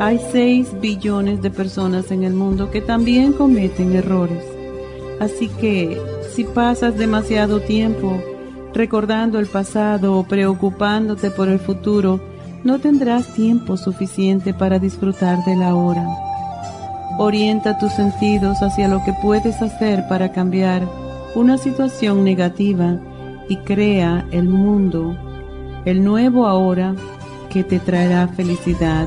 hay 6 billones de personas en el mundo que también cometen errores. Así que si pasas demasiado tiempo recordando el pasado o preocupándote por el futuro, no tendrás tiempo suficiente para disfrutar de la hora. Orienta tus sentidos hacia lo que puedes hacer para cambiar una situación negativa y crea el mundo, el nuevo ahora que te traerá felicidad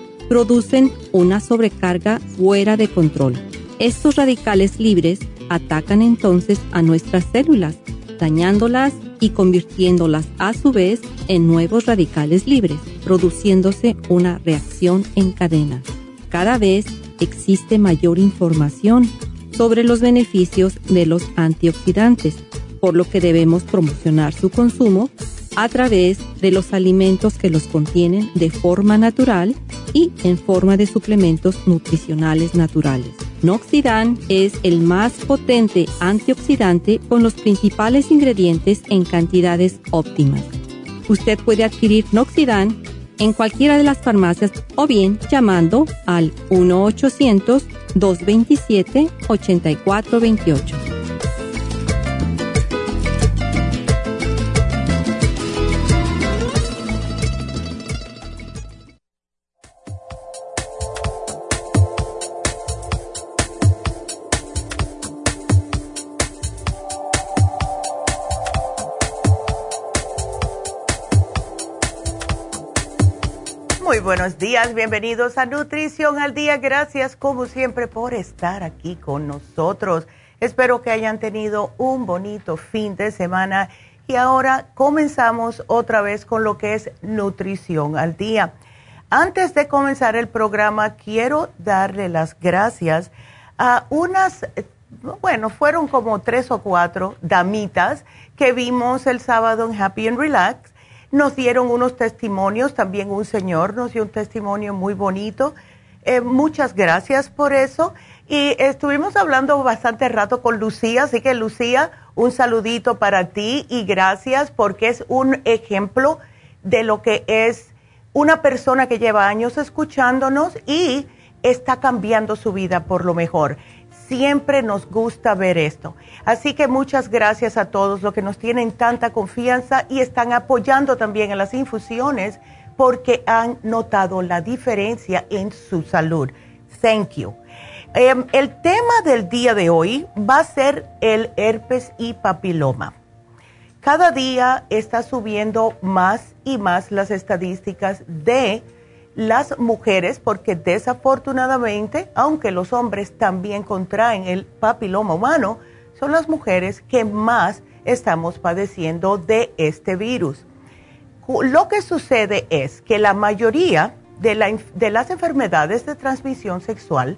producen una sobrecarga fuera de control. Estos radicales libres atacan entonces a nuestras células, dañándolas y convirtiéndolas a su vez en nuevos radicales libres, produciéndose una reacción en cadena. Cada vez existe mayor información sobre los beneficios de los antioxidantes, por lo que debemos promocionar su consumo a través de los alimentos que los contienen de forma natural y en forma de suplementos nutricionales naturales. Noxidan es el más potente antioxidante con los principales ingredientes en cantidades óptimas. Usted puede adquirir Noxidan en cualquiera de las farmacias o bien llamando al 1-800-227-8428. Buenos días, bienvenidos a Nutrición al Día. Gracias como siempre por estar aquí con nosotros. Espero que hayan tenido un bonito fin de semana y ahora comenzamos otra vez con lo que es Nutrición al Día. Antes de comenzar el programa, quiero darle las gracias a unas, bueno, fueron como tres o cuatro damitas que vimos el sábado en Happy and Relax. Nos dieron unos testimonios, también un señor nos dio un testimonio muy bonito. Eh, muchas gracias por eso. Y estuvimos hablando bastante rato con Lucía, así que Lucía, un saludito para ti y gracias porque es un ejemplo de lo que es una persona que lleva años escuchándonos y está cambiando su vida por lo mejor. Siempre nos gusta ver esto. Así que muchas gracias a todos los que nos tienen tanta confianza y están apoyando también en las infusiones porque han notado la diferencia en su salud. Thank you. Em, el tema del día de hoy va a ser el herpes y papiloma. Cada día está subiendo más y más las estadísticas de las mujeres porque desafortunadamente, aunque los hombres también contraen el papiloma humano, son las mujeres que más estamos padeciendo de este virus. Lo que sucede es que la mayoría de, las enfermedades de transmisión sexual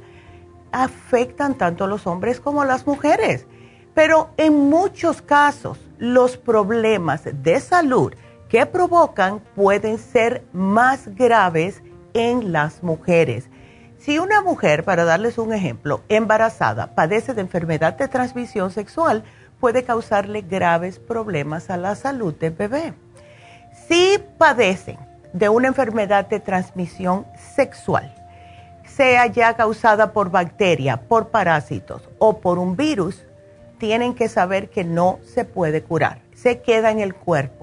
afectan tanto a los hombres como a las mujeres, pero en muchos casos los problemas de salud que provocan pueden ser más graves en las mujeres. Si una mujer, para darles un ejemplo, embarazada, padece de enfermedad de transmisión sexual, puede causarle graves problemas a la salud del bebé. Si padecen de una enfermedad de transmisión sexual, sea ya causada por bacteria, por parásitos o por un virus, tienen que saber que no se puede curar, se queda en el cuerpo.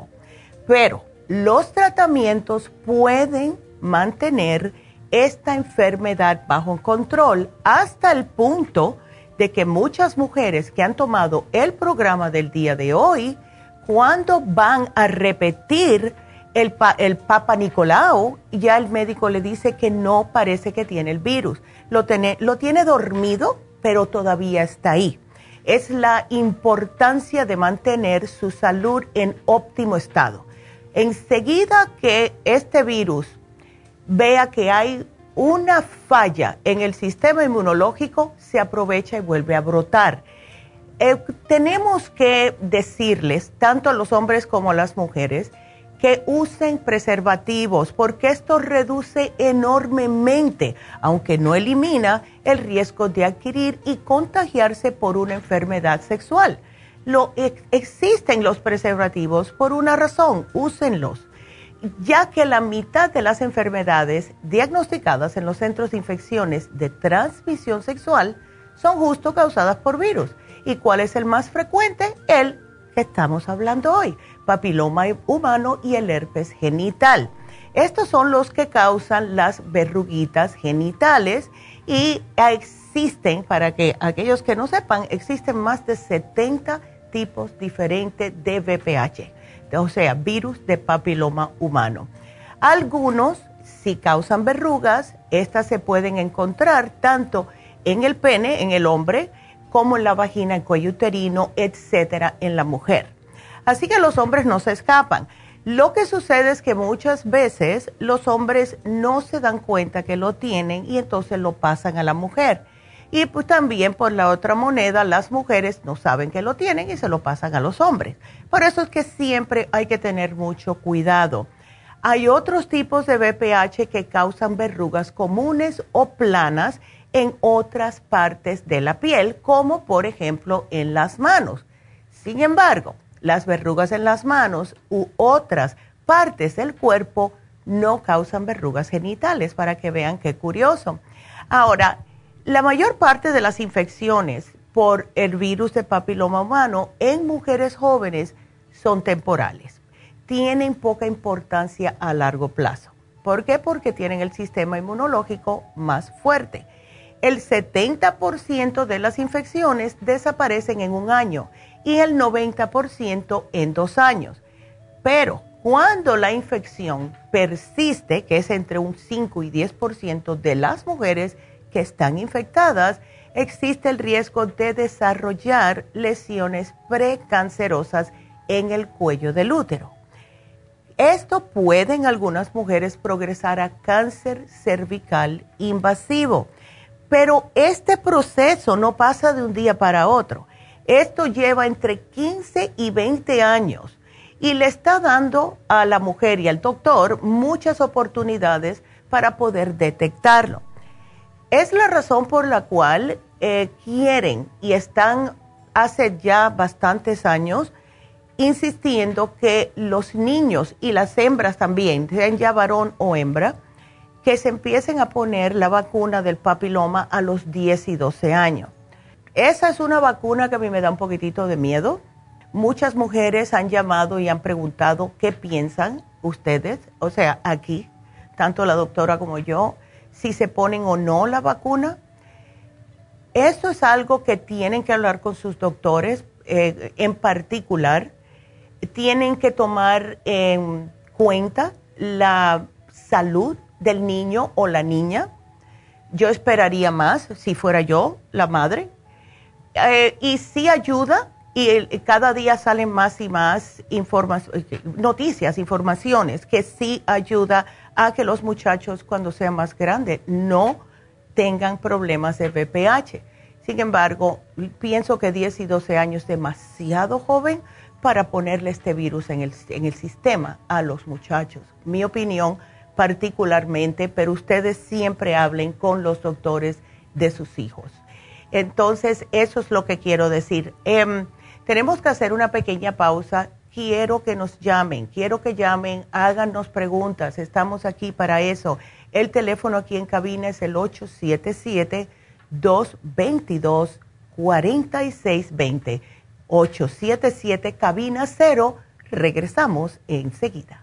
Pero los tratamientos pueden mantener esta enfermedad bajo control hasta el punto de que muchas mujeres que han tomado el programa del día de hoy, cuando van a repetir el, el Papa Nicolau, ya el médico le dice que no parece que tiene el virus. Lo lo tiene dormido, pero todavía está ahí es la importancia de mantener su salud en óptimo estado. Enseguida que este virus vea que hay una falla en el sistema inmunológico, se aprovecha y vuelve a brotar. Eh, tenemos que decirles, tanto a los hombres como a las mujeres, que usen preservativos porque esto reduce enormemente, aunque no elimina el riesgo de adquirir y contagiarse por una enfermedad sexual. Existen los preservativos por una razón, úsenlos, ya que la mitad de las enfermedades diagnosticadas en los centros de infecciones de transmisión sexual son justo causadas por virus. ¿Y cuál es el más frecuente? El que estamos hablando hoy papiloma humano y el herpes genital. Estos son los que causan las verruguitas genitales y existen, para que aquellos que no sepan, existen más de 70 tipos diferentes de VPH, o sea, virus de papiloma humano. Algunos si causan verrugas, estas se pueden encontrar tanto en el pene, en el hombre, como en la vagina, el cuello uterino, etcétera, en la mujer. Así que los hombres no se escapan. Lo que sucede es que muchas veces los hombres no se dan cuenta que lo tienen y entonces lo pasan a la mujer. Y pues también por la otra moneda, las mujeres no saben que lo tienen y se lo pasan a los hombres. Por eso es que siempre hay que tener mucho cuidado. Hay otros tipos de BPH que causan verrugas comunes o planas en otras partes de la piel, como por ejemplo en las manos. Sin embargo, las verrugas en las manos u otras partes del cuerpo no causan verrugas genitales, para que vean qué curioso. Ahora, la mayor parte de las infecciones por el virus de papiloma humano en mujeres jóvenes son temporales. Tienen poca importancia a largo plazo. ¿Por qué? Porque tienen el sistema inmunológico más fuerte. El 70% de las infecciones desaparecen en un año y el 90% en dos años. Pero Cuando la infección persiste, que es entre un 5 y 10% de las mujeres que están infectadas, existe el riesgo de desarrollar lesiones precancerosas en el cuello del útero. Esto puede en algunas mujeres progresar a cáncer cervical invasivo, pero este proceso no pasa de un día para otro. Esto lleva entre 15 y 20 años y le está dando a la mujer y al doctor muchas oportunidades para poder detectarlo. Es la razón por la cual eh, quieren y están hace ya bastantes años insistiendo que los niños y las hembras también, sean ya varón o hembra, que se empiecen a poner la vacuna del papiloma a los 10 y 12 años. Esa es una vacuna que a mí me da un poquitito de miedo. Muchas mujeres han llamado y han preguntado qué piensan ustedes, o sea, aquí, tanto la doctora como yo, si se ponen o no la vacuna. Esto es algo que tienen que hablar con sus doctores eh, en particular. Tienen que tomar en cuenta la salud del niño o la niña. Yo esperaría más si fuera yo la madre. Eh, y sí ayuda y cada día salen más y más noticias, informaciones que sí ayuda a que los muchachos cuando sean más grandes no tengan problemas de VPH. Sin embargo, pienso que 10 y 12 años es demasiado joven para ponerle este virus en el, en el sistema a los muchachos. Mi opinión particularmente, pero ustedes siempre hablen con los doctores de sus hijos. Entonces, eso es lo que quiero decir. Em, tenemos que hacer una pequeña pausa. Quiero que nos llamen, quiero que llamen, háganos preguntas. Estamos aquí para eso. El teléfono aquí en cabina es el 877-222-4620. 877 cabina 0. Regresamos enseguida.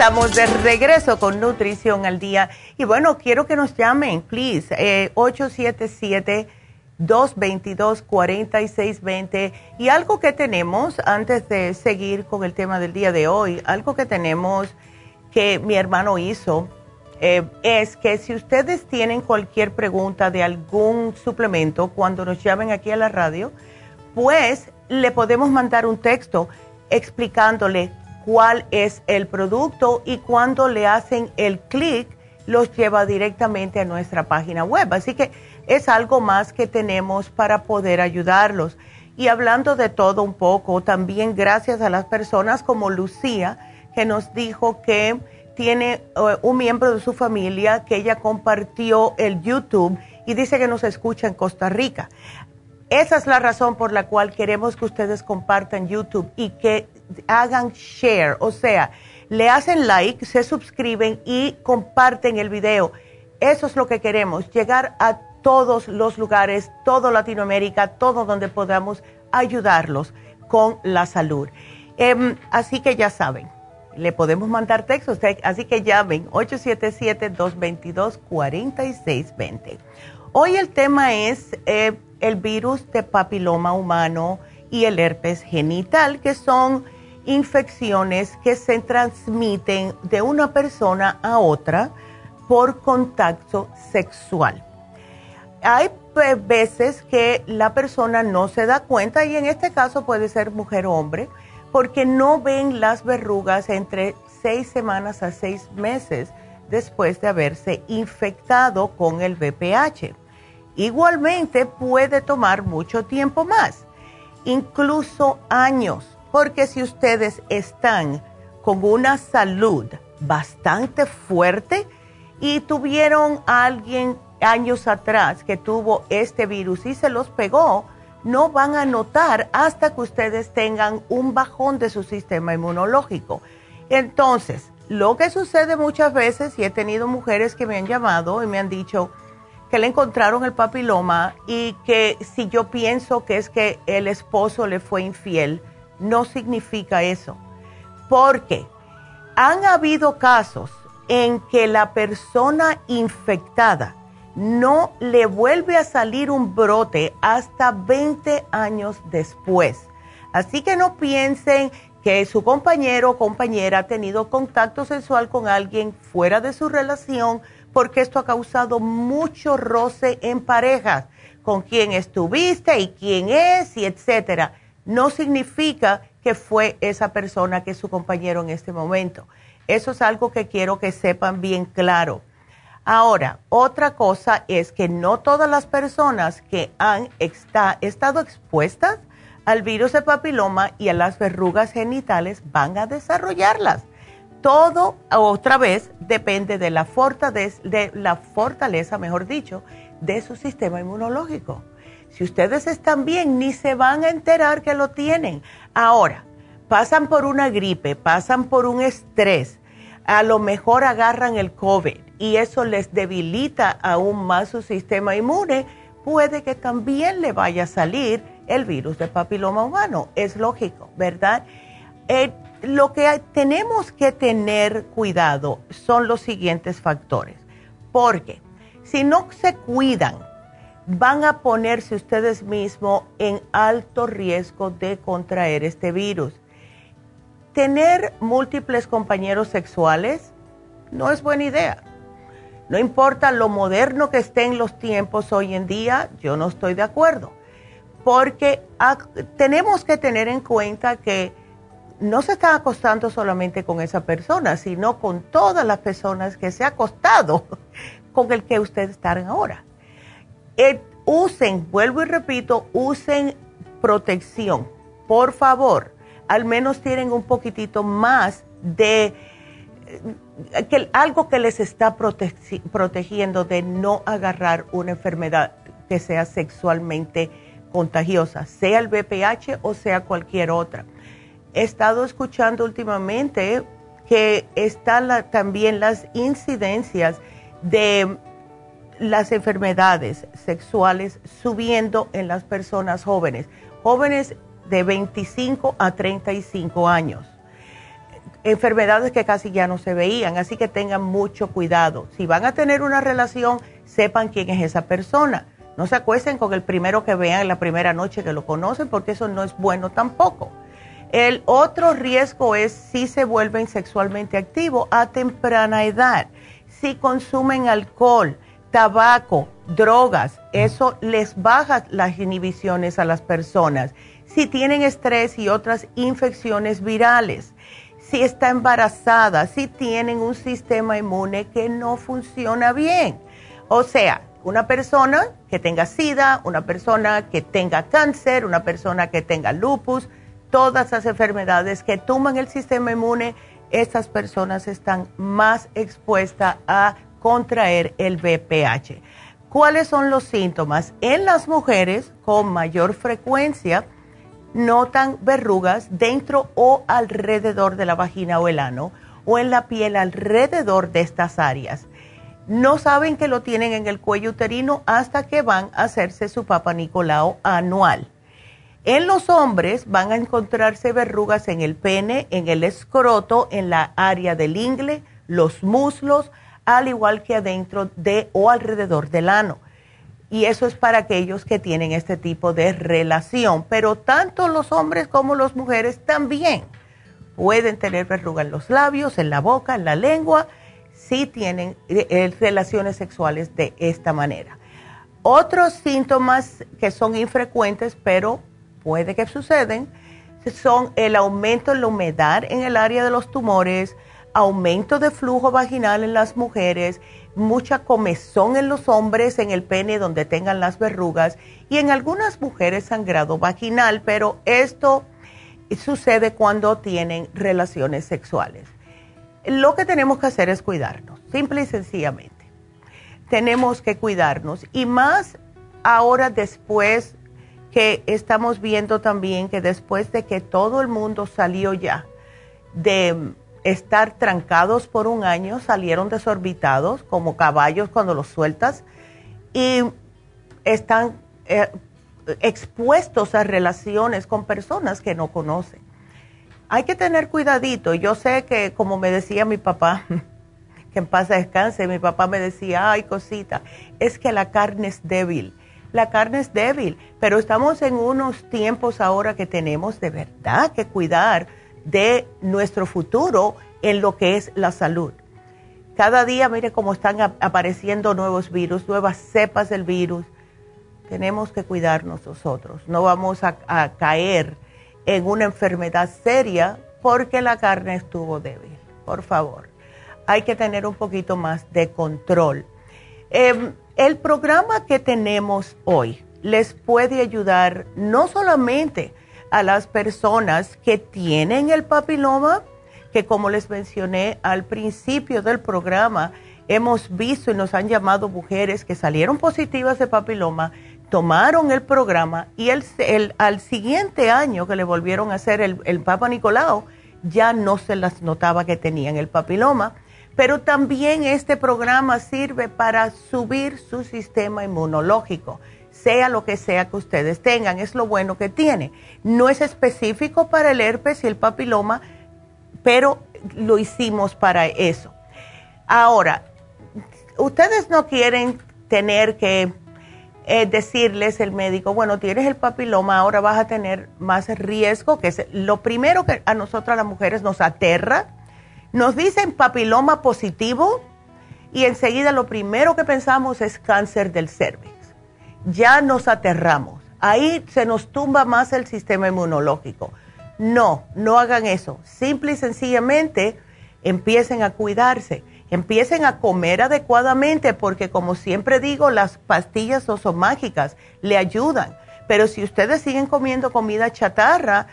Estamos de regreso con Nutrición al Día. Y bueno, quiero que nos llamen, please, 877-222-4620. Eh, y algo que tenemos, antes de seguir con el tema del día de hoy, algo que tenemos que mi hermano hizo, eh, es que si ustedes tienen cualquier pregunta de algún suplemento, cuando nos llamen aquí a la radio, pues le podemos mandar un texto explicándole cuál es el producto y cuando le hacen el clic los lleva directamente a nuestra página web. Así que es algo más que tenemos para poder ayudarlos. Y hablando de todo un poco, también gracias a las personas como Lucía, que nos dijo que tiene eh, un miembro de su familia que ella compartió el YouTube y dice que nos escucha en Costa Rica. Esa es la razón por la cual queremos que ustedes compartan YouTube y que hagan share, o sea, le hacen like, se suscriben y comparten el video. Eso es lo que queremos, llegar a todos los lugares, toda Latinoamérica, todo donde podamos ayudarlos con la salud. Em, así que ya saben, le podemos mandar textos, así que llamen 877-222-4620. Hoy el tema es eh, el virus de papiloma humano y el herpes genital, que son infecciones que se transmiten de una persona a otra por contacto sexual. Hay veces que la persona no se da cuenta y en este caso puede ser mujer o hombre porque no ven las verrugas entre seis semanas a seis meses después de haberse infectado con el VPH. Igualmente puede tomar mucho tiempo más, incluso años, porque si ustedes están con una salud bastante fuerte y tuvieron a alguien años atrás que tuvo este virus y se los pegó, no van a notar hasta que ustedes tengan un bajón de su sistema inmunológico. Entonces, lo que sucede muchas veces, y he tenido mujeres que me han llamado y me han dicho que le encontraron el papiloma y que si yo pienso que es que el esposo le fue infiel, no significa eso. Porque han habido casos en que la persona infectada no le vuelve a salir un brote hasta 20 años después. Así que no piensen que su compañero o compañera ha tenido contacto sexual con alguien fuera de su relación, porque esto ha causado mucho roce en parejas, con quién estuviste y quién es y etcétera. No significa que fue esa persona que es su compañero en este momento. Eso es algo que quiero que sepan bien claro. Ahora, otra cosa es que no todas las personas que han estado expuestas al virus de papiloma y a las verrugas genitales van a desarrollarlas. Todo, otra vez, depende de la, fortaleza, de la fortaleza, mejor dicho, de su sistema inmunológico. Si ustedes están bien, ni se van a enterar que lo tienen. Ahora, pasan por una gripe, pasan por un estrés, a lo mejor agarran el COVID y eso les debilita aún más su sistema inmune, puede que también le vaya a salir el virus de papiloma humano. Es lógico, ¿verdad? Eh, lo que tenemos que tener cuidado son los siguientes factores, porque si no se cuidan, van a ponerse ustedes mismos en alto riesgo de contraer este virus. Tener múltiples compañeros sexuales no es buena idea no importa lo moderno que estén los tiempos hoy en día, yo no estoy de acuerdo, porque tenemos que tener en cuenta que no se está acostando solamente con esa persona, sino con todas las personas que se ha acostado con el que ustedes están ahora. Eh, usen, vuelvo y repito, usen protección, por favor. Al menos tienen un poquitito más de algo que les está protegiendo de no agarrar una enfermedad que sea sexualmente contagiosa, sea el BPH o sea cualquier otra. He estado escuchando últimamente que están también las incidencias de las enfermedades sexuales subiendo en las personas jóvenes, jóvenes de 25 a 35 años enfermedades que casi ya no se veían, así que tengan mucho cuidado. Si van a tener una relación, sepan quién es esa persona. No se acuesten con el primero que vean en la primera noche que lo conocen, porque eso no es bueno tampoco. El otro riesgo es si se vuelven sexualmente activos a temprana edad, si consumen alcohol, tabaco, drogas, eso les baja las inhibiciones a las personas. Si tienen estrés y otras infecciones virales si está embarazada, si tienen un sistema inmune que no funciona bien. O sea, una persona que tenga SIDA, una persona que tenga cáncer, una persona que tenga lupus, todas las enfermedades que tumban el sistema inmune, estas personas están más expuestas a contraer el VPH. ¿Cuáles son los síntomas? En las mujeres con mayor frecuencia, notan verrugas dentro o alrededor de la vagina o el ano, o en la piel alrededor de estas áreas. No saben que lo tienen en el cuello uterino hasta que van a hacerse su Papa Nicolau anual. En los hombres van a encontrarse verrugas en el pene, en el escroto, en la área del ingle, los muslos, al igual que adentro de o alrededor del ano. Y eso es para aquellos que tienen este tipo de relación. Pero tanto los hombres como las mujeres también pueden tener verrugas en los labios, en la boca, en la lengua, si tienen eh, eh, relaciones sexuales de esta manera. Otros síntomas que son infrecuentes, pero puede que suceden, son el aumento en la humedad en el área de los tumores, aumento de flujo vaginal en las mujeres, mucha comezón en los hombres, en el pene donde tengan las verrugas y en algunas mujeres sangrado vaginal, pero esto sucede cuando tienen relaciones sexuales. Lo que tenemos que hacer es cuidarnos, simple y sencillamente. Tenemos que cuidarnos y más ahora después que estamos viendo también que después de que todo el mundo salió ya de estar trancados por un año, salieron desorbitados como caballos cuando los sueltas y están eh, expuestos a relaciones con personas que no conocen. Hay que tener cuidadito. Yo sé que, como me decía mi papá, que en paz descanse, mi papá me decía, ay cosita, es que la carne es débil la carne es débil, pero estamos en unos tiempos ahora que tenemos de verdad que cuidar de nuestro futuro en lo que es la salud. Cada día, mire cómo están apareciendo nuevos virus, nuevas cepas del virus. Tenemos que cuidarnos nosotros. No vamos a, caer en una enfermedad seria porque la carne estuvo débil. Por favor, hay que tener un poquito más de control. Em, el programa que tenemos hoy les puede ayudar no solamente a las personas que tienen el papiloma, que como les mencioné al principio del programa, hemos visto y nos han llamado mujeres que salieron positivas de papiloma, tomaron el programa y el, al siguiente año que le volvieron a hacer el, el Papa Nicolau, ya no se las notaba que tenían el papiloma. Pero también este programa sirve para subir su sistema inmunológico, sea lo que sea que ustedes tengan, es lo bueno que tiene. No es específico para el herpes y el papiloma, pero lo hicimos para eso. Ahora, ustedes no quieren tener que eh, decirles el médico, bueno, tienes el papiloma, ahora vas a tener más riesgo, que es lo primero que a nosotras las mujeres nos aterra nos dicen papiloma positivo y enseguida lo primero que pensamos es cáncer del cervix. Ya nos aterramos. Ahí se nos tumba más el sistema inmunológico. No, no hagan eso. Simple y sencillamente empiecen a cuidarse, empiecen a comer adecuadamente porque como siempre digo, las pastillas no son mágicas, le ayudan. Pero si ustedes siguen comiendo comida chatarra,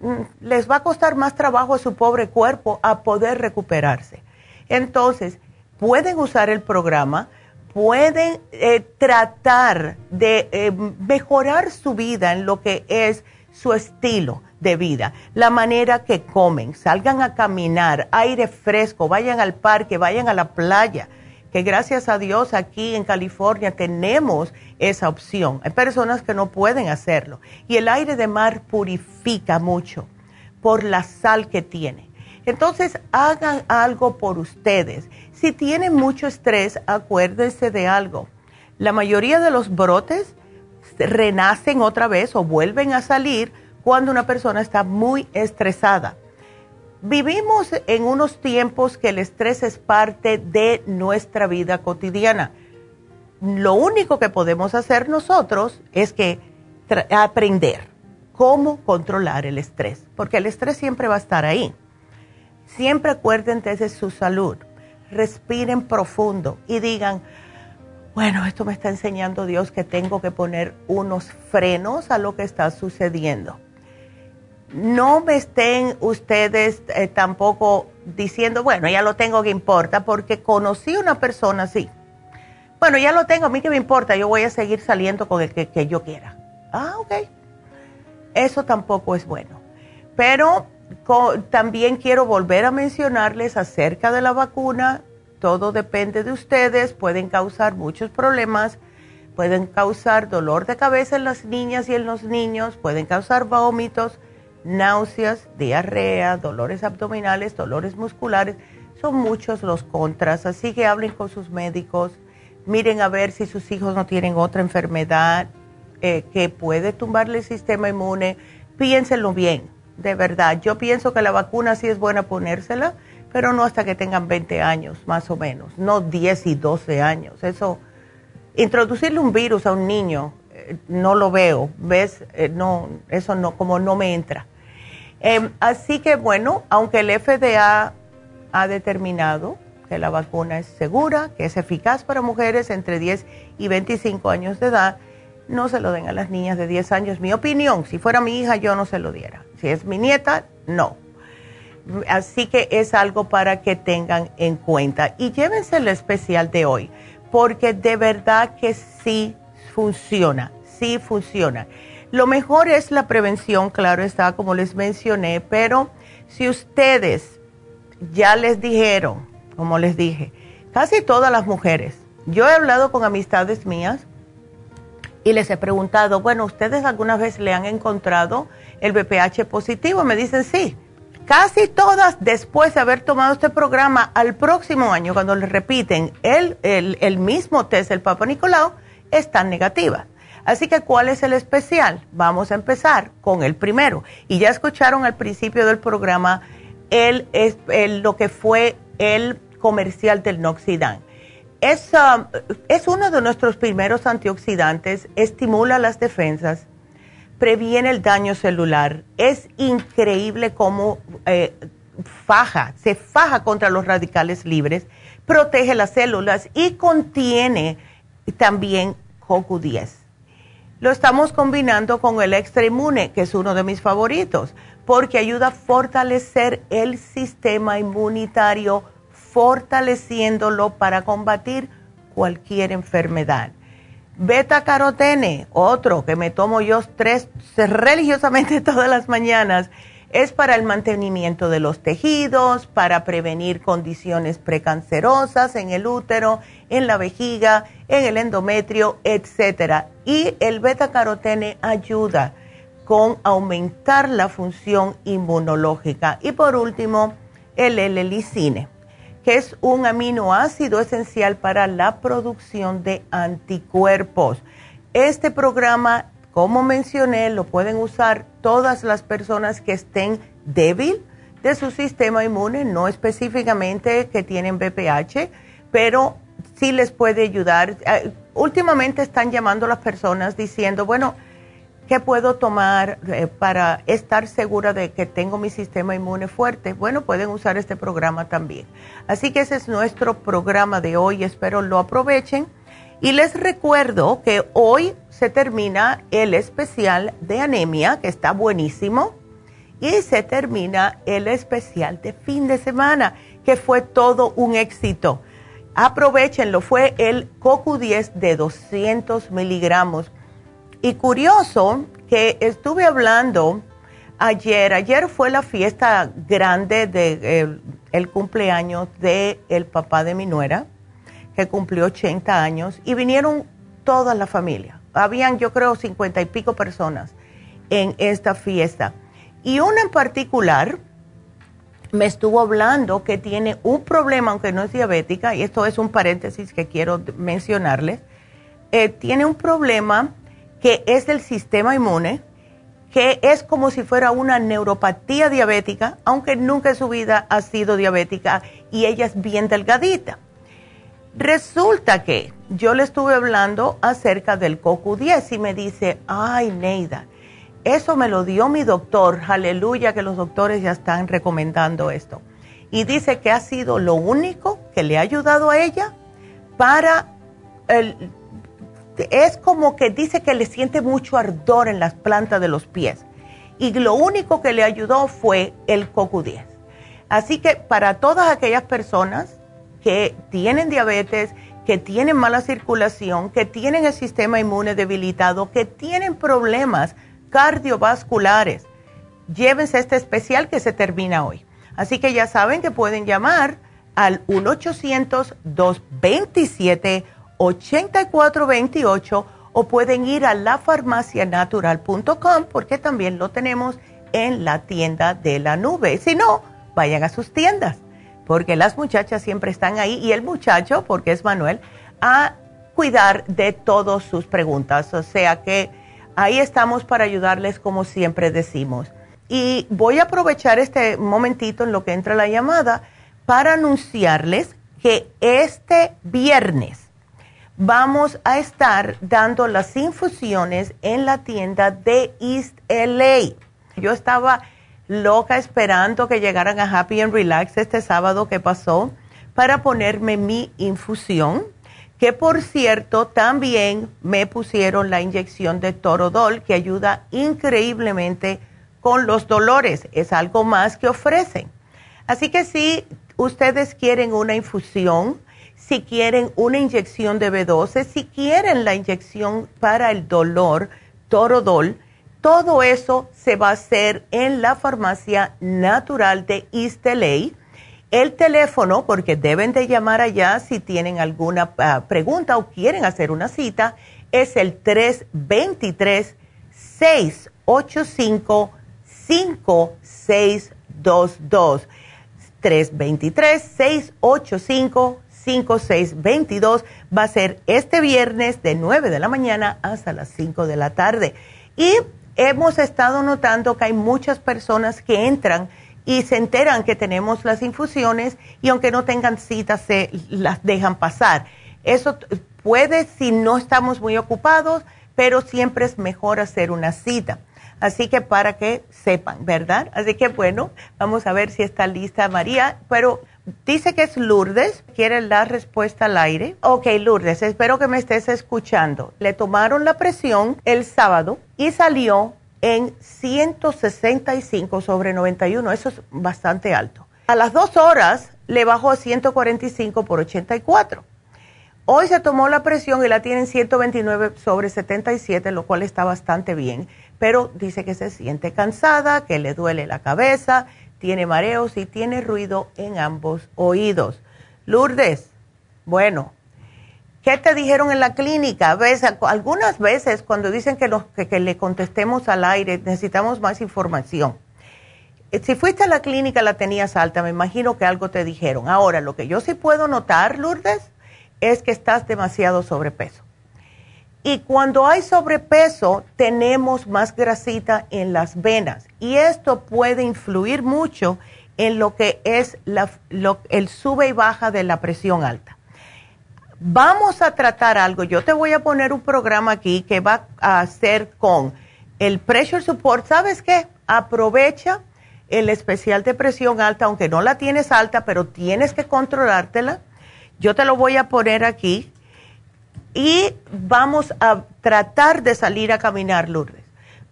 Mm, les va a costar más trabajo a su pobre cuerpo a poder recuperarse. Entonces, pueden usar el programa, pueden eh, tratar de eh, mejorar su vida en lo que es su estilo de vida, la manera que comen, salgan a caminar, aire fresco, vayan al parque, vayan a la playa que gracias a Dios aquí en California tenemos esa opción. Hay personas que no pueden hacerlo. Y el aire de mar purifica mucho por la sal que tiene. Entonces, hagan algo por ustedes. Si tienen mucho estrés, acuérdense de algo. La mayoría de los brotes renacen otra vez o vuelven a salir cuando una persona está muy estresada. Vivimos en unos tiempos que el estrés es parte de nuestra vida cotidiana. Lo único que podemos hacer nosotros es que aprender cómo controlar el estrés, porque el estrés siempre va a estar ahí. Siempre acuérdense de su salud, respiren profundo y digan, bueno, esto me está enseñando Dios que tengo que poner unos frenos a lo que está sucediendo no me estén ustedes eh, tampoco diciendo, bueno, ya lo tengo que importa, porque conocí una persona así. Bueno, ya lo tengo, a mí que me importa, yo voy a seguir saliendo con el que, que yo quiera. Ah, ok. Eso tampoco es bueno. Pero también quiero volver a mencionarles acerca de la vacuna. Todo depende de ustedes. Pueden causar muchos problemas. Pueden causar dolor de cabeza en las niñas y en los niños. Pueden causar vómitos, náuseas, diarrea, dolores abdominales, dolores musculares. Son muchos los contras. Así que hablen con sus médicos. Miren a ver si sus hijos no tienen otra enfermedad eh, que puede tumbarle el sistema inmune. Piénsenlo bien de verdad. Yo pienso que la vacuna sí es buena ponérsela, pero no hasta que tengan 20 años, más o menos, no 10 y 12 años. Eso, introducirle un virus a un niño, eh, no lo veo, ¿ves? Eh, no, eso no, como no me entra. Em, así que bueno, aunque el FDA ha determinado que la vacuna es segura, que es eficaz para mujeres entre 10 y 25 años de edad, no se lo den a las niñas de 10 años. Mi opinión, si fuera mi hija, yo no se lo diera. Si es mi nieta, no. Así que es algo para que tengan en cuenta. Y llévense el especial de hoy, porque de verdad que sí funciona, sí funciona. Lo mejor es la prevención, claro está, como les mencioné, pero si ustedes ya les dijeron, como les dije, casi todas las mujeres, yo he hablado con amistades mías y les he preguntado, bueno, ¿ustedes alguna vez le han encontrado el BPH positivo? Me dicen sí. Casi todas, después de haber tomado este programa, al próximo año, cuando les repiten el, el, mismo test del Papa Nicolau, están negativas. Así que, ¿cuál es el especial? Vamos a empezar con el primero. Y ya escucharon al principio del programa el, el, lo que fue el comercial del Noxidan es, uno de nuestros primeros antioxidantes, estimula las defensas, previene el daño celular. Es increíble cómo eh, faja, se faja contra los radicales libres, protege las células y contiene también CoQ10. Lo estamos combinando con el extra inmune, que es uno de mis favoritos, porque ayuda a fortalecer el sistema inmunitario fortaleciéndolo para combatir cualquier enfermedad. Beta carotene, otro que me tomo yo tres religiosamente todas las mañanas, es para el mantenimiento de los tejidos, para prevenir condiciones precancerosas en el útero, en la vejiga, en el endometrio, etc. Y el beta carotene ayuda con aumentar la función inmunológica. Y por último, el L-licine que es un aminoácido esencial para la producción de anticuerpos. Este programa, como mencioné, lo pueden usar todas las personas que estén débil de su sistema inmune, no específicamente que tienen BPH, pero sí les puede ayudar. Eh, últimamente están llamando a las personas diciendo, bueno, ¿Qué puedo tomar eh, para estar segura de que tengo mi sistema inmune fuerte? Bueno, pueden usar este programa también. Así que ese es nuestro programa de hoy. Espero lo aprovechen. Y les recuerdo que hoy se termina el especial de anemia, que está buenísimo. Y se termina el especial de fin de semana, que fue todo un éxito. Aprovechenlo, fue el CoQ10 de 200 miligramos y curioso que estuve hablando ayer, ayer fue la fiesta grande del de, el cumpleaños del el papá de mi nuera, que cumplió 80 años, y vinieron toda la familia. Habían, yo creo, cincuenta y pico personas en esta fiesta. Y una en particular me estuvo hablando que tiene un problema, aunque no es diabética, y esto es un paréntesis que quiero mencionarles, eh, tiene un problema que es del sistema inmune, que es como si fuera una neuropatía diabética, aunque nunca en su vida ha sido diabética y ella es bien delgadita. Resulta que yo le estuve hablando acerca del CoQ10 y me dice, ay Neida, eso me lo dio mi doctor, aleluya que los doctores ya están recomendando esto. Y dice que ha sido lo único que le ha ayudado a ella para el, es como que dice que le siente mucho ardor en las plantas de los pies. Y lo único que le ayudó fue el CoQ10. Así que para todas aquellas personas que tienen diabetes, que tienen mala circulación, que tienen el sistema inmune debilitado, que tienen problemas cardiovasculares, llévense este especial que se termina hoy. Así que ya saben que pueden llamar al 1-800-227-8428 o pueden ir a lafarmacianatural.com porque también lo tenemos en la tienda de la nube. Si no, vayan a sus tiendas porque las muchachas siempre están ahí y el muchacho, porque es Manuel, a cuidar de todas sus preguntas. O sea que ahí estamos para ayudarles como siempre decimos. Y voy a aprovechar este momentito en lo que entra la llamada para anunciarles que este viernes vamos a estar dando las infusiones en la tienda de East LA. Yo estaba loca esperando que llegaran a Happy and Relax este sábado que pasó para ponerme mi infusión, que por cierto también me pusieron la inyección de Torodol que ayuda increíblemente con los dolores. Es algo más que ofrecen. Así que si ustedes quieren una infusión, si quieren una inyección de B12, si quieren la inyección para el dolor, Torodol, todo eso se va a hacer en la farmacia natural de East El teléfono, porque deben de llamar allá si tienen alguna ah, pregunta o quieren hacer una cita, es el 323 685 5622 323-685-5622. Va a ser este viernes de 9 de la mañana hasta las 5 de la tarde. Y hemos estado notando que hay muchas personas que entran y se enteran que tenemos las infusiones y aunque no tengan citas se las dejan pasar. Eso puede si no estamos muy ocupados, pero siempre es mejor hacer una cita. Así que para que sepan, ¿verdad? Así que bueno, vamos a ver si está lista María, pero dice que es Lourdes, quiere la respuesta al aire. Ok, Lourdes, espero que me estés escuchando. Le tomaron la presión el sábado y salió en 165 sobre 91, eso es bastante alto. A las dos horas le bajó a 145 por 84. Hoy se tomó la presión y la tiene en 129 sobre 77, lo cual está bastante bien pero dice que se siente cansada, que le duele la cabeza, tiene mareos y tiene ruido en ambos oídos. Lourdes, bueno, ¿qué te dijeron en la clínica? Algunas veces cuando dicen que, que, le contestemos al aire necesitamos más información. Eh, si fuiste a la clínica la tenías alta, me imagino que algo te dijeron. Ahora, lo que yo sí puedo notar, Lourdes, es que estás demasiado sobrepeso. Y cuando hay sobrepeso, tenemos más grasita en las venas. Y esto puede influir mucho en lo que es el sube y baja de la presión alta. Vamos a tratar algo. Yo te voy a poner un programa aquí que va a hacer con el pressure support. ¿Sabes qué? Aprovecha el especial de presión alta, aunque no la tienes alta, pero tienes que controlártela. Yo te lo voy a poner aquí y vamos a tratar de salir a caminar, Lourdes,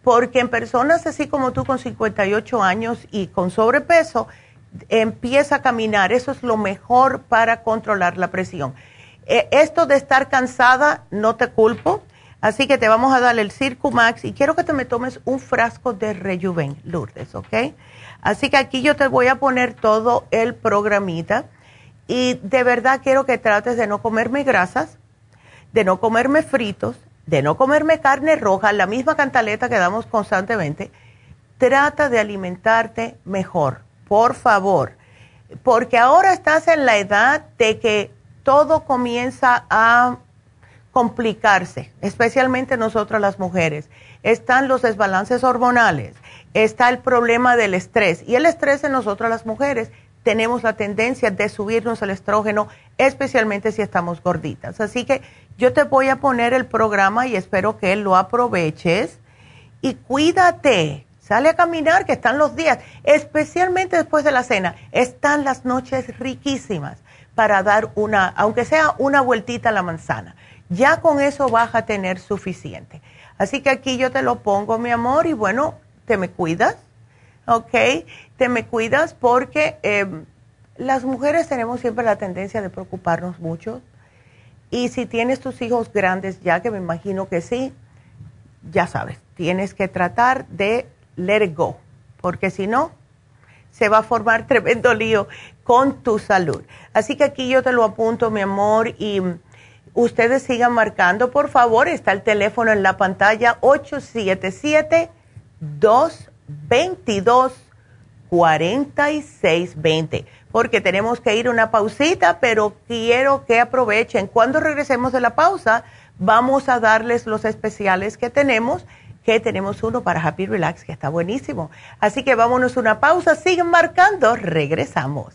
porque en personas así como tú con 58 años y con sobrepeso, empieza a caminar, eso es lo mejor para controlar la presión. E, esto de estar cansada, no te culpo, así que te vamos a dar el Circumax y quiero que te me tomes un frasco de Rejuven, Lourdes, ¿ok? Así que aquí yo te voy a poner todo el programita y de verdad quiero que trates de no comerme grasas, de no comerme fritos, de no comerme carne roja, la misma cantaleta que damos constantemente, trata de alimentarte mejor, por favor, porque ahora estás en la edad de que todo comienza a complicarse, especialmente nosotras las mujeres. Están los desbalances hormonales, está el problema del estrés y el estrés en nosotras las mujeres tenemos la tendencia de subirnos el estrógeno, especialmente si estamos gorditas. Así que yo te voy a poner el programa y espero que lo aproveches. Y cuídate, sale a caminar, que están los días, especialmente después de la cena, están las noches riquísimas para dar una, aunque sea una vueltita a la manzana. Ya con eso vas a tener suficiente. Así que aquí yo te lo pongo, mi amor, y bueno, te me cuidas, ¿ok? Te me cuidas porque em, las mujeres tenemos siempre la tendencia de preocuparnos mucho y si tienes tus hijos grandes ya, que me imagino que sí, ya sabes, tienes que tratar de let go. porque si no, se va a formar tremendo lío con tu salud. Así que aquí yo te lo apunto, mi amor, y ustedes sigan marcando, por favor, está el teléfono en la pantalla 877-222-4620, porque tenemos que ir a una pausita, pero quiero que aprovechen. Cuando regresemos de la pausa, vamos a darles los especiales que tenemos que tenemos uno para Happy Relax, que está buenísimo. Así que vámonos una pausa, siguen marcando, regresamos.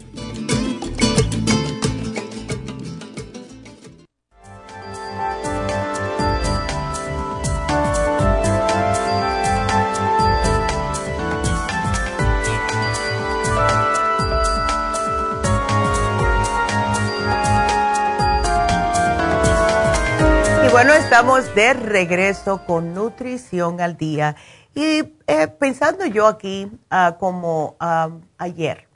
Estamos de regreso con Nutrición al Día. Y eh, pensando yo aquí, ah, como ah, ayer,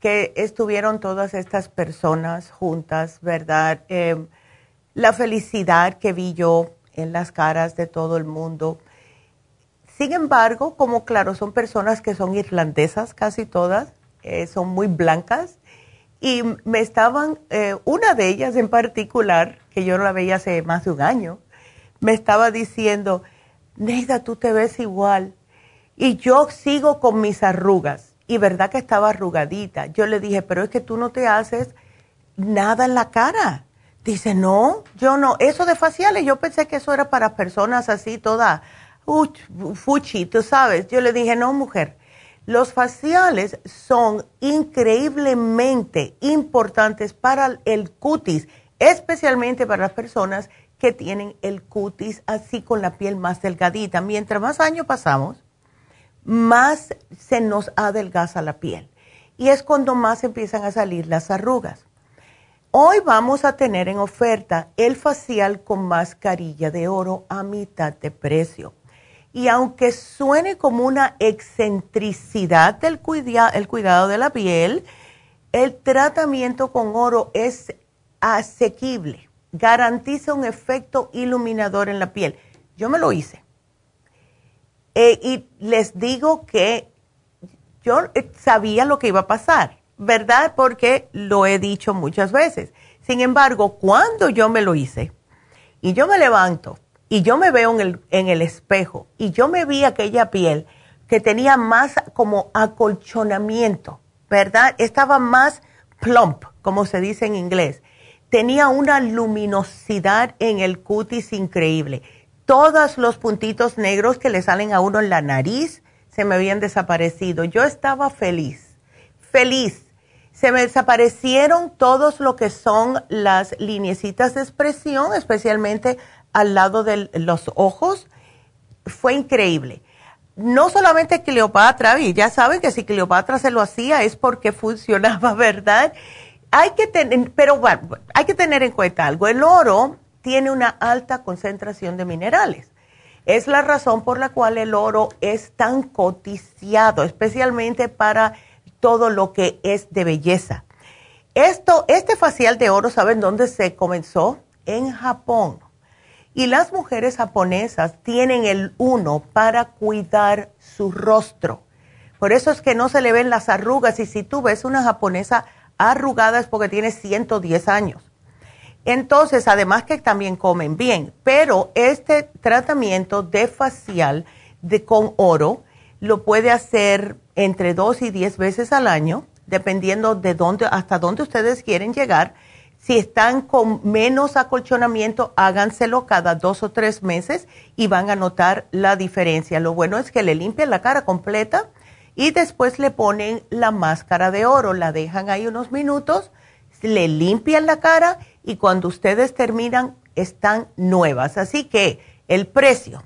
que estuvieron todas estas personas juntas, ¿verdad? Eh, la felicidad que vi yo en las caras de todo el mundo. Sin embargo, como claro, son personas que son irlandesas casi todas, eh, son muy blancas y me estaban, una de ellas en particular, que yo no la veía hace más de un año, me estaba diciendo, Neida, tú te ves igual. Y yo sigo con mis arrugas. Y verdad que estaba arrugadita. Yo le dije, pero es que tú no te haces nada en la cara. Dice, no, yo no. Eso de faciales, yo pensé que eso era para personas así, toda fuchi, tú sabes. Yo le dije, no, mujer. Los faciales son increíblemente importantes para el cutis especialmente para las personas que tienen el cutis así con la piel más delgadita. Mientras más años pasamos, más se nos adelgaza la piel y es cuando más empiezan a salir las arrugas. Hoy vamos a tener en oferta el facial con mascarilla de oro a mitad de precio. Y aunque suene como una excentricidad del el cuidado de la piel, el tratamiento con oro es asequible, garantiza un efecto iluminador en la piel. Yo me lo hice. Eh, y les digo que yo eh, sabía lo que iba a pasar, ¿verdad? Porque lo he dicho muchas veces. Sin embargo, cuando yo me lo hice y yo me levanto y yo me veo en el, en el espejo y yo me vi aquella piel que tenía más como acolchonamiento, ¿verdad? Estaba más plump, como se dice en inglés tenía una luminosidad en el cutis increíble. Todos los puntitos negros que le salen a uno en la nariz se me habían desaparecido. Yo estaba feliz, feliz. Se me desaparecieron todos lo que son las lineecitas de expresión, especialmente al lado de los ojos. Fue increíble. No solamente Cleopatra, y ya saben que si Cleopatra se lo hacía es porque funcionaba, ¿verdad? hay que tener, pero bueno, hay que tener en cuenta algo. El oro tiene una alta concentración de minerales. Es la razón por la cual el oro es tan coticiado, especialmente para todo lo que es de belleza. Esto, este facial de oro, ¿saben dónde se comenzó? En Japón. Y las mujeres japonesas tienen el uno para cuidar su rostro. Por eso es que no se le ven las arrugas. Y si tú ves una japonesa arrugada es porque tiene 110 años. Entonces, además que también comen bien, pero este tratamiento de facial de, con oro lo puede hacer entre 2 y 10 veces al año, dependiendo de dónde, hasta dónde ustedes quieren llegar. Si están con menos acolchonamiento, háganselo cada dos o tres meses y van a notar la diferencia. Lo bueno es que le limpian la cara completa y después le ponen la máscara de oro, la dejan ahí unos minutos, le limpian la cara y cuando ustedes terminan están nuevas. Así que el precio,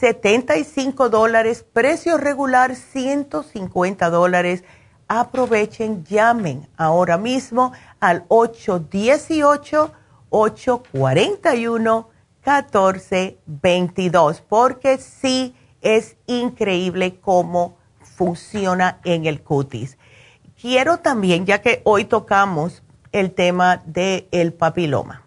75 dólares, precio regular 150 dólares. Aprovechen, llamen ahora mismo al 818-841-1422 porque sí es increíble cómo funciona en el cutis. Quiero también, ya que hoy tocamos el tema del papiloma,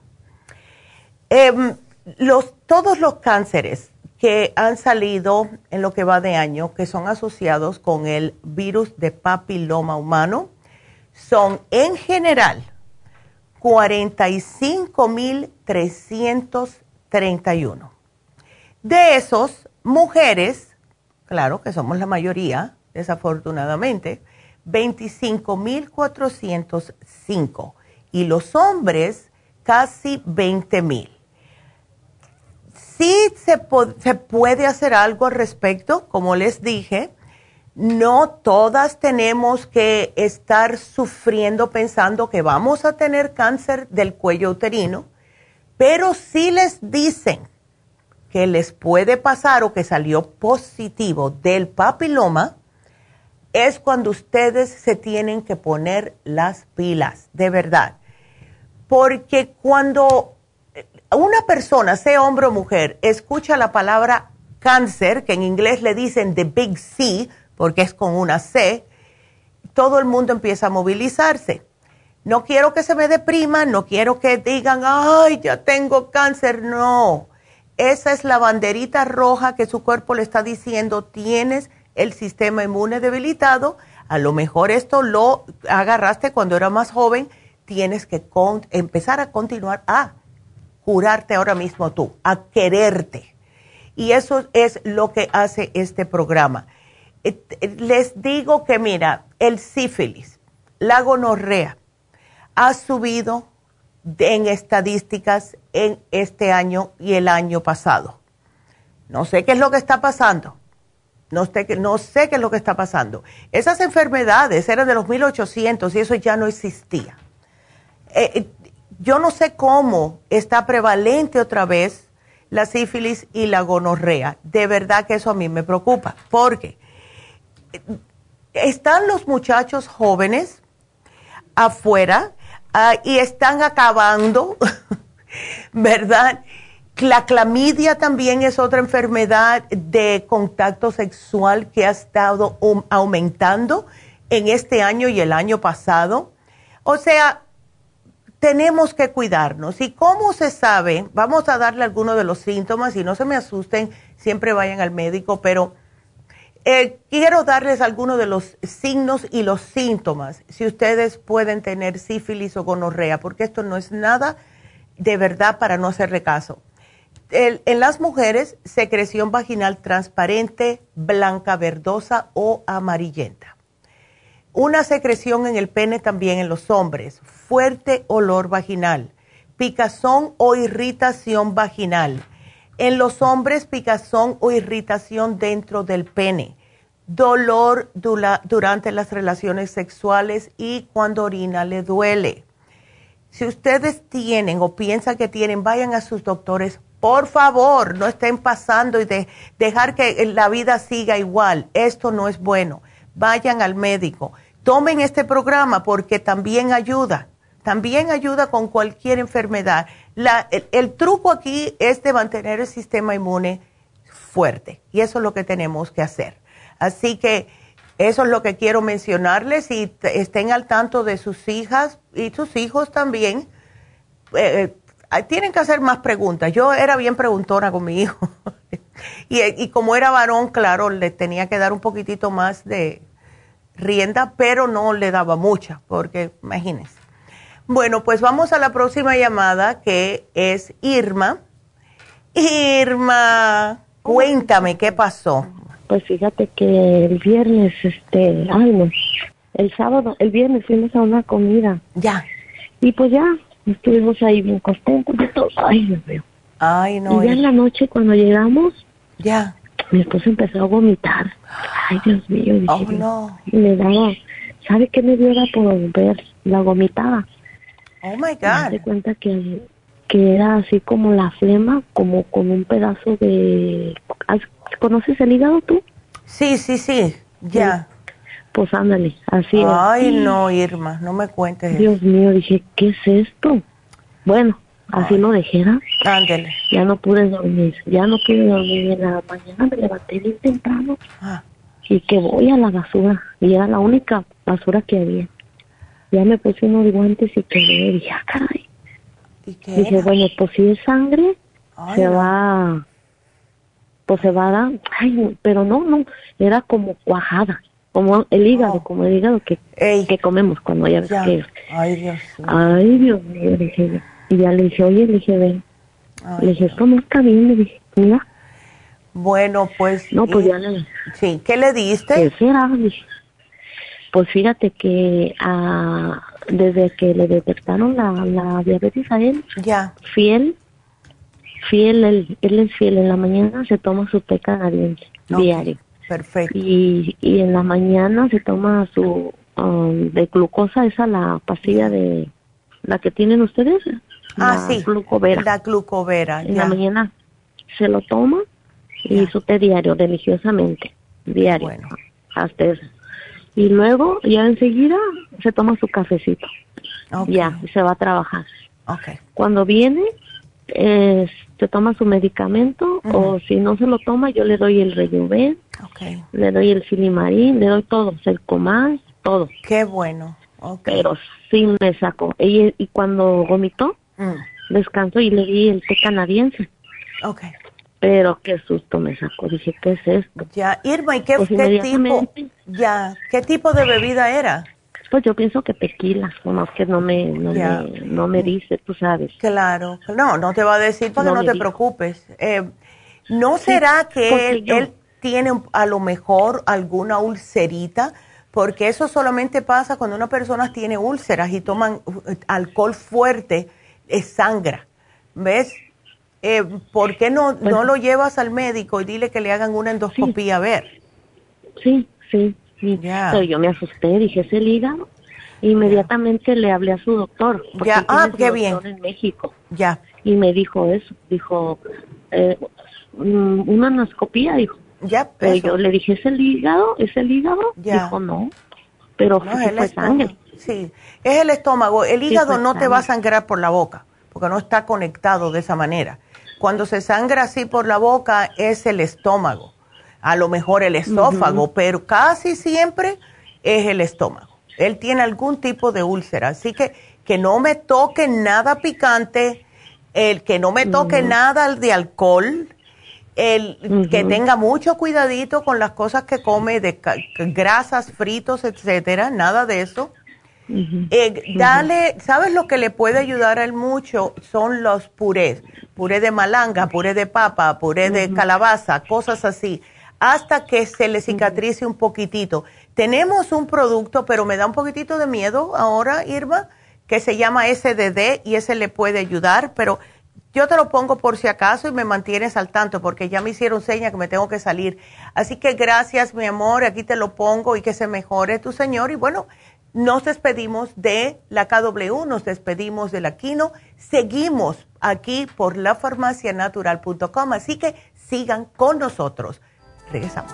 em, los, todos los cánceres que han salido en lo que va de año, que son asociados con el virus de papiloma humano, son en general 45.331. De esos, mujeres, claro que somos la mayoría, desafortunadamente, 25.405 y los hombres casi 20.000. Sí se, se puede hacer algo al respecto, como les dije, no todas tenemos que estar sufriendo pensando que vamos a tener cáncer del cuello uterino, pero si les dicen que les puede pasar o que salió positivo del papiloma, es cuando ustedes se tienen que poner las pilas, de verdad. Porque cuando una persona, sea hombre o mujer, escucha la palabra cáncer, que en inglés le dicen the big C, porque es con una C, todo el mundo empieza a movilizarse. No quiero que se me deprima, no quiero que digan, ay, ya tengo cáncer, no. Esa es la banderita roja que su cuerpo le está diciendo, tienes el sistema inmune debilitado, a lo mejor esto lo agarraste cuando era más joven, tienes que empezar a continuar a curarte ahora mismo tú, a quererte. Y eso es lo que hace este programa. Les digo que, mira, el sífilis, la gonorrea, ha subido en estadísticas en este año y el año pasado. No sé qué es lo que está pasando no sé, no sé qué es lo que está pasando. Esas enfermedades eran de los 1800 y eso ya no existía. Eh, eh, yo no sé cómo está prevalente otra vez la sífilis y la gonorrea. De verdad que eso a mí me preocupa, porque eh, están los muchachos jóvenes afuera ah, y están acabando, ¿verdad? La clamidia también es otra enfermedad de contacto sexual que ha estado aumentando en este año y el año pasado. O sea, tenemos que cuidarnos. ¿Y cómo se sabe? Vamos a darle algunos de los síntomas y no se me asusten, siempre vayan al médico, pero eh, quiero darles algunos de los signos y los síntomas, si ustedes pueden tener sífilis o gonorrea, porque esto no es nada de verdad para no hacerle caso en las mujeres, secreción vaginal transparente, blanca, verdosa o amarillenta. Una secreción en el pene también en los hombres, fuerte olor vaginal, picazón o irritación vaginal. En los hombres, picazón o irritación dentro del pene, dolor durante las relaciones sexuales y cuando orina le duele. Si ustedes tienen o piensan que tienen, vayan a sus doctores. Por favor, no estén pasando y de dejar que la vida siga igual. Esto no es bueno. Vayan al médico. Tomen este programa porque también ayuda. También ayuda con cualquier enfermedad. el, truco aquí es de mantener el sistema inmune fuerte y eso es lo que tenemos que hacer. Así que eso es lo que quiero mencionarles y estén al tanto de sus hijas y sus hijos también. Eh, eh, tienen que hacer más preguntas. Yo era bien preguntona con mi hijo y, y, como era varón, claro, le tenía que dar un poquitito más de rienda, pero no le daba mucha, porque imagínense. Bueno, pues vamos a la próxima llamada que es Irma. Irma, cuéntame qué pasó. Pues fíjate que el viernes, este, ay no, el sábado, el viernes fuimos a una comida. Ya. Y pues ya, estuvimos ahí bien contentos de todos. Ay, Dios mío. Ay, no. Y ya en la noche cuando llegamos, ya. Mi esposo empezó a vomitar. Ay, Dios mío. Dije, oh, no. Me daba, ¿sabe qué me dio por ver? La vomitada. Oh, my God. Me di cuenta que, que era así como la flema, como con un pedazo de ¿Conoces el hígado tú? Sí, sí, sí, ya. Pues ándale, así Ay, no, Irma, no me cuentes. Dios mío, dije, ¿qué es esto? Bueno, así lo dejé, Ándale. Ya no pude dormir, ya no pude dormir. En la mañana me levanté bien temprano ah. y que voy a la basura. Y era la única basura que había. Ya me puse unos guantes y quedé, dije, ah, caray. ¿Y qué dije, bueno, pues si es sangre, se va pues se va a dar, ay, pero no, no, era como cuajada, como el hígado, oh. como el hígado que, que comemos cuando ya ves que Ay, Dios mío. Ay, Dios mío, dije Y ya le dije, oye, le dije, ven. le dije, esto no está bien, le dije, mira. Bueno, pues. No, pues ya le. Sí, ¿qué le diste? ¿Qué será? Dije. Pues fíjate que ah, desde que le detectaron la, la diabetes a él, ya. fiel fiel, él, él es fiel, en la mañana se toma su té canadiense diario. Perfecto. Y, y en la mañana se toma su um, de glucosa, esa la pastilla de la que tienen ustedes. Ah, sí. Glucovera. La glucovera. En la mañana se lo toma y su té diario, religiosamente, diario. Bueno. Hasta eso. Y luego, ya enseguida, se toma su cafecito. Ya, se va a trabajar. Okay. Cuando viene, eh, se toma su medicamento o si no se lo toma yo le doy el rejuven, le doy el silimarín, le doy todo, el comás, todo. Qué bueno. Pero sí me sacó. Y, y cuando vomitó, mm. descansó y le di el té canadiense. Okay. Pero qué susto me sacó. Dije, ¿qué es esto? Ya, Irma, ¿y qué, pues ¿qué tipo? Ya, ¿qué tipo de bebida era? Pues yo pienso que tequila, nomás que no me, no, me, no me dice, tú sabes. Claro, no, no te va a decir para que no te preocupes. Eh, ¿No será que él, tiene a lo mejor alguna ulcerita? Porque eso solamente pasa cuando una persona tiene úlceras y toman uh, alcohol fuerte, es sangra. ¿Ves? Eh, ¿Por qué no, no lo llevas al médico y dile que le hagan una endoscopía a ver? Sí, sí. Pero yo me asusté, dije, ¿es el hígado? Inmediatamente le hablé a su doctor. Ya, ah, qué bien. En México. Ya. Y me dijo eso, dijo, eh, mm, una anoscopía, dijo. Ya, pero yo le dije, ¿es el hígado? ¿Es el hígado? Dijo, no, pero no, fue sangre. Sí, es el estómago. El hígado no te va a sangrar por la boca, porque no está conectado de esa manera. Cuando se sangra así por la boca es el estómago a lo mejor el esófago, pero casi siempre es el estómago. Él tiene algún tipo de úlcera, así que que no me toque nada picante, el que no me toque nada de alcohol, el que tenga mucho cuidadito con las cosas que come, de grasas, fritos, etcétera, nada de eso. Eh, dale, ¿sabes lo que le puede ayudar a él mucho? Son los purés, puré de malanga, puré de papa, puré de calabaza, cosas así hasta que se le cicatrice un poquitito. Tenemos un producto, pero me da un poquitito de miedo ahora, Irma, que se llama SDD y ese le puede ayudar, pero yo te lo pongo por si acaso y me mantienes al tanto porque ya me hicieron seña que me tengo que salir. Así que gracias, mi amor, aquí te lo pongo y que se mejore tu señor. Y bueno, nos despedimos de la KW, nos despedimos de la Quino, seguimos aquí por lafarmacianatural.com, así que sigan con nosotros. Regresamos.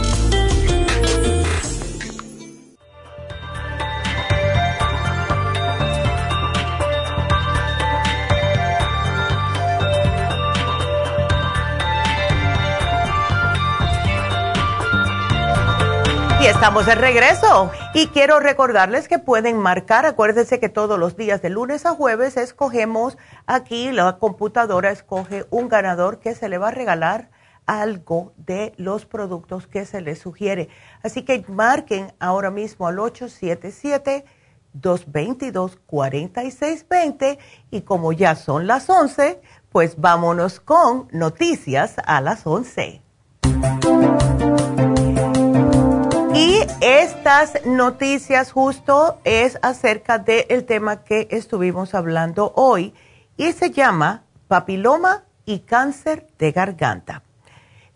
Estamos de regreso y quiero recordarles que pueden marcar, acuérdense que todos los días de lunes a jueves escogemos aquí, la computadora escoge un ganador que se le va a regalar algo de los productos que se les sugiere. Así que marquen ahora mismo al 877-222-4620 y como ya son las 11, pues vámonos con noticias a las 11. Y estas noticias justo es acerca del tema que estuvimos hablando hoy y se llama papiloma y cáncer de garganta.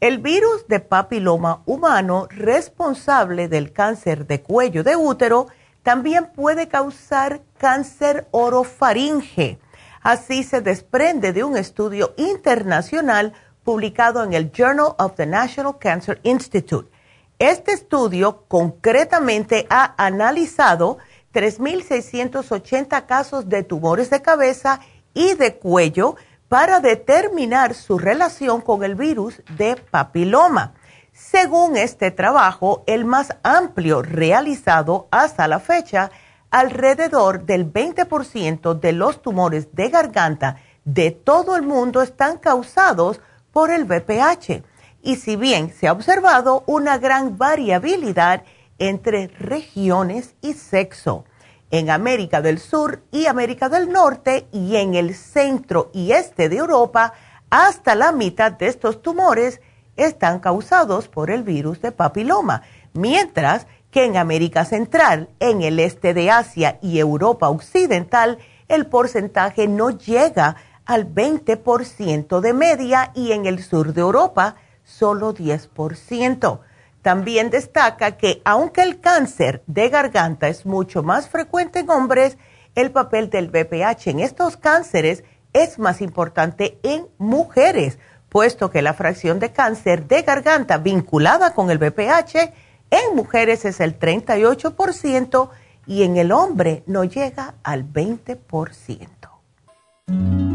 El virus de papiloma humano responsable del cáncer de cuello de útero también puede causar cáncer orofaringe. Así se desprende de un estudio internacional publicado en el Journal of the National Cancer Institute. Este estudio concretamente ha analizado 3.680 casos de tumores de cabeza y de cuello para determinar su relación con el virus de papiloma. Según este trabajo, el más amplio realizado hasta la fecha, alrededor del 20% de los tumores de garganta de todo el mundo están causados por el VPH y si bien se ha observado una gran variabilidad entre regiones y sexo, en América del Sur y América del Norte y en el centro y este de Europa, hasta la mitad de estos tumores están causados por el virus de papiloma, mientras que en América Central, en el este de Asia y Europa Occidental, el porcentaje no llega al 20% de media y en el sur de Europa solo 10%. También destaca que aunque el cáncer de garganta es mucho más frecuente en hombres, el papel del BPH en estos cánceres es más importante en mujeres, puesto que la fracción de cáncer de garganta vinculada con el BPH en mujeres es el 38% y en el hombre no llega al 20%.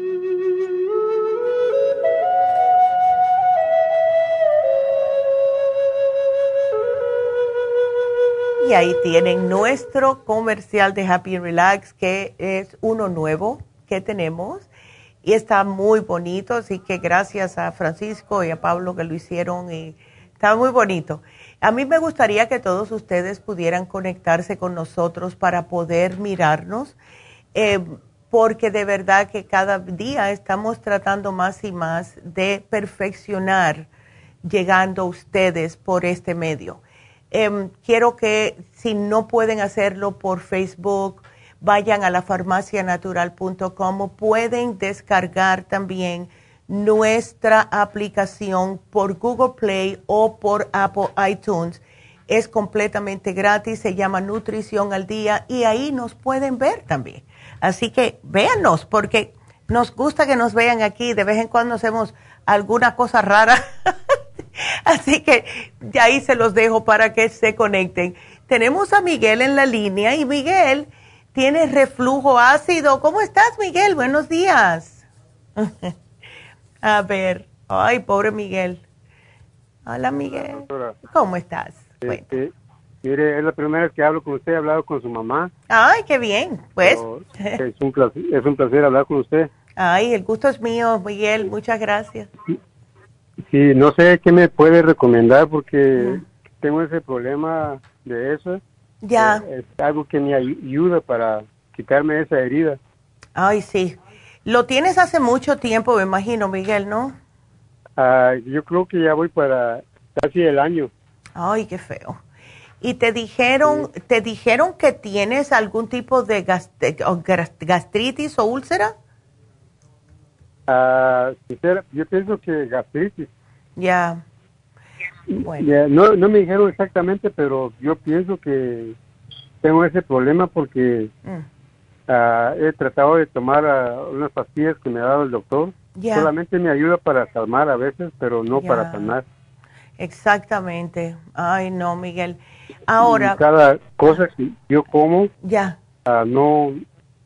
Y ahí tienen nuestro comercial de Happy Relax, que es uno nuevo que tenemos y está muy bonito, así que gracias a Francisco y a Pablo que lo hicieron y está muy bonito. A mí me gustaría que todos ustedes pudieran conectarse con nosotros para poder mirarnos, eh, porque de verdad que cada día estamos tratando más y más de perfeccionar llegando a ustedes por este medio. Em, quiero que si no pueden hacerlo por Facebook, vayan a la farmacianatural.com pueden descargar también nuestra aplicación por Google Play o por Apple iTunes. Es completamente gratis, se llama Nutrición al Día y ahí nos pueden ver también. Así que véanos porque nos gusta que nos vean aquí. De vez en cuando hacemos alguna cosa rara. Así que de ahí se los dejo para que se conecten. Tenemos a Miguel en la línea y Miguel tienes reflujo ácido. ¿Cómo estás, Miguel? Buenos días. A ver, ay, pobre Miguel. Hola, Miguel. ¿Cómo estás? Este, mire, es la primera vez que hablo con usted, he hablado con su mamá. Ay, qué bien, pues. es, un placer, es un placer hablar con usted. Ay, el gusto es mío, Miguel, muchas gracias. Sí, no sé qué me puede recomendar porque tengo ese problema de eso ya. Eh, es algo que me ayuda para quitarme esa herida. Ay, sí. Lo tienes hace mucho tiempo, me imagino, Miguel, ¿no? Ah, yo creo que ya voy para casi el año. Ay, qué feo. ¿Y te dijeron, te dijeron que tienes algún tipo de gastritis o úlcera? Ah, yo pienso que gastritis. Ya no, no me dijeron exactamente, pero yo pienso que tengo ese problema porque mm. ah, he tratado de tomar ah, unas pastillas que me ha dado el doctor. Solamente me ayuda para calmar a veces, pero no para sanar. Exactamente. Ay, no, Miguel. Ahora. cada cosa que yo como, ya. Ah, no,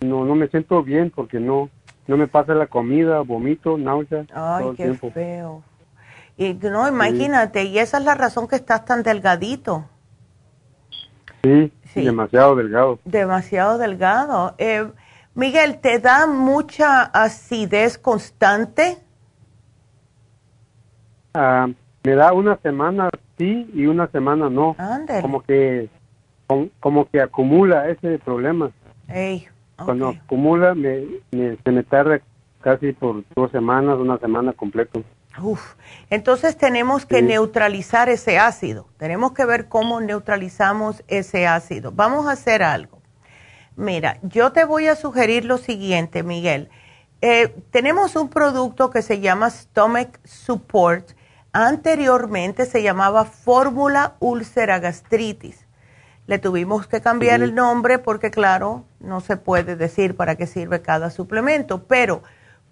no, no me siento bien porque no, no me pasa la comida, vomito, náusea. Ay, qué feo. Y no, imagínate, y esa es la razón que estás tan delgadito. Sí, demasiado delgado. Demasiado delgado. Eh, Miguel, ¿te da mucha acidez constante? Ah, me da una semana sí y una semana no. Como que como, que acumula ese problema. Cuando acumula me, se me tarda casi por dos semanas, una semana completo. Uf. Entonces tenemos que neutralizar ese ácido. Tenemos que ver cómo neutralizamos ese ácido. Vamos a hacer algo. Mira, yo te voy a sugerir lo siguiente, Miguel. Eh, tenemos un producto que se llama Stomach Support. Anteriormente se llamaba Fórmula Úlcera Gastritis. Le tuvimos que cambiar el nombre porque, claro, no se puede decir para qué sirve cada suplemento, pero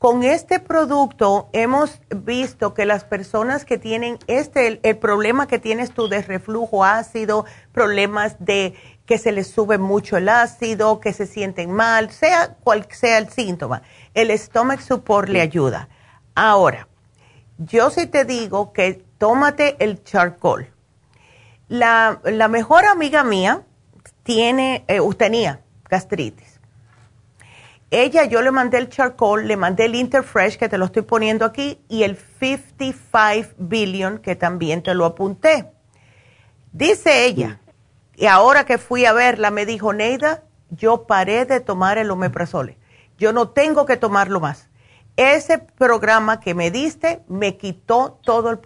con este producto hemos visto que las personas que tienen este, el, problema que tienes tú de reflujo ácido, problemas de que se les sube mucho el ácido, que se sienten mal, sea cual sea el síntoma, el stomach support le ayuda. Ahora, yo sí te digo que tómate el charcoal. La, mejor amiga mía tiene, eh, tenía gastritis ella, yo le mandé el charcoal, le mandé el Interfresh, que te lo estoy poniendo aquí, y el 55 billion, que también te lo apunté. Dice ella, y ahora que fui a verla, me dijo, Neida, yo paré de tomar el omeprazole. Yo no tengo que tomarlo más. ese programa que me diste me quitó todo el,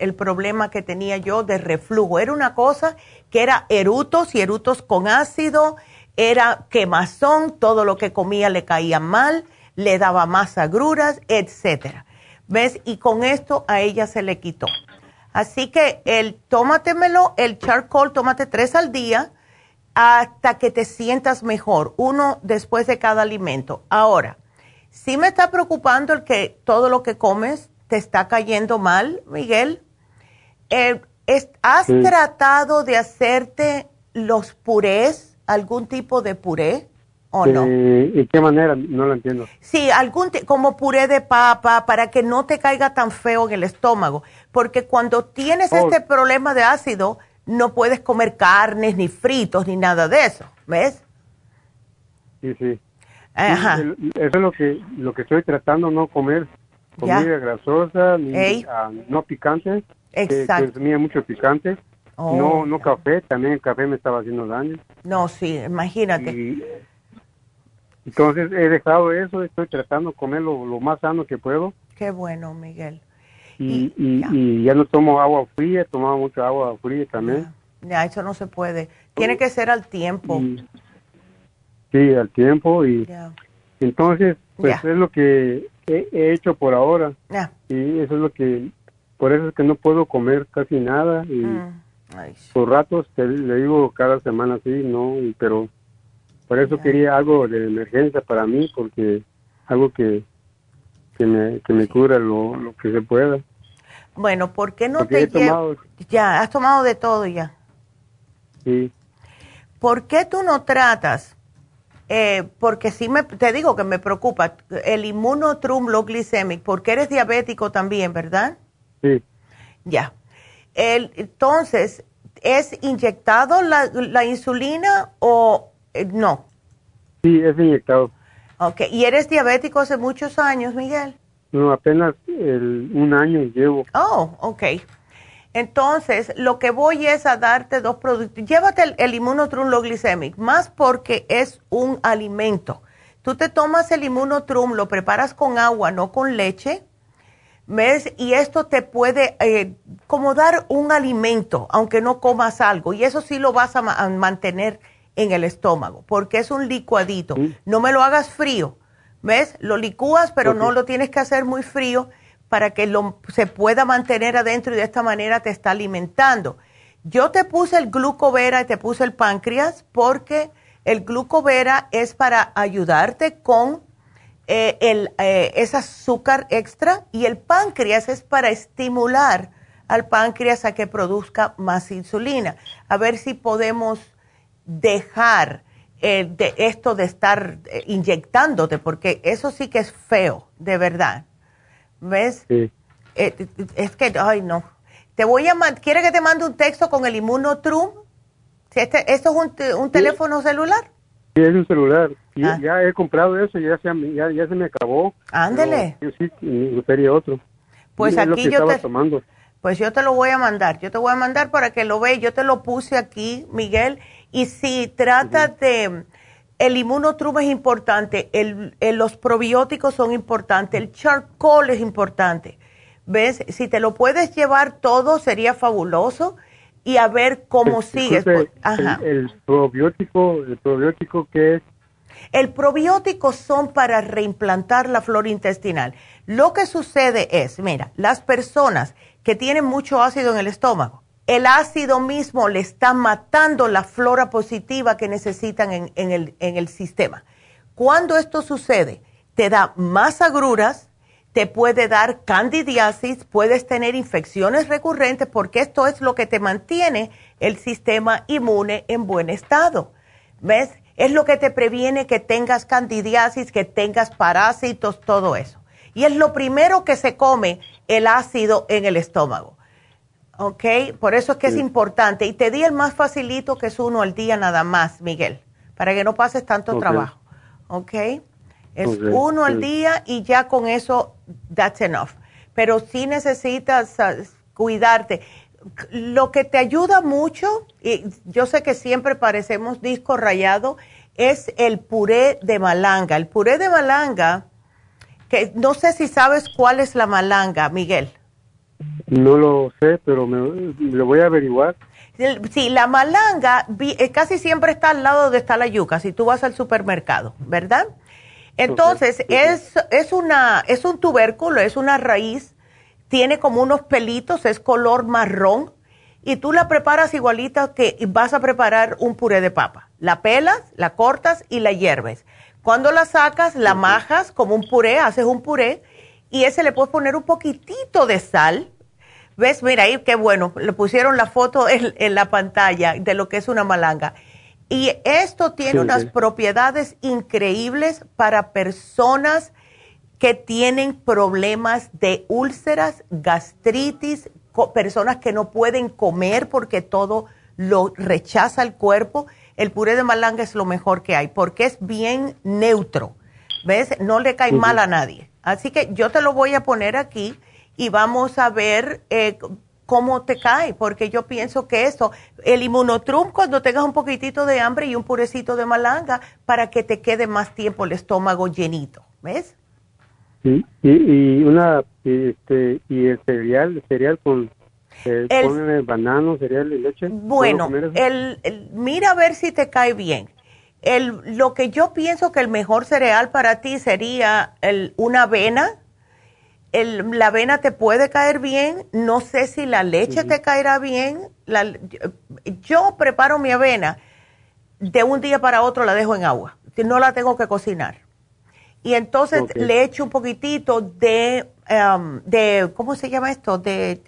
el problema que tenía yo de reflujo. Era una cosa que era erutos y erutos con ácido, era quemazón, todo lo que comía le caía mal, le daba más agruras, etcétera. ¿Ves? Y con esto a ella se le quitó. Así que el tómatemelo, el charcoal, tómate tres al día hasta que te sientas mejor, uno después de cada alimento. Ahora, si me está preocupando el que todo lo que comes te está cayendo mal, Miguel. Eh, ¿Has tratado de hacerte los purés, algún tipo de puré o no? ¿Y qué manera? No lo entiendo. Sí, algún como puré de papa para que no te caiga tan feo en el estómago, porque cuando tienes oh. este problema de ácido no puedes comer carnes ni fritos ni nada de eso, ¿ves? Sí, sí. Ajá. Eso es lo que lo que estoy tratando no comer comida grasosa ni ah, no picante. Exacto. Que, mucho picante. No, oh. no café, también el café me estaba haciendo daño. No, sí, imagínate. entonces he dejado eso, estoy tratando de comer lo, más sano que puedo. Qué bueno, Miguel. Y, y, ya. no tomo agua fría, tomaba mucha agua fría también. Ya, eso no se puede. Tiene que ser al tiempo. Sí, al tiempo y entonces pues es lo que he, hecho por ahora y eso es lo que por eso es que no puedo comer casi nada y mm. Por ratos te, le digo cada semana sí no pero por eso quería algo de emergencia para mí porque algo que que me que me cura lo, lo que se pueda. Bueno ¿por qué no te llevas ya has tomado de todo ya sí. ¿por qué tú no tratas eh, porque sí me, te digo que me preocupa, el inmunotrum low glycemic, porque eres diabético también, ¿verdad? Sí. Ya. El, entonces, ¿es inyectado la, insulina o eh, no? Sí, es inyectado. Ok, ¿y eres diabético hace muchos años, Miguel? No, apenas un año llevo. Oh, ok. Entonces, lo que voy es a darte dos productos. Llévate el, el Immunotrum Low Glycemic, más porque es un alimento. Tú te tomas el Immunotrum, lo preparas con agua, no con leche, ¿ves? Y esto te puede eh, como dar un alimento, aunque no comas algo. Y eso sí lo vas a, mantener en el estómago, porque es un licuadito. No me lo hagas frío, ¿ves? Lo licúas, pero no lo tienes que hacer muy frío para que lo, se pueda mantener adentro y de esta manera te está alimentando. Yo te puse el glucovera y te puse el páncreas porque el glucovera es para ayudarte con eh, el, eh, ese azúcar extra y el páncreas es para estimular al páncreas a que produzca más insulina. A ver si podemos dejar eh, de esto de estar inyectándote, porque eso sí que es feo, de verdad. ¿Ves? Sí. Eh, es que, ay, no. Te voy a ¿Quiere que te mande un texto con el Immunotrum? Este, ¿Esto es un, teléfono celular? Sí, es un celular. Ah. Ya he comprado eso, ya se, ya, ya se me acabó. Ándele. Yo sí, me gustaría otro. Pues aquí yo te... Tomando. Pues yo te lo voy a mandar. Yo te voy a mandar para que lo veas. Yo te lo puse aquí, Miguel. Y si trata de el inmunotrum es importante, el, los probióticos son importantes, el charcoal es importante. ¿Ves? Si te lo puedes llevar todo sería fabuloso y a ver cómo sigues. Pues, el, probiótico, el probiótico qué es? El probiótico son para reimplantar la flora intestinal. Lo que sucede es, mira, las personas que tienen mucho ácido en el estómago, el ácido mismo le está matando la flora positiva que necesitan en, el, el, sistema. Cuando esto sucede, te da más agruras, te puede dar candidiasis, puedes tener infecciones recurrentes porque esto es lo que te mantiene el sistema inmune en buen estado. ¿Ves? Es lo que te previene que tengas candidiasis, que tengas parásitos, todo eso. Y es lo primero que se come el ácido en el estómago. Ok, por eso es que es importante. Y te di el más facilito que es uno al día nada más, Miguel, para que no pases tanto trabajo. Ok, es uno al día y ya con eso, that's enough. Pero sí necesitas ah, cuidarte. Lo que te ayuda mucho, y yo sé que siempre parecemos disco rayado, es el puré de malanga. El puré de malanga que no sé si sabes cuál es la malanga, Miguel. No lo sé, pero me, lo voy a averiguar. Sí, la malanga eh, casi siempre está al lado de está la yuca, si tú vas al supermercado, ¿verdad? Entonces, es, es, una, es un tubérculo, es una raíz, tiene como unos pelitos, es color marrón, y tú la preparas igualita que vas a preparar un puré de papa. La pelas, la cortas y la hierves. Cuando la sacas, la majas como un puré, haces un puré, y ese le puedes poner un poquitito de sal. ¿Ves? Mira ahí, qué bueno. Le pusieron la foto en la pantalla de lo que es una malanga y esto tiene unas propiedades increíbles para personas que tienen problemas de úlceras, gastritis, personas que no pueden comer porque todo lo rechaza el cuerpo. El puré de malanga es lo mejor que hay porque es bien neutro. ¿Ves? No le cae mal a nadie. Así que yo te lo voy a poner aquí y vamos a ver eh, cómo te cae, porque yo pienso que eso, el inmunotrum cuando tengas un poquitito de hambre y un purecito de malanga para que te quede más tiempo el estómago llenito, ¿ves? Sí, y, una, este, y el cereal, el cereal con, eh, el, banano, cereal y leche. Bueno, el, mira a ver si te cae bien. El, lo que yo pienso que el mejor cereal para ti sería el, una avena, la avena te puede caer bien, no sé si la leche te caerá bien. yo, preparo mi avena, de un día para otro la dejo en agua, no la tengo que cocinar. Y entonces le echo un poquitito de, um, de, ¿cómo se llama esto? De,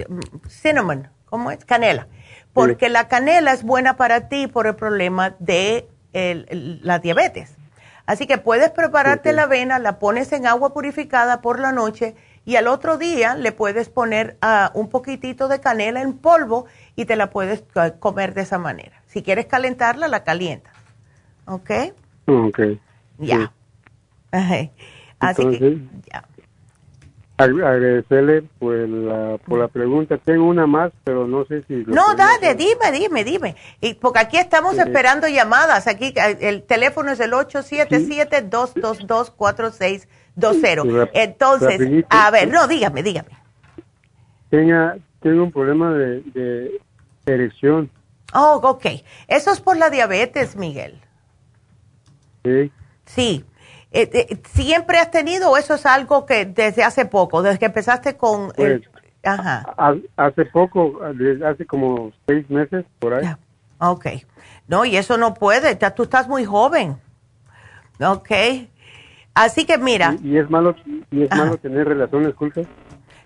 cinnamon, ¿cómo es? Canela. Porque la canela es buena para ti por el problema de la diabetes. Así que puedes prepararte la avena, la pones en agua purificada por la noche y al otro día le puedes poner uh, un poquitito de canela en polvo y te la puedes comer de esa manera. Si quieres calentarla, la calientas. ¿Ok? Ok. Ya. Así que, ya. Agradecerle pues, la, por la pregunta. Tengo una más, pero no sé si... No, dale, dime, dime, dime. Y porque aquí estamos esperando llamadas. Aquí eh, el teléfono es el 877-222-46 dos cero. Entonces, a ver, no, dígame, dígame. Tenga, tengo un problema de, erección. Oh, ok. Eso es por la diabetes, Miguel. Sí. Sí. Eh, eh, ¿Siempre has tenido o eso es algo que desde hace poco, desde que empezaste con... Pues, ajá. hace poco, hace como seis meses, por ahí. Ok. No, y eso no puede, tú estás muy joven. Ok. Así que mira. ¿Y, es malo, y es malo tener relaciones ocultas?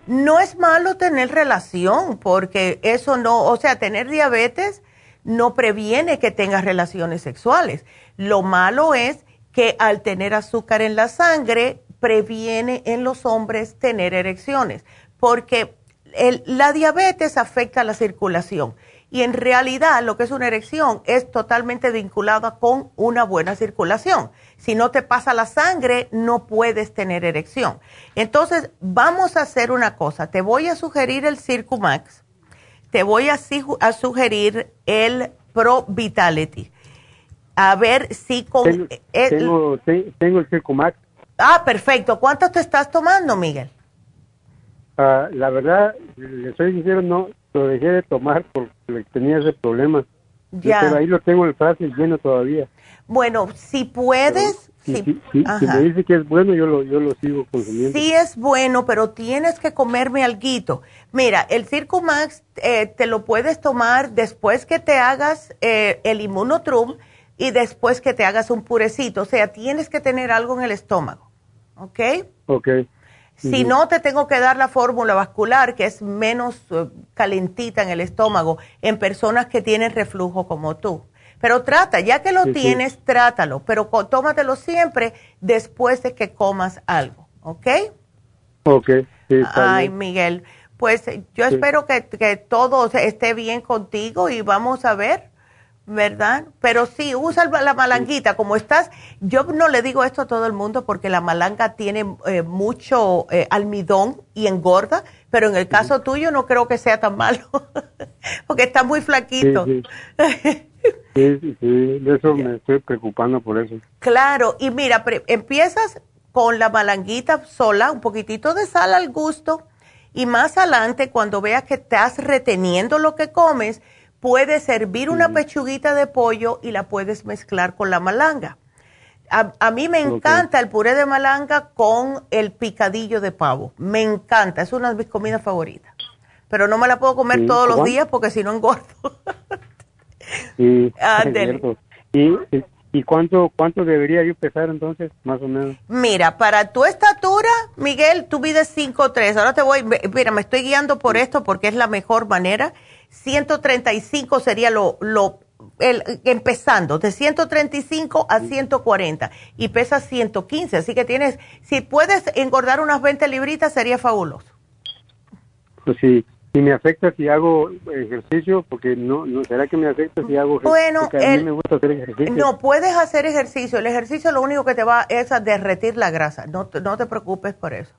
No es malo tener relación, porque eso no, o sea, tener diabetes no previene que tengas relaciones sexuales. Lo malo es que al tener azúcar en la sangre, previene en los hombres tener erecciones, porque la diabetes afecta la circulación y en realidad lo que es una erección es totalmente vinculada con una buena circulación. Si no te pasa la sangre, no puedes tener erección. Entonces, vamos a hacer una cosa. Te voy a sugerir el Circumax. Te voy a, sugerir el Pro Vitality. A ver si con... Tengo el, tengo, el Circumax. Ah, perfecto. ¿Cuántos te estás tomando, Miguel? Ah, la verdad, le soy sincero, no, lo dejé de tomar porque tenía ese problema. Ya. Pero ahí lo tengo el frasco lleno todavía. Bueno, si puedes... si, me dice que es bueno, yo lo, yo lo sigo consumiendo. Sí es bueno, pero tienes que comerme alguito. Mira, el Circo Max eh, te lo puedes tomar después que te hagas eh, el Immunotrum y después que te hagas un purecito. O sea, tienes que tener algo en el estómago. ¿Ok? Ok. Si no, te tengo que dar la fórmula vascular, que es menos eh, calentita en el estómago, en personas que tienen reflujo como tú. Pero trata, ya que lo tienes, trátalo, pero tómatelo siempre después de que comas algo, ¿ok? Ok. Ay, Miguel, pues yo espero que, que todo esté bien contigo y vamos a ver, ¿verdad? Pero sí, usa la malanguita, como estás, yo no le digo esto a todo el mundo porque la malanga tiene eh, mucho eh, almidón y engorda, pero en el caso tuyo no creo que sea tan malo, porque está muy flaquito. Sí, sí, de eso me estoy preocupando por eso. Claro, y mira, empiezas con la malanguita sola, un poquitito de sal al gusto. Y más adelante, cuando veas que estás reteniendo lo que comes, puedes servir una pechuguita de pollo y la puedes mezclar con la malanga. A, mí me encanta el puré de malanga con el picadillo de pavo. Me encanta, es una de mis comidas favoritas. Pero no me la puedo comer todos los días porque si no engordo. sí, ¿Y, ¿Y cuánto, cuánto debería yo pesar entonces, más o menos? Mira, para tu estatura, Miguel, tú mides 5'3". Ahora te voy, mira, me estoy guiando por esto porque es la mejor manera. 135 sería lo, lo el, empezando de 135 a 140 y pesa 115, así que tienes, si puedes engordar unas 20 libritas sería fabuloso. Pues sí, y me afecta si hago ejercicio, porque no, no será que me afecta si hago bueno, a mí me gusta hacer ejercicio. No, puedes hacer ejercicio, el ejercicio lo único que te va es a derretir la grasa, no, no te preocupes por eso.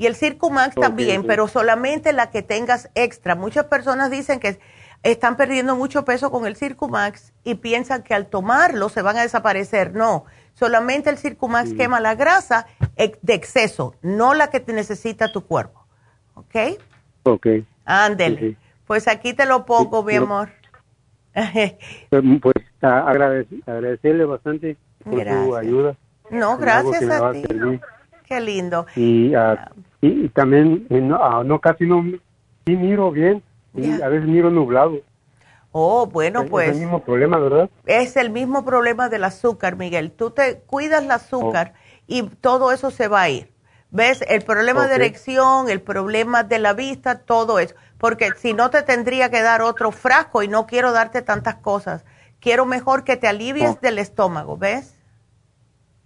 Y el Circumax también, pero solamente la que tengas extra. Muchas personas dicen que están perdiendo mucho peso con el Circumax y piensan que al tomarlo se van a desaparecer. No, solamente el Circumax quema la grasa de exceso, no la que te necesita tu cuerpo. ¿Ok? Ok. Ándele. Pues aquí te lo pongo, mi amor. Pues, pues agradecerle bastante por su ayuda. No, gracias a ti. Qué lindo. Y, ah, y, también, no, ah, no, casi no, sí miro bien, y a veces miro nublado. Oh, bueno, pues. Es el mismo problema, ¿verdad? Es el mismo problema del azúcar, Miguel. Tú te cuidas el azúcar y todo eso se va a ir. ¿Ves? El problema de erección, el problema de la vista, todo eso. Porque si no te tendría que dar otro frasco y no quiero darte tantas cosas. Quiero mejor que te alivies oh. del estómago, ¿ves?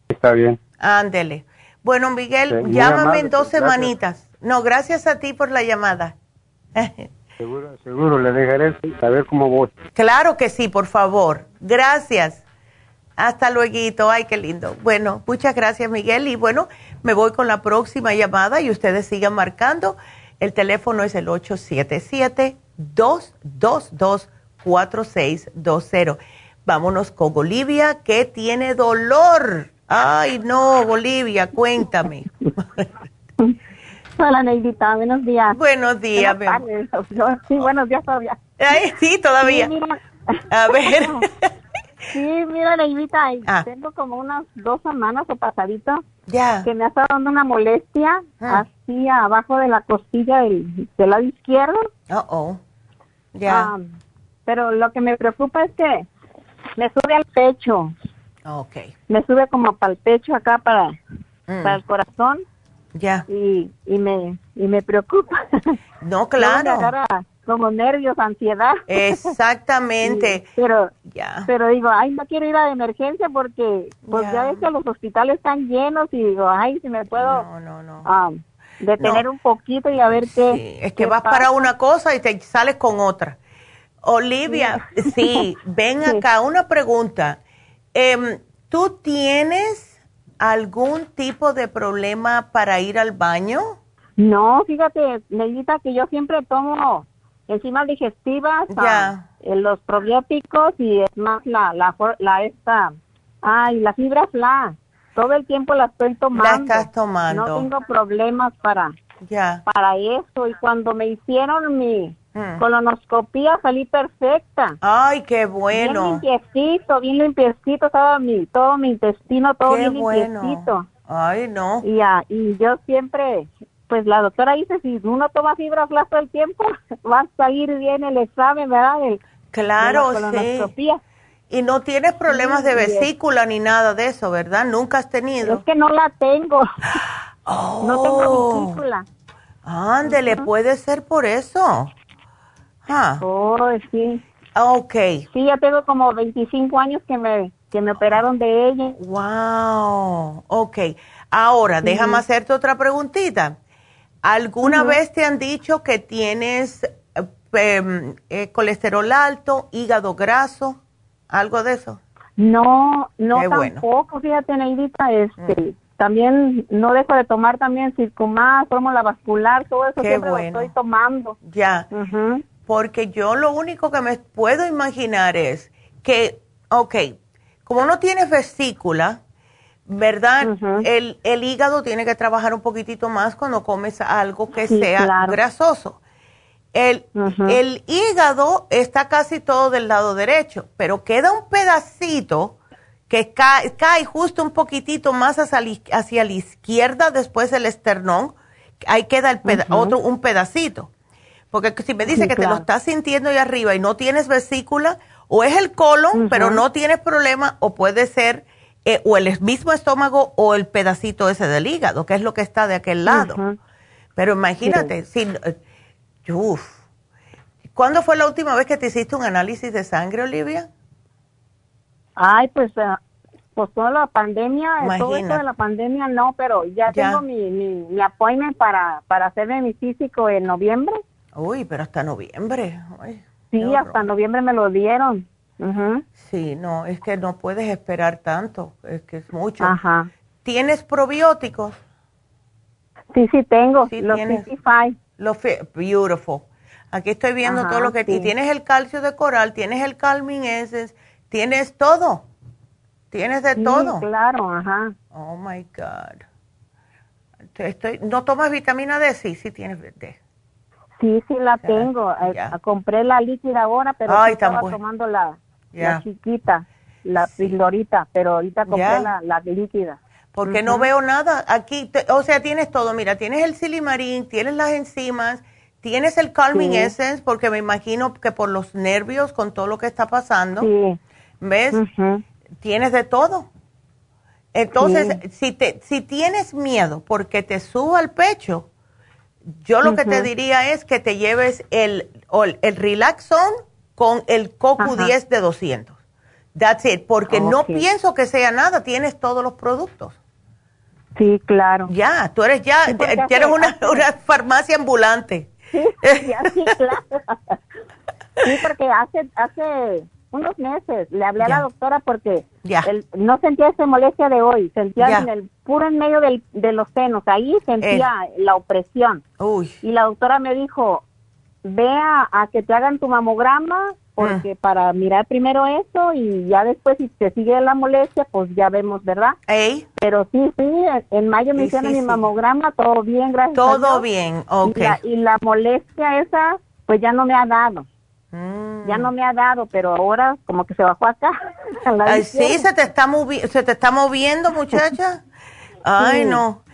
Está bien. Ándele. Bueno, Miguel, llámame en dos semanitas. No, gracias a ti por la llamada. Seguro, seguro, le dejaré saber cómo voy. Claro que sí, por favor. Gracias. Hasta luego. Ay, qué lindo. Bueno, muchas gracias, Miguel. Y bueno, me voy con la próxima llamada y ustedes sigan marcando. El teléfono es el 877-222-4620. Vámonos con Olivia, que tiene dolor. Ay, no, Olivia, cuéntame. Hola, Neidita, buenos días. Buenos días. Sí, buenos días todavía. sí, todavía. A ver. Sí, mira, Neidita, ah. tengo como unas dos semanas o pasadito ya. que me ha estado dando una molestia ah. así abajo de la costilla del, lado izquierdo. Oh, oh. Ya. Ah, pero lo que me preocupa es que me sube al pecho. Okay. Me sube como para el pecho acá para, mm. para el corazón. Ya. Y, y, me, y me preocupa. No, claro. como nervios, ansiedad. Exactamente. pero, ya. pero digo, ay, no quiero ir a emergencia porque pues ya, ves que los hospitales están llenos y digo, ay, si me puedo no, no, no. Ah, detener un poquito y a ver qué. es que vas para una cosa y te sales con otra. Olivia, sí, ven acá, una pregunta. Em, ¿Tú tienes algún tipo de problema para ir al baño? No, fíjate, Neidita, que yo siempre tomo enzimas digestivas, ya. Eh, los probióticos y es más la, la, la esta, ay, la fibra fla. Todo el tiempo la estoy tomando. La estás tomando. No tengo problemas para, para eso. Y cuando me hicieron mi, Hmm. Colonoscopía salí perfecta. Ay, qué bueno. Bien limpiecito, bien limpiecito, estaba mi, todo mi intestino, todo bien limpiecito. Ay, no. Y, y yo siempre, pues la doctora dice, si uno toma fibra flash todo el tiempo, va a salir bien el examen, ¿verdad? claro, sí. Y no tienes problemas de vesícula ni nada de eso, ¿verdad? Nunca has tenido. Es que no la tengo. No tengo oh. vesícula. Ándele, puede ser por eso. Ah. Oh, sí. Ok. Sí, ya tengo como 25 años que me, que me operaron de ella. Wow. Ok. Ahora, déjame hacerte otra preguntita. ¿Alguna vez te han dicho que tienes em, eh, colesterol alto, hígado graso, algo de eso? No, no tampoco, fíjate, Neidita, este, mm. también no dejo de tomar también circumás, fórmula vascular, todo eso siempre lo estoy tomando. Ya porque yo lo único que me puedo imaginar es que, ok, como no tienes vesícula, ¿verdad? el, el, hígado tiene que trabajar un poquitito más cuando comes algo que sea grasoso. El, el, hígado está casi todo del lado derecho, pero queda un pedacito que cae, cae justo un poquitito más hacia, hacia, la izquierda después del esternón. Ahí queda el otro, un pedacito. Porque si me dice que te lo estás sintiendo ahí arriba y no tienes vesícula, o es el colon, pero no tienes problema, o puede ser eh, o el mismo estómago o el pedacito ese del hígado, que es lo que está de aquel lado. Pero imagínate, si, eh, uf. ¿cuándo fue la última vez que te hiciste un análisis de sangre, Olivia? Ay, pues, uh, pues toda la pandemia, todo esto de la pandemia no, pero ya, tengo mi, mi, mi appointment para, para hacerme mi físico en noviembre. Uy, pero hasta noviembre. sí, hasta noviembre me lo dieron. Sí, no, es que no puedes esperar tanto, es que es mucho. Ajá. ¿Tienes probióticos? Sí, sí tengo, sí, los tienes, Los beautiful. Aquí estoy viendo todo lo que tienes el calcio de coral, tienes el calming essence, tienes todo. Tienes de todo. claro, ajá. Oh my god. Estoy, ¿No tomas vitamina D? Sí, sí tienes D. Sí, sí la tengo. Eh, compré la líquida ahora, pero estaba tomando la, chiquita, la pildorita, pero ahorita compré la, líquida. Porque no veo nada. Aquí, o sea, tienes todo. Mira, tienes el silimarín, tienes las enzimas, tienes el calming essence, porque me imagino que por los nervios, con todo lo que está pasando, ¿ves? Tienes de todo. Entonces, si, te, si tienes miedo porque te suba al pecho, yo lo que te diría es que te lleves el, el Relaxon con el CoQ10 de 200. That's it, porque no pienso que sea nada, tienes todos los productos. Sí, claro. Ya, tú eres ya, tienes una, una, farmacia ambulante. Sí, sí, claro. sí, porque hace, hace unos meses le hablé a la doctora porque no sentía esa molestia de hoy, sentía en el puro en medio del, de los senos, ahí sentía eh. la opresión. Y la doctora me dijo, vea a que te hagan tu mamograma porque ah. para mirar primero eso y ya después si te sigue la molestia, pues ya vemos, ¿verdad? Pero sí, sí, en mayo me hicieron mi mamograma, todo bien, gracias. Todo bien, ok. y la molestia esa, pues ya no me ha dado. Mm. Ya no me ha dado, pero ahora como que se bajó acá. Ay, sí, se te está se te está moviendo, muchacha. Ay, no.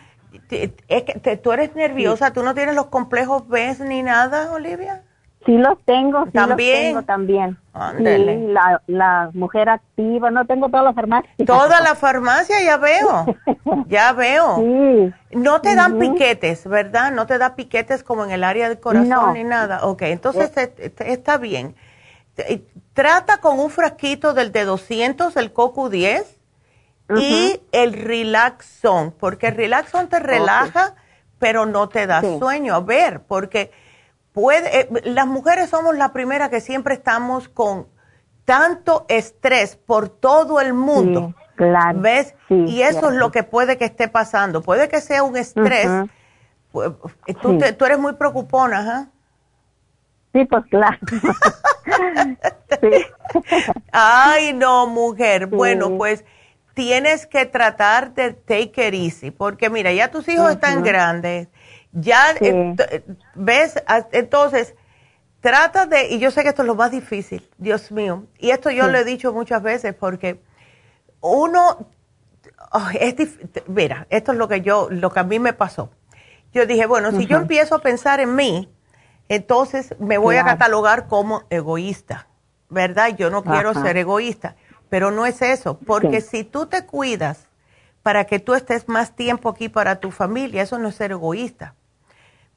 Es que tú eres nerviosa, tú no tienes los complejos B ni nada, Olivia. Sí los tengo, sí ¿También? los tengo también. la, la, mujer activa, no tengo toda la farmacia. Toda la farmacia, ya veo, ya veo. Sí. No te dan piquetes, ¿verdad? No te da piquetes como en el área del corazón ni nada. Ok, entonces eh. está bien. Trata con un frasquito del de 200, el CoQ10, y el Relaxon, porque el Relaxon te relaja, pero no te da sueño. A ver, porque puede, eh, las mujeres somos la primera que siempre estamos con tanto estrés por todo el mundo. claro. ¿Ves? y eso es lo que puede que esté pasando. Puede que sea un estrés. Pues, tú, tú, eres muy preocupona, ¿ah? Sí, pues claro. Ay, no, mujer. Bueno, pues tienes que tratar de take it easy, porque mira, ya tus hijos están grandes ya, eh, ¿ves? Entonces, trata de, y yo sé que esto es lo más difícil, Dios mío, y esto yo lo he dicho muchas veces porque uno, oh, es mira, esto es lo que yo, lo que a mí me pasó. Yo dije, bueno, si yo empiezo a pensar en mí, entonces me voy a catalogar como egoísta, ¿verdad? Yo no quiero ser egoísta, pero no es eso, porque si tú te cuidas para que tú estés más tiempo aquí para tu familia, eso no es ser egoísta.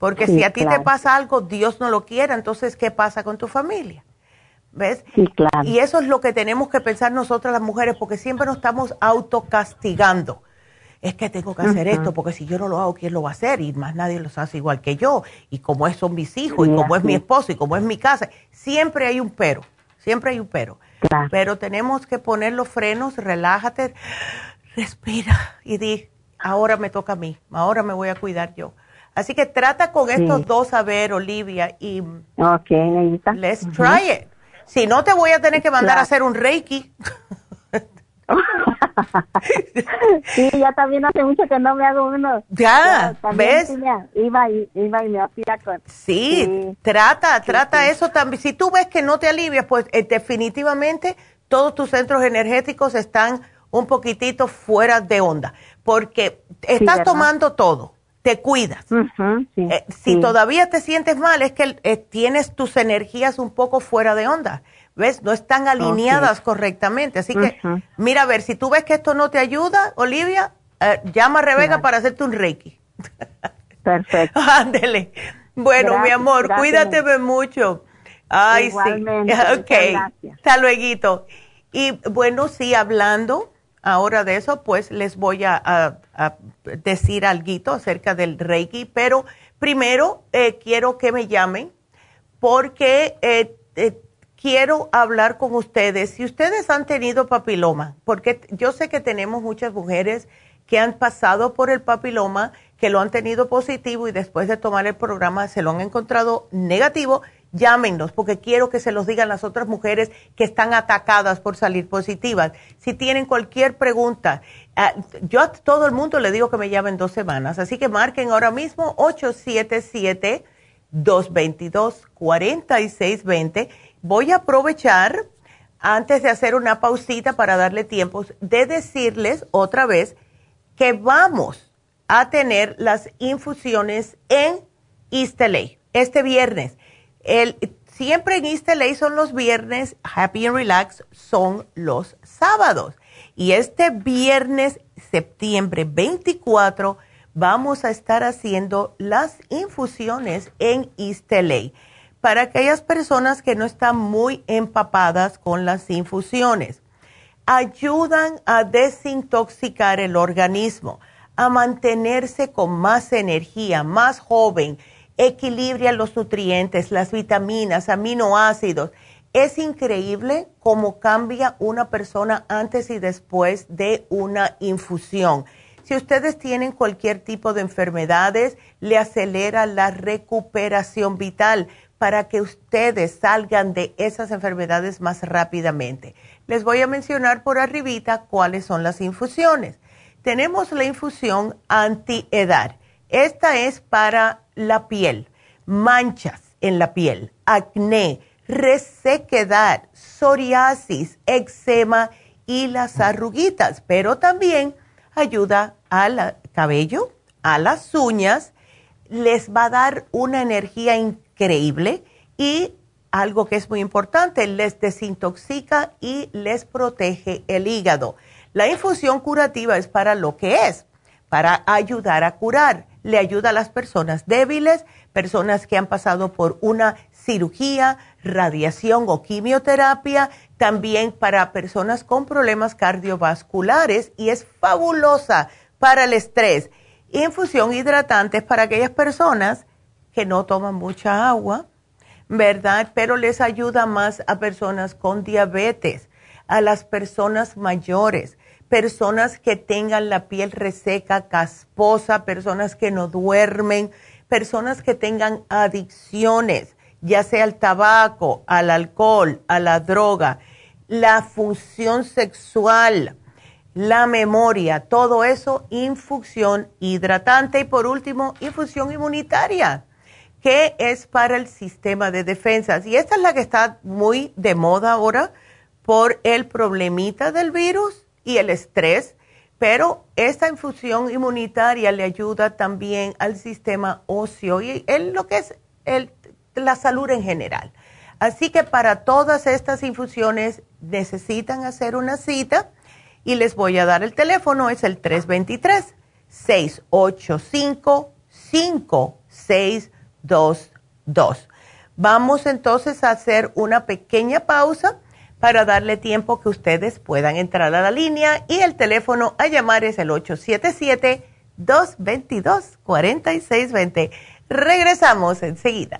Porque si a ti te pasa algo, Dios no lo quiera, entonces, ¿qué pasa con tu familia? ¿Ves? Sí, claro. Y eso es lo que tenemos que pensar nosotras las mujeres, porque siempre nos estamos autocastigando. Es que tengo que hacer esto, porque si yo no lo hago, ¿quién lo va a hacer? Y más nadie lo hace igual que yo. Y como son mis hijos, y como es mi esposo, y como es mi casa, siempre hay un pero, siempre hay un pero. Pero tenemos que poner los frenos, relájate, respira y di, ahora me toca a mí, ahora me voy a cuidar yo. Así que trata con estos dos a ver, Olivia, y Ok, let's try it. Si no, te voy a tener que mandar a hacer un Reiki. sí, ya también hace mucho que no me hago uno. Ya, ¿ves? iba, y, iba y me hacía con... Sí, trata, trata eso también. Si tú ves que no te alivias, pues eh, definitivamente todos tus centros energéticos están un poquitito fuera de onda, porque estás tomando todo, te cuidas. Eh, si todavía te sientes mal, es que eh, tienes tus energías un poco fuera de onda. ¿Ves? No están alineadas correctamente. Así que, mira, a ver, si tú ves que esto no te ayuda, Olivia, eh, llama a Rebeca para hacerte un Reiki. Perfecto. Ándele. Bueno, mi amor, cuídate mucho. Ay, sí. Ok. Hasta luego. Y bueno, sí, hablando ahora de eso, pues les voy a, decir algo acerca del Reiki, pero primero eh, quiero que me llamen porque eh, eh, quiero hablar con ustedes. Si ustedes han tenido papiloma, porque yo sé que tenemos muchas mujeres que han pasado por el papiloma, que lo han tenido positivo y después de tomar el programa se lo han encontrado negativo llámenos porque quiero que se los digan las otras mujeres que están atacadas por salir positivas. Si tienen cualquier pregunta, ah, yo a todo el mundo le digo que me llamen dos semanas, así que marquen ahora mismo 877-222-4620. Voy a aprovechar antes de hacer una pausita para darle tiempo de decirles otra vez que vamos a tener las infusiones en East este viernes el, siempre en East LA son los viernes, Happy and Relax son los sábados. Y este viernes, septiembre 24, vamos a estar haciendo las infusiones en East para aquellas personas que no están muy empapadas con las infusiones. Ayudan a desintoxicar el organismo, a mantenerse con más energía, más joven equilibra los nutrientes, las vitaminas, aminoácidos. Es increíble cómo cambia una persona antes y después de una infusión. Si ustedes tienen cualquier tipo de enfermedades, le acelera la recuperación vital para que ustedes salgan de esas enfermedades más rápidamente. Les voy a mencionar por arribita cuáles son las infusiones. Tenemos la infusión antiedad. Esta es para la piel, manchas en la piel, acné, resequedad, psoriasis, eczema y las arruguitas, pero también ayuda al cabello, a las uñas, les va a dar una energía increíble y algo que es muy importante, les desintoxica y les protege el hígado. La infusión curativa es para lo que es, para ayudar a curar le ayuda a las personas débiles, personas que han pasado por una cirugía, radiación o quimioterapia, también para personas con problemas cardiovasculares y es fabulosa para el estrés. Infusión hidratante para aquellas personas que no toman mucha agua, ¿verdad? Pero les ayuda más a personas con diabetes, a las personas mayores personas que tengan la piel reseca, casposa, personas que no duermen, personas que tengan adicciones, ya sea al tabaco, al alcohol, a la droga, la función sexual, la memoria, todo eso, infusión hidratante y por último, infusión inmunitaria, que es para el sistema de defensas. Y esta es la que está muy de moda ahora por el problemita del virus y el estrés, pero esta infusión inmunitaria le ayuda también al sistema óseo y en lo que es el, la salud en general. Así que para todas estas infusiones necesitan hacer una cita y les voy a dar el teléfono, es el 323-685-5622. Vamos entonces a hacer una pequeña pausa para darle tiempo que ustedes puedan entrar a la línea y el teléfono a llamar es el 877-222-4620. Regresamos enseguida.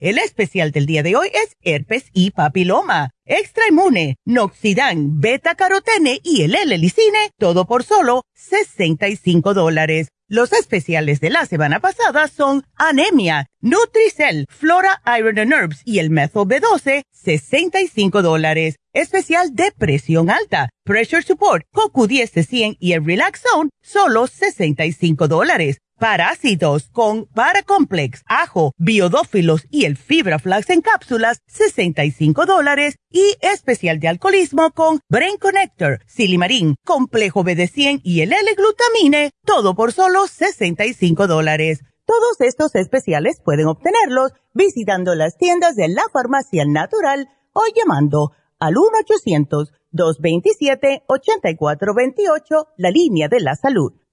El especial del día de hoy es herpes y papiloma, extra inmune, noxidan, beta carotene y el L-licine, todo por solo 65 dólares. Los especiales de la semana pasada son anemia, Nutricel, Flora Iron and Herbs y el Methyl B12, 65 dólares. Especial de presión alta, Pressure Support, CoQ10 de 100 y el Relax Zone, solo 65 dólares. Parásitos con Paracomplex, ajo, biodófilos y el Fibra Flax en cápsulas, 65 dólares. Y especial de alcoholismo con Brain Connector, Silimarín, Complejo BD100 y el L-Glutamine, todo por solo 65 dólares. Todos estos especiales pueden obtenerlos visitando las tiendas de la farmacia natural o llamando al 1-800-227-8428, la línea de la salud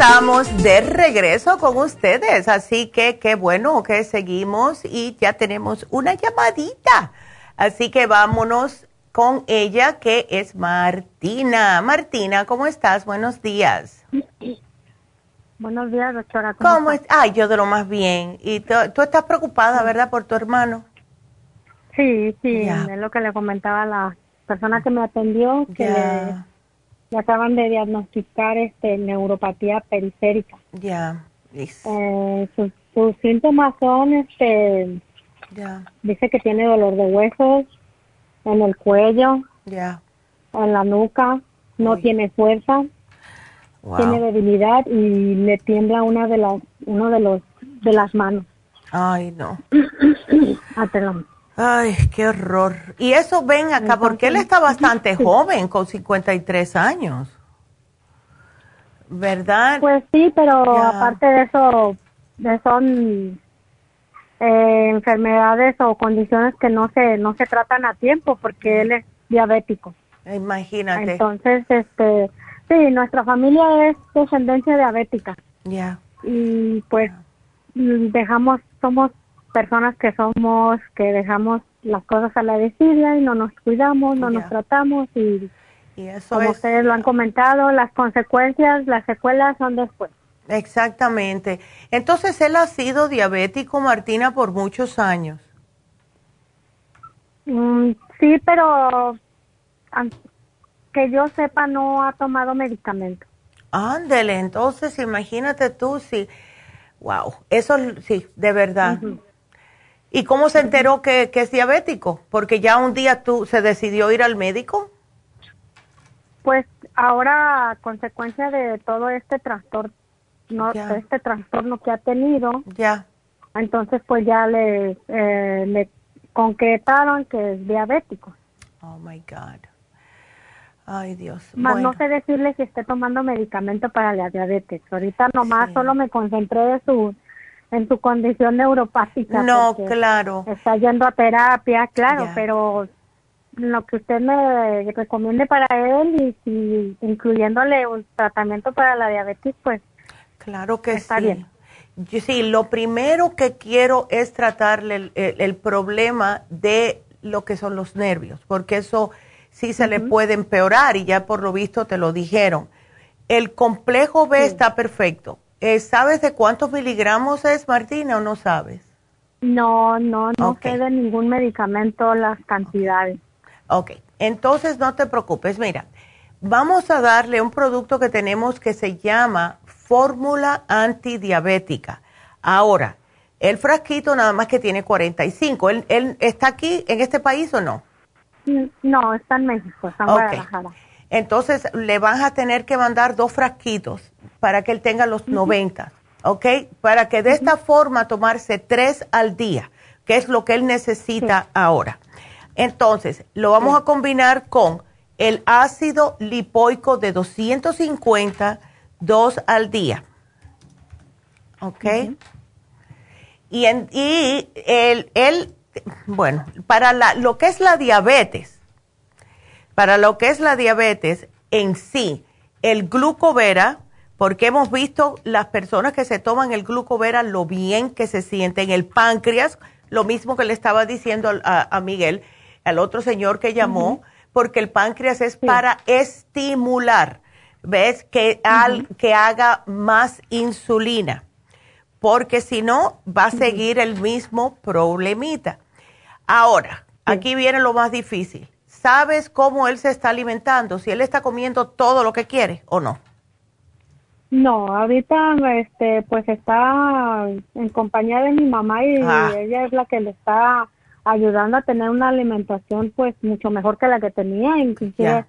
Estamos de regreso con ustedes, así que qué bueno que seguimos y ya tenemos una llamadita. Así que vámonos con ella, que es Martina. Martina, ¿cómo estás? Buenos días. Buenos días, doctora. ¿Cómo, estás? Ay, yo de lo más bien. Y tú, estás preocupada, ¿verdad, por tu hermano? Sí, sí, es lo que le comentaba a la persona que me atendió, que le, acaban de diagnosticar este neuropatía periférica. Ya, eh, sus, síntomas son, este, dice que tiene dolor de huesos, en el cuello, en la nuca, no tiene fuerza, tiene debilidad y le tiembla una de las, uno de los, de las manos. Ay, no. ah, perdón. Ay, qué horror. Y eso ven acá, porque él está bastante joven, con 53 años. ¿Verdad? Pues sí, pero aparte de eso, son eh, enfermedades o condiciones que no se no se tratan a tiempo porque él es diabético. Imagínate. Entonces, este, sí, nuestra familia es descendencia diabética. Ya. Y pues dejamos, somos personas que somos, que dejamos las cosas a la desidia y no nos cuidamos, no nos tratamos y, como ustedes lo han comentado, las consecuencias, las secuelas son después. Exactamente. Entonces, él ha sido diabético, Martina, por muchos años. Mm, sí, pero que yo sepa, no ha tomado medicamento. Ándele, entonces imagínate tú si, wow, eso sí, de verdad. ¿Y cómo se enteró que, es diabético? Porque ya un día tú se decidió ir al médico. Pues ahora, a consecuencia de todo este trastorno, no, este trastorno que ha tenido, ya. Entonces, pues ya le, eh, le concretaron que es diabético. Oh my God. Ay, Dios. Más no sé decirle si esté tomando medicamento para la diabetes. Ahorita nomás solo me concentré de su en su condición neuropática. No, claro. Está yendo a terapia, claro, pero lo que usted me recomiende para él y si incluyéndole un tratamiento para la diabetes, pues claro que está bien. sí, lo primero que quiero es tratarle el, problema de lo que son los nervios, porque eso sí se le puede empeorar y ya por lo visto te lo dijeron. El complejo B está perfecto eh, ¿Sabes de cuántos miligramos es, Martina, o no sabes? No, no, no sé de ningún medicamento las cantidades. Ok, entonces no te preocupes. Mira, vamos a darle un producto que tenemos que se llama fórmula antidiabética. Ahora, el frasquito nada más que tiene 45. ¿Él, él está aquí en este país o no? Mm, no, está en México, está en Guadalajara. Entonces le vas a tener que mandar dos frasquitos para que él tenga los 90, ¿ok? Para que de esta forma tomarse tres al día, que es lo que él necesita ahora. Entonces, lo vamos a combinar con el ácido lipoico de 250, dos al día. ¿Ok? Y, en, y el, el, bueno, para la, lo que es la diabetes, para lo que es la diabetes en sí, el glucovera, porque hemos visto las personas que se toman el glucovera lo bien que se sienten, el páncreas, lo mismo que le estaba diciendo a, Miguel, al otro señor que llamó, porque el páncreas es para estimular, ¿ves? Que, al, que haga más insulina, porque si no, va a seguir el mismo problemita. Ahora, aquí viene lo más difícil ¿Sabes cómo él se está alimentando? Si él está comiendo todo lo que quiere o no. No, ahorita este pues está en compañía de mi mamá y ah. ella es la que le está ayudando a tener una alimentación pues mucho mejor que la que tenía, inclusive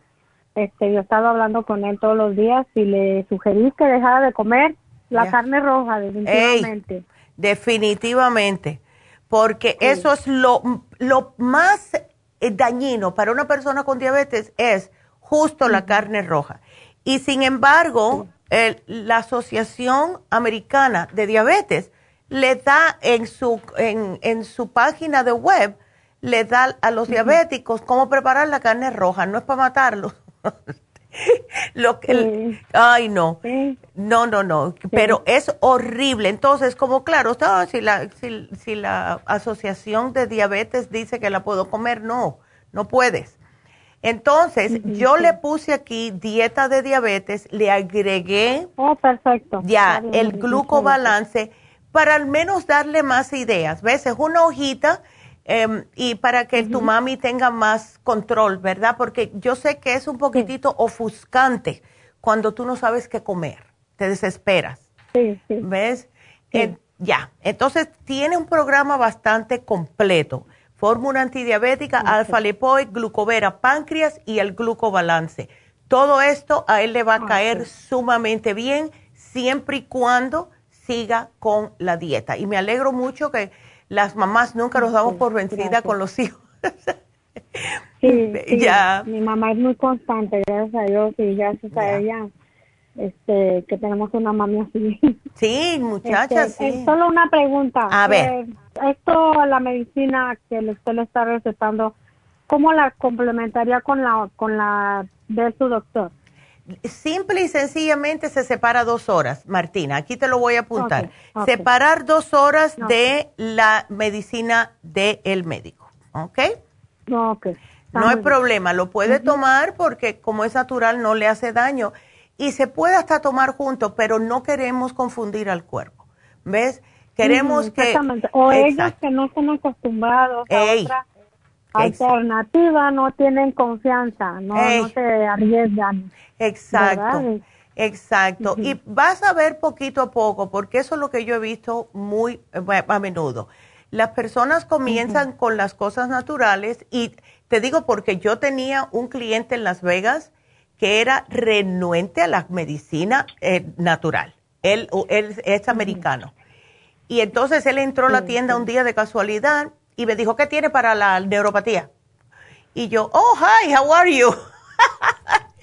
este yo estaba hablando con él todos los días y le sugerí que dejara de comer la carne roja definitivamente. definitivamente, porque eso es lo lo más dañino para una persona con diabetes es justo la carne roja. Y sin embargo, la Asociación Americana de Diabetes le da en su, en, su página de web, le da a los diabéticos cómo preparar la carne roja, no es para matarlos. Lo que, ay, no. No, no, no. Pero es horrible. Entonces, como claro, si, la, si, la Asociación de Diabetes dice que la puedo comer, no, no puedes. Entonces, yo le puse aquí dieta de diabetes, le agregué oh, perfecto. ya el glucobalance para al menos darle más ideas. ¿Ves? Es una hojita Em, y para que tu mami tenga más control, ¿verdad? Porque yo sé que es un poquitito ofuscante cuando tú no sabes qué comer, te desesperas. Sí, sí. ¿Ves? ya, entonces tiene un programa bastante completo. Fórmula antidiabética, alfa lipoid, glucovera, páncreas y el glucobalance. Todo esto a él le va a caer sumamente bien siempre y cuando siga con la dieta. Y me alegro mucho que las mamás nunca nos damos por vencida con los hijos. sí, ya. Mi mamá es muy constante, gracias a Dios, y gracias a ella este, que tenemos una mami así. Sí, muchachas, este, sí. solo una pregunta. A ver. Eh, esto, la medicina que usted le está recetando, ¿cómo la complementaría con la, con la de su doctor? simple y sencillamente se separa dos horas, Martina. Aquí te lo voy a apuntar. Separar dos horas de la medicina del médico. ¿Ok? No, no hay problema. Lo puede tomar porque como es natural no le hace daño. Y se puede hasta tomar junto, pero no queremos confundir al cuerpo. ¿Ves? Queremos que... O ellos que no están acostumbrados a otra alternativa, no tienen confianza, no, no se arriesgan. Exacto. Exacto. Y vas a ver poquito a poco, porque eso es lo que yo he visto muy eh, a menudo. Las personas comienzan con las cosas naturales y te digo porque yo tenía un cliente en Las Vegas que era renuente a la medicina eh, natural. Él, él, es americano. Y entonces él entró a la tienda un día de casualidad y me dijo, ¿qué tiene para la neuropatía? Y yo, oh, hi, how are you?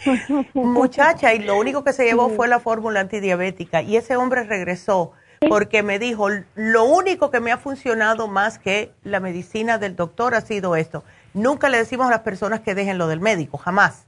Muchacha, y lo único que se llevó fue la fórmula antidiabética. Y ese hombre regresó porque me dijo, lo único que me ha funcionado más que la medicina del doctor ha sido esto. Nunca le decimos a las personas que dejen lo del médico, jamás.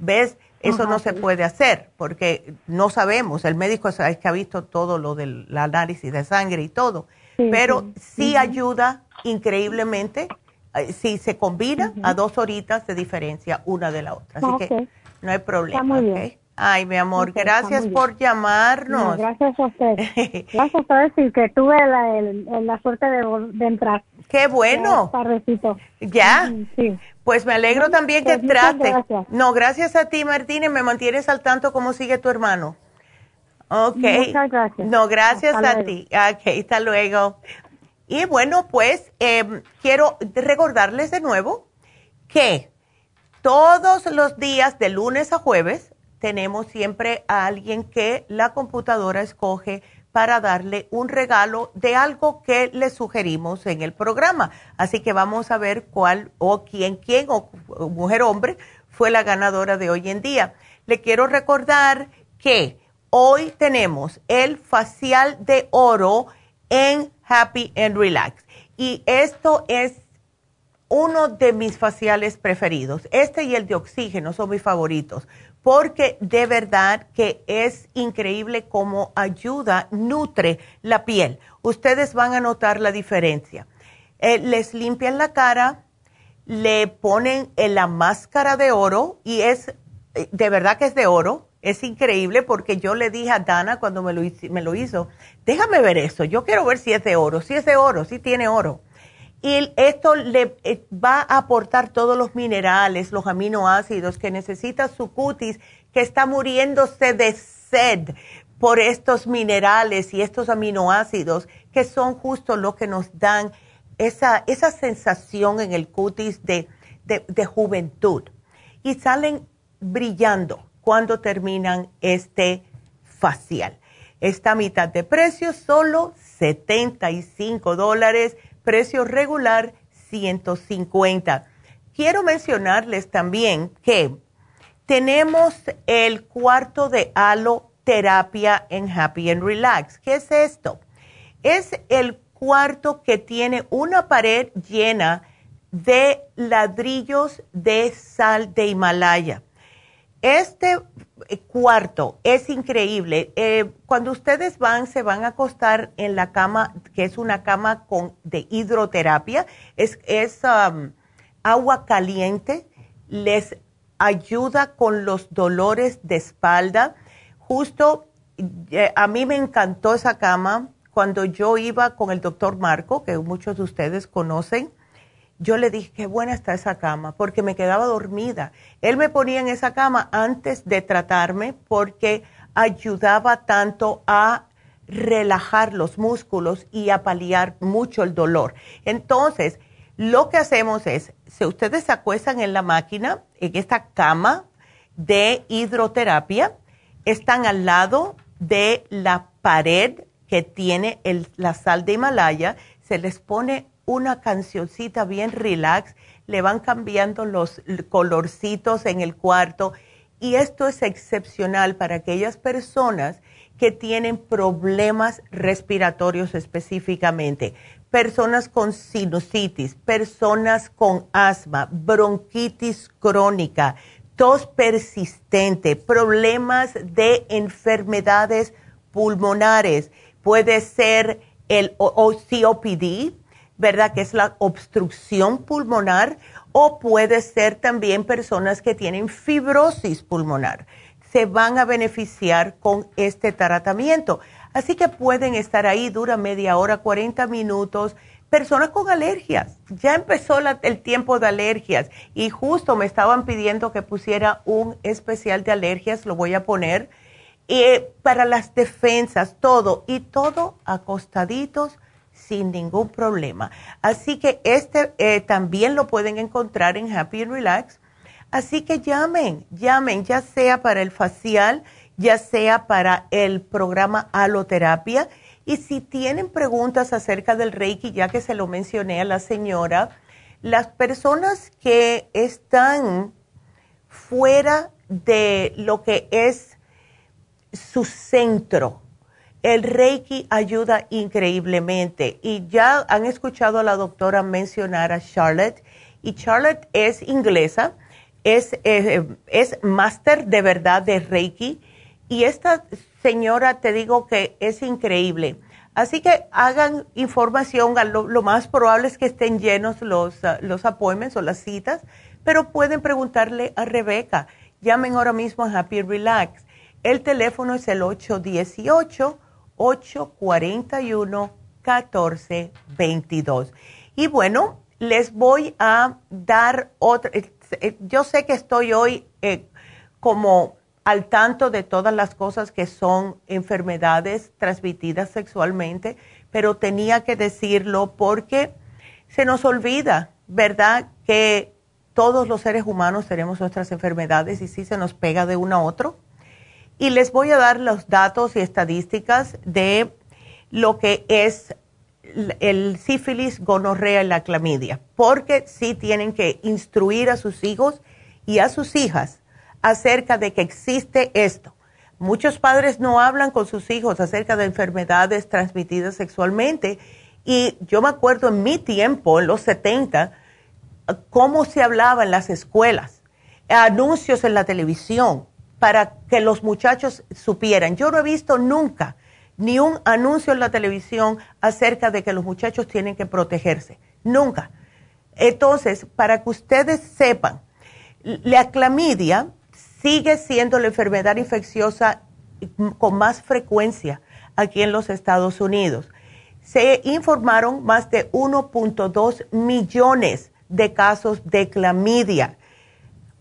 ¿Ves? Eso no se puede hacer porque no sabemos. El médico es que ha visto todo lo del análisis de sangre y todo. pero sí, ayuda increíblemente eh, si se combina a dos horitas de diferencia una de la otra. Así que no hay problema. muy bien. Ay, mi amor, gracias por llamarnos. gracias a usted. gracias a usted que tuve la, la suerte de, entrar. Qué bueno. Ya. Sí. Pues me alegro también que pues trate. No, gracias a ti, Martínez. Me mantienes al tanto cómo sigue tu hermano. Ok. Muchas gracias. No, gracias a ti. Ok, hasta luego. Y bueno, pues em, quiero recordarles de nuevo que todos los días, de lunes a jueves, tenemos siempre a alguien que la computadora escoge para darle un regalo de algo que le sugerimos en el programa. Así que vamos a ver cuál o quién, quién o mujer hombre fue la ganadora de hoy en día. Le quiero recordar que hoy tenemos el facial de oro en Happy and Relax. Y esto es uno de mis faciales preferidos. Este y el de oxígeno son mis favoritos porque de verdad que es increíble cómo ayuda, nutre la piel. Ustedes van a notar la diferencia. Eh, les limpian la cara, le ponen en la máscara de oro y es, eh, de verdad que es de oro. Es increíble porque yo le dije a Dana cuando me lo, me lo hizo, déjame ver eso, yo quiero ver si es de oro, si es de oro, si tiene oro y esto le eh, va a aportar todos los minerales, los aminoácidos que necesita su cutis, que está muriéndose de sed por estos minerales y estos aminoácidos, que son justo lo que nos dan esa, esa sensación en el cutis de, de juventud. Y salen brillando cuando terminan este facial. Esta mitad de precio, solo 75 dólares precio regular 150. Quiero mencionarles también que tenemos el cuarto de aloterapia en Happy and Relax. ¿Qué es esto? Es el cuarto que tiene una pared llena de ladrillos de sal de Himalaya. Este eh, cuarto es increíble. Eh, cuando ustedes van, se van a acostar en la cama, que es una cama con, de hidroterapia, es, es um, agua caliente, les ayuda con los dolores de espalda. Justo eh, a mí me encantó esa cama cuando yo iba con el doctor Marco, que muchos de ustedes conocen yo le dije, qué buena está esa cama, porque me quedaba dormida. Él me ponía en esa cama antes de tratarme porque ayudaba tanto a relajar los músculos y a paliar mucho el dolor. Entonces, lo que hacemos es, si ustedes se acuestan en la máquina, en esta cama de hidroterapia, están al lado de la pared que tiene la sal de Himalaya, se les pone una cancioncita bien relax, le van cambiando los colorcitos en el cuarto y esto es excepcional para aquellas personas que tienen problemas respiratorios específicamente, personas con sinusitis, personas con asma, bronquitis crónica, tos persistente, problemas de enfermedades pulmonares, puede ser el COPD, ¿verdad? Que es la obstrucción pulmonar o puede ser también personas que tienen fibrosis pulmonar. Se van a beneficiar con este tratamiento. Así que pueden estar ahí, dura media hora, 40 minutos. Personas con alergias. Ya empezó el tiempo de alergias y justo me estaban pidiendo que pusiera un especial de alergias, lo voy a poner. Eh, para las defensas, todo, y todo acostaditos sin ningún problema. Así que este eh, también lo pueden encontrar en Happy and Relax. Así que llamen, llamen, ya sea para el facial, ya sea para el programa aloterapia. Y si tienen preguntas acerca del Reiki, ya que se lo mencioné a la señora, las personas que están fuera de lo que es su centro, el Reiki ayuda increíblemente y ya han escuchado a la doctora mencionar a Charlotte y Charlotte es inglesa, es, eh, es máster de verdad de Reiki y esta señora te digo que es increíble. Así que hagan información, lo, más probable es que estén llenos los, uh, los appointments o las citas, pero pueden preguntarle a Rebeca. Llamen ahora mismo a Happy Relax. El teléfono es el 818 841-1422. Y bueno, les voy a dar otra, eh, eh, yo sé que estoy hoy eh, como al tanto de todas las cosas que son enfermedades transmitidas sexualmente, pero tenía que decirlo porque se nos olvida, ¿verdad? Que todos los seres humanos tenemos nuestras enfermedades y sí se nos pega de uno a otro y les voy a dar los datos y estadísticas de lo que es el sífilis, gonorrea y la clamidia, porque sí tienen que instruir a sus hijos y a sus hijas acerca de que existe esto. Muchos padres no hablan con sus hijos acerca de enfermedades transmitidas sexualmente y yo me acuerdo en mi tiempo, en los 70, cómo se hablaba en las escuelas, anuncios en la televisión, para que los muchachos supieran. Yo no he visto nunca ni un anuncio en la televisión acerca de que los muchachos tienen que protegerse. Nunca. Entonces, para que ustedes sepan, la clamidia sigue siendo la enfermedad infecciosa con más frecuencia aquí en los Estados Unidos. Se informaron más de 1.2 millones de casos de clamidia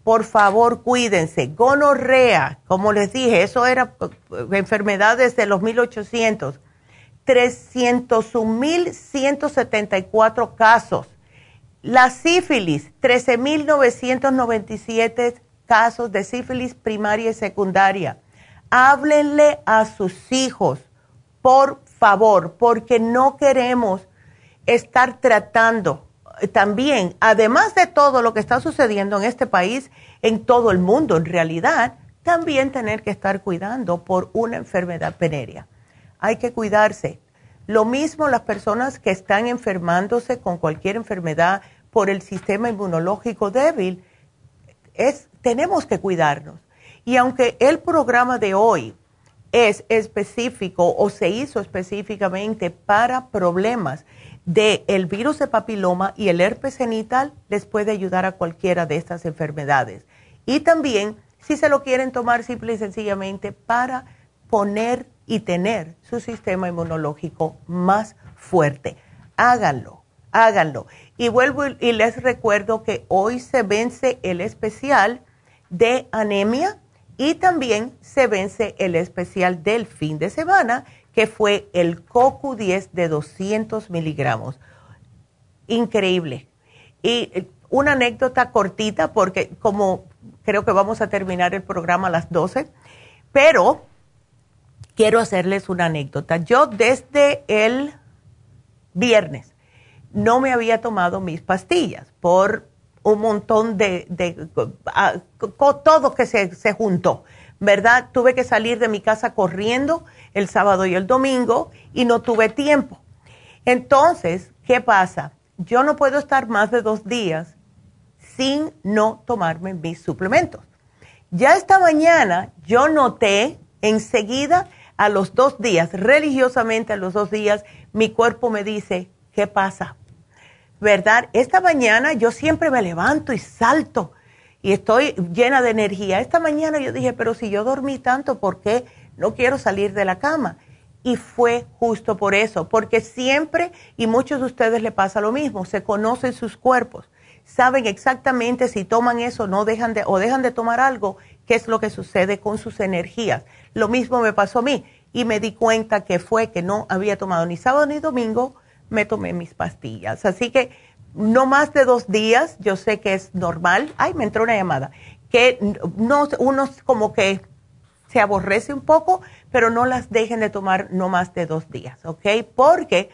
por favor cuídense. Gonorrea, como les dije, eso era eh, enfermedades de los 1800. 301.174 casos. La sífilis, 13.997 casos de sífilis primaria y secundaria. Háblenle a sus hijos, por favor, porque no queremos estar tratando también, además de todo lo que está sucediendo en este país, en todo el mundo en realidad, también tener que estar cuidando por una enfermedad venérea. Hay que cuidarse. Lo mismo las personas que están enfermándose con cualquier enfermedad por el sistema inmunológico débil, es, tenemos que cuidarnos. Y aunque el programa de hoy es específico o se hizo específicamente para problemas del el virus de papiloma y el herpes genital, les puede ayudar a cualquiera de estas enfermedades. Y también, si se lo quieren tomar simple y sencillamente para poner y tener su sistema inmunológico más fuerte. Háganlo, háganlo. Y vuelvo y les recuerdo que hoy se vence el especial de anemia y también se vence el especial del fin de semana, que fue el CoQ10 de 200 miligramos. Increíble. Y eh, una anécdota cortita, porque como creo que vamos a terminar el programa a las 12, pero quiero hacerles una anécdota. Yo desde el viernes no me había tomado mis pastillas por un montón de, ah, todo que se, se juntó, ¿verdad? Tuve que salir de mi casa corriendo el sábado y el domingo y no tuve tiempo. Entonces, ¿qué pasa? Yo no puedo estar más de dos días sin no tomarme mis suplementos. Ya esta mañana yo noté enseguida a los dos días, religiosamente a los dos días, mi cuerpo me dice, ¿qué pasa? ¿Verdad? Esta mañana yo siempre me levanto y salto y estoy llena de energía. Esta mañana yo dije, pero si yo dormí tanto, ¿por qué no quiero salir de la cama? Y fue justo por eso, porque siempre, y muchos de ustedes le pasa lo mismo, se conocen sus cuerpos, saben exactamente si toman eso no dejan de, o dejan de tomar algo qué es lo que sucede con sus energías. Lo mismo me pasó a mí y me di cuenta que fue que no había tomado ni sábado ni domingo, me tomé mis pastillas. Así que no más de dos días, yo sé que es normal. Ay, me entró una llamada. Que no, uno como que se aborrece un poco, pero no las dejen de tomar no más de dos días, ¿ok? Porque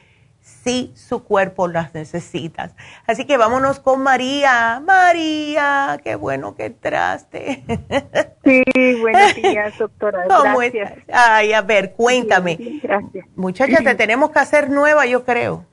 si su cuerpo las necesita. Así que vámonos con María. María, qué bueno que entraste. Sí, buenos días, doctora. Gracias. Ay, a ver, cuéntame. gracias. Muchacha, te tenemos que hacer nueva, yo creo.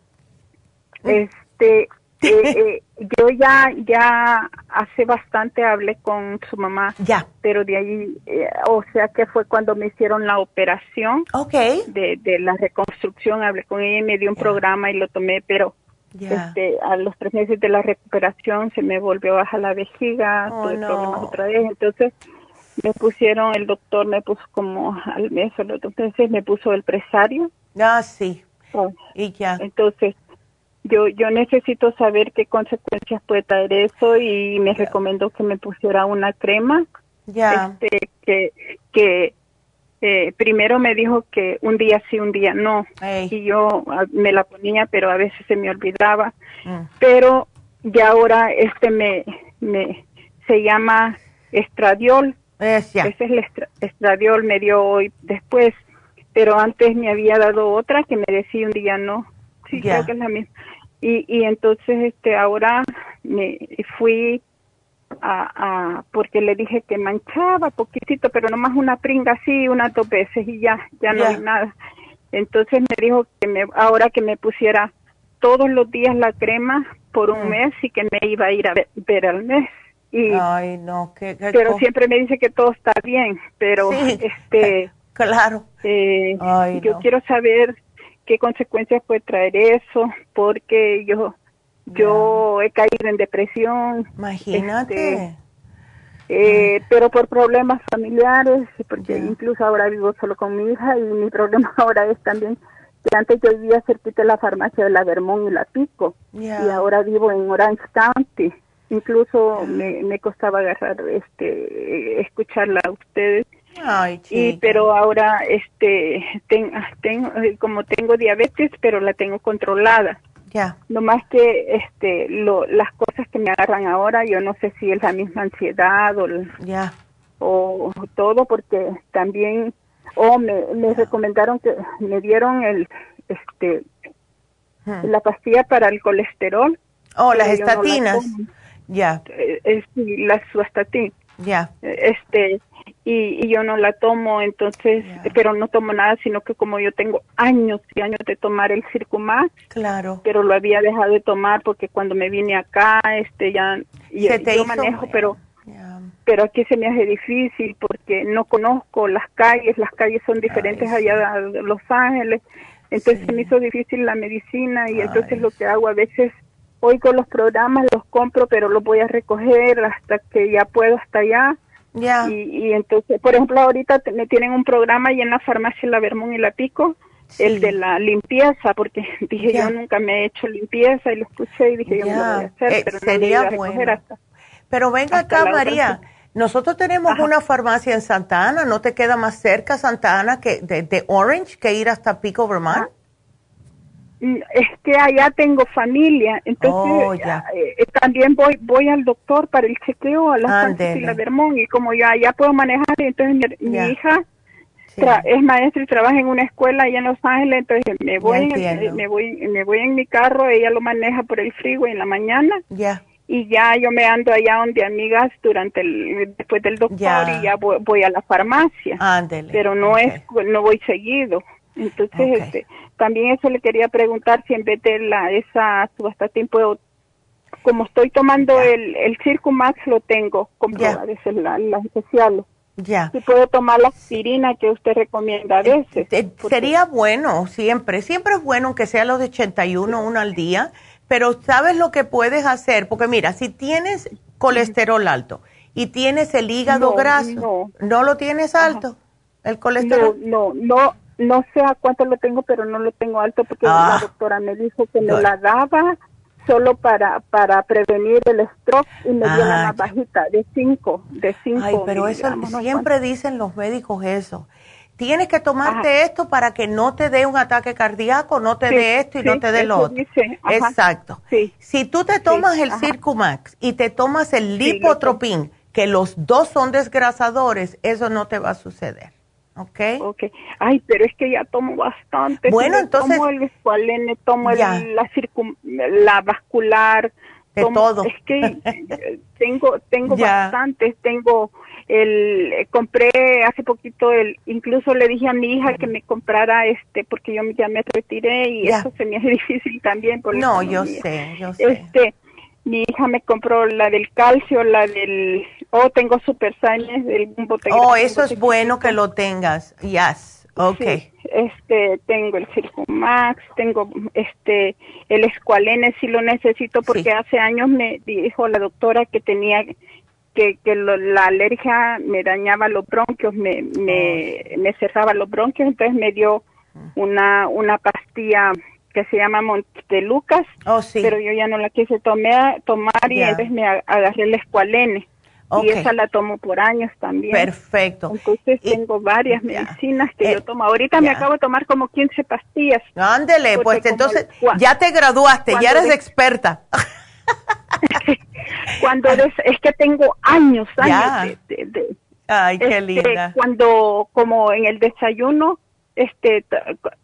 Este, eh, eh, yo ya, ya hace bastante hablé con su mamá. Ya. Pero de ahí, eh, o sea que fue cuando me hicieron la operación. Ok. De, de la reconstrucción, hablé con ella y me dio un programa y lo tomé, pero este, a los tres meses de la recuperación se me volvió baja la vejiga, Oh, tuve no. problemas otra vez. Entonces me pusieron, el doctor me puso como al mes o los dos meses, me puso el presario. Ah, sí. Oh. Y ya. Entonces, yo yo necesito saber qué consecuencias puede traer eso y me recomendó que me pusiera una crema. Ya. este que que eh, primero me dijo que un día sí un día no. Y yo ah, me la ponía pero a veces se me olvidaba. Mm. pero ya ahora este me me se llama estradiol. Es ese es el estra- estradiol me dio hoy después. Pero antes me había dado otra que me decía un día no sí creo que es la misma y y entonces este ahora me fui a, a porque le dije que manchaba poquitito pero nomás una pringa así unas dos veces y ya ya no Ya. hay nada entonces me dijo que me ahora que me pusiera todos los días la crema por un Mm. mes y que me iba a ir a ver, ver al mes y Ay, no, qué, qué pero siempre me dice que todo está bien pero Sí. este Claro. eh, Ay, yo no. quiero saber qué consecuencias puede traer eso porque yo yo he caído en depresión Imagínate. este, eh, pero por problemas familiares porque incluso ahora vivo solo con mi hija y mi problema ahora es también que antes yo vivía cerquita de la farmacia de la Vermont y la Pico y ahora vivo en Orange County. Incluso me, me costaba agarrar este escucharla a ustedes Ay, y pero ahora este ten- tengo eh, como tengo diabetes pero la tengo controlada Ya. no más que este lo, las cosas que me agarran ahora yo no sé si es la misma ansiedad o, Ya. o todo porque también o me, me recomendaron que me dieron el este Hmm. la pastilla para el colesterol Oh, las no la estatinas. Ya. Eh, es la suastatin Ya. este y, y yo no la tomo entonces pero no tomo nada sino que como yo tengo años y años de tomar el Circumax Claro. pero lo había dejado de tomar porque cuando me vine acá este ya y- yo hizo- manejo pero pero aquí se me hace difícil porque no conozco las calles, las calles son diferentes allá de Los Ángeles, entonces se me hizo difícil la medicina y entonces lo que hago a veces oigo los programas, los compro, pero los voy a recoger hasta que ya puedo hasta allá. Ya. Y, entonces, por ejemplo, ahorita me tienen un programa ahí en la farmacia La Vermont y La Pico, el de la limpieza, porque dije yo nunca me he hecho limpieza y lo escuché y dije yo no lo voy a hacer, eh, pero sería bueno. pero venga acá, María. Nosotros tenemos una farmacia en Santa Ana, ¿no te queda más cerca Santa Ana que de, Orange que ir hasta Pico, Vermont? Mm, es que allá tengo familia, entonces oh, eh, eh, también voy voy al doctor para el chequeo a la la Vermont y como yo allá puedo manejar, entonces mi, hija es maestra y trabaja en una escuela allá en Los Ángeles, entonces me voy en, me voy me voy en mi carro, ella lo maneja por el freeway en la mañana. Ya. Y ya yo me ando allá donde amigas durante el después del doctor y ya voy, a la farmacia. Pero no es no voy seguido. Entonces, este, también eso le quería preguntar si en vez de la, esa subastatin puedo, como estoy tomando el, el Circumax, lo tengo comprobado, yeah. es la, la especial. Ya. Si puedo tomar la aspirina que usted recomienda a eh, veces. Eh, sería bueno, siempre. Siempre es bueno que sea los de 81, uno al día. Pero ¿sabes lo que puedes hacer? Porque mira, si tienes colesterol alto y tienes el hígado graso, no. lo tienes alto? ¿El colesterol? No, no, no, no sé a cuánto lo tengo, pero no lo tengo alto porque la ah. doctora me dijo que me la daba solo para para prevenir el stroke y me dio la más bajita de 5, de 5. Ay, pero eso siempre dicen los médicos eso. Tienes que tomarte esto para que no te dé un ataque cardíaco, no te dé esto y no te dé lo otro. Exacto. Si tú te tomas el Circumax y te tomas el Lipotropin, que los dos son desgrasadores, eso no te va a suceder. ¿Ok? Ok. Ay, pero es que ya tomo bastante. Bueno, entonces. Tomo el escualene, tomo el, la, circum, la vascular. De todo. Es que eh, tengo, tengo bastantes, tengo el, compré hace poquito el, incluso le dije a mi hija que me comprara este, porque yo ya me retiré y eso se me hace difícil también. Por no, yo sé, yo sé. Este, mi hija me compró la del calcio, la del, oh, tengo super del Oh, eso es bueno que lo tengas, yes, okay. este, tengo el Circumax, tengo este, el Escualene si lo necesito porque hace años me dijo la doctora que tenía que, que la alergia me dañaba los bronquios, me, me, oh. me cerraba los bronquios, entonces me dio una, una pastilla que se llama Montelucas, oh, sí. pero yo ya no la quise tomar, tomar y entonces me agarré el escualene. Y esa la tomo por años también. Perfecto. Entonces tengo varias medicinas que yo eh, tomo. Ahorita me acabo de tomar como 15 pastillas. Ándele, pues entonces ya te graduaste, ya eres experta. cuando es que tengo años, años de, Ay, qué este, linda. Cuando como en el desayuno este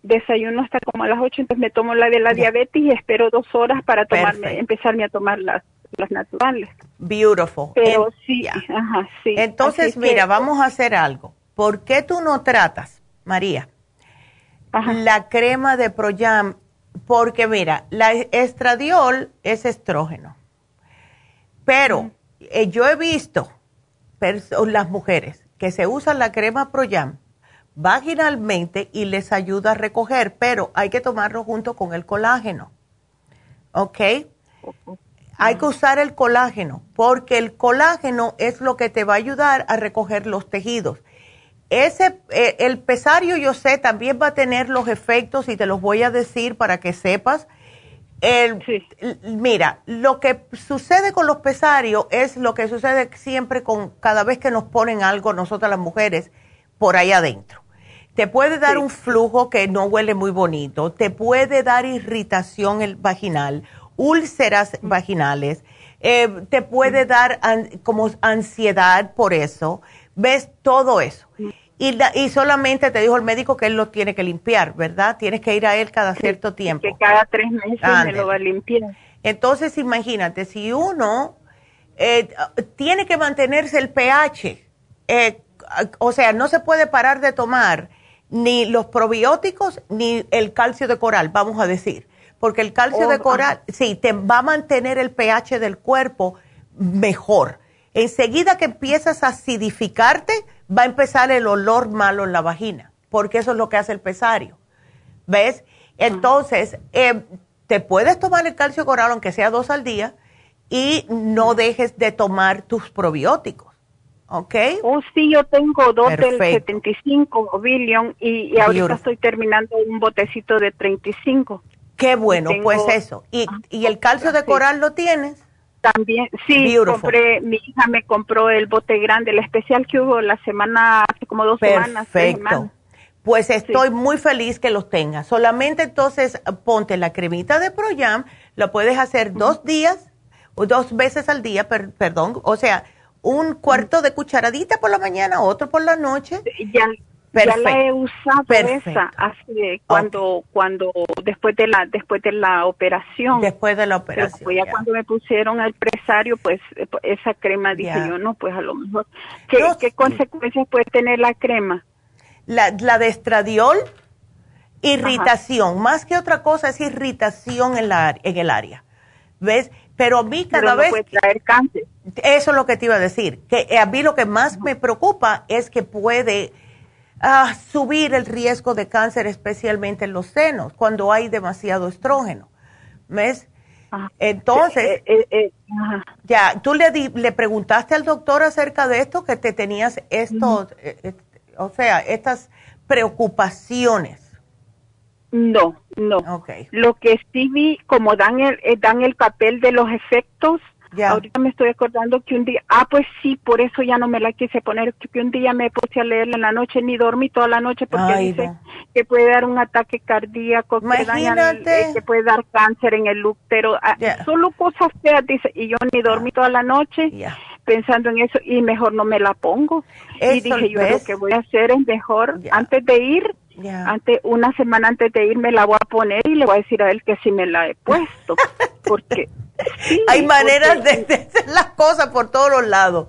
desayuno hasta como a las 8, entonces me tomo la de la diabetes y espero dos horas para tomarme, empezarme a tomar las, las naturales. Beautiful. Pero sí, ajá, sí. Entonces, mira, vamos a hacer algo. ¿Por qué tú no tratas, María, la crema de Proyam? Porque mira, la estradiol es estrógeno. Pero eh, yo he visto las mujeres que se usan la crema Proyam vaginalmente y les ayuda a recoger, pero hay que tomarlo junto con el colágeno. ¿Ok? Hay que usar el colágeno porque el colágeno es lo que te va a ayudar a recoger los tejidos. Ese, eh, el pesario, yo sé, también va a tener los efectos y te los voy a decir para que sepas. El, Mira, lo que sucede con los pesarios es lo que sucede siempre con cada vez que nos ponen algo nosotras las mujeres por ahí adentro. Te puede dar un flujo que no huele muy bonito, te puede dar irritación el vaginal, úlceras vaginales, eh, te puede dar como ansiedad por eso, ves todo eso. Y, y, solamente te dijo el médico que él lo tiene que limpiar, ¿verdad? Tienes que ir a él cada cierto tiempo. Que cada tres meses me lo va a limpiar. Entonces, imagínate, si uno eh, tiene que mantenerse el pH, eh, o sea, no se puede parar de tomar ni los probióticos ni el calcio de coral, vamos a decir. Porque el calcio de oh, coral, sí, te va a mantener el pH del cuerpo mejor. enseguida que empiezas a acidificarte, va a empezar el olor malo en la vagina, porque eso es lo que hace el pesario. ¿Ves? Entonces, eh, te puedes tomar el calcio coral, aunque sea dos al día, y no dejes de tomar tus probióticos. ¿Ok? Oh, sí, yo tengo dos del 75 billion y, y ahorita estoy terminando un botecito de 35. Qué bueno, pues eso. ¿Y, ¿Y, el calcio de coral lo tienes? También, sí, compré, mi hija me compró el bote grande, el especial que hubo la semana, hace como dos semanas. Perfecto. Pues estoy muy feliz que los tengas. Solamente entonces ponte la cremita de Proyam, lo puedes hacer dos días o dos veces al día, perdón, o sea, un cuarto de cucharadita por la mañana, otro por la noche. Ya, ya la he usado esa hace cuando cuando después de la después de la operación. Después de la operación. Pues ya, cuando me pusieron el presario, pues esa crema dije yo no, pues a lo mejor. ¿Qué, ¿qué consecuencias puede tener la crema? La, la de estradiol, irritación, más que otra cosa es irritación en la en el área. ¿Ves? Pero a mí cada vez... Puede traer cáncer. Eso es lo que te iba a decir. Que a mí lo que más me preocupa es que puede a subir el riesgo de cáncer, especialmente en los senos, cuando hay demasiado estrógeno. ¿Ves? Ah. Entonces, eh, eh, eh, ya, tú le, le preguntaste al doctor acerca de esto, que te tenías estos, o sea, estas preocupaciones. No, no. Okay. Lo que sí vi, como dan el, dan el papel de los efectos, Ahorita me estoy acordando que un día, ah, pues sí, por eso ya no me la quise poner, que un día me puse a leerla en la noche, ni dormí toda la noche porque dice que puede dar un ataque cardíaco, que, eh, que, puede dar cáncer en el útero, ah, solo cosas feas, dice, y yo ni dormí toda la noche pensando en eso y mejor no me la pongo. y dije, yo lo que voy a hacer es mejor, antes de ir, antes, una semana antes de ir me la voy a poner y le voy a decir a él que sí me la he puesto, porque hay maneras de, hacer las cosas por todos los lados.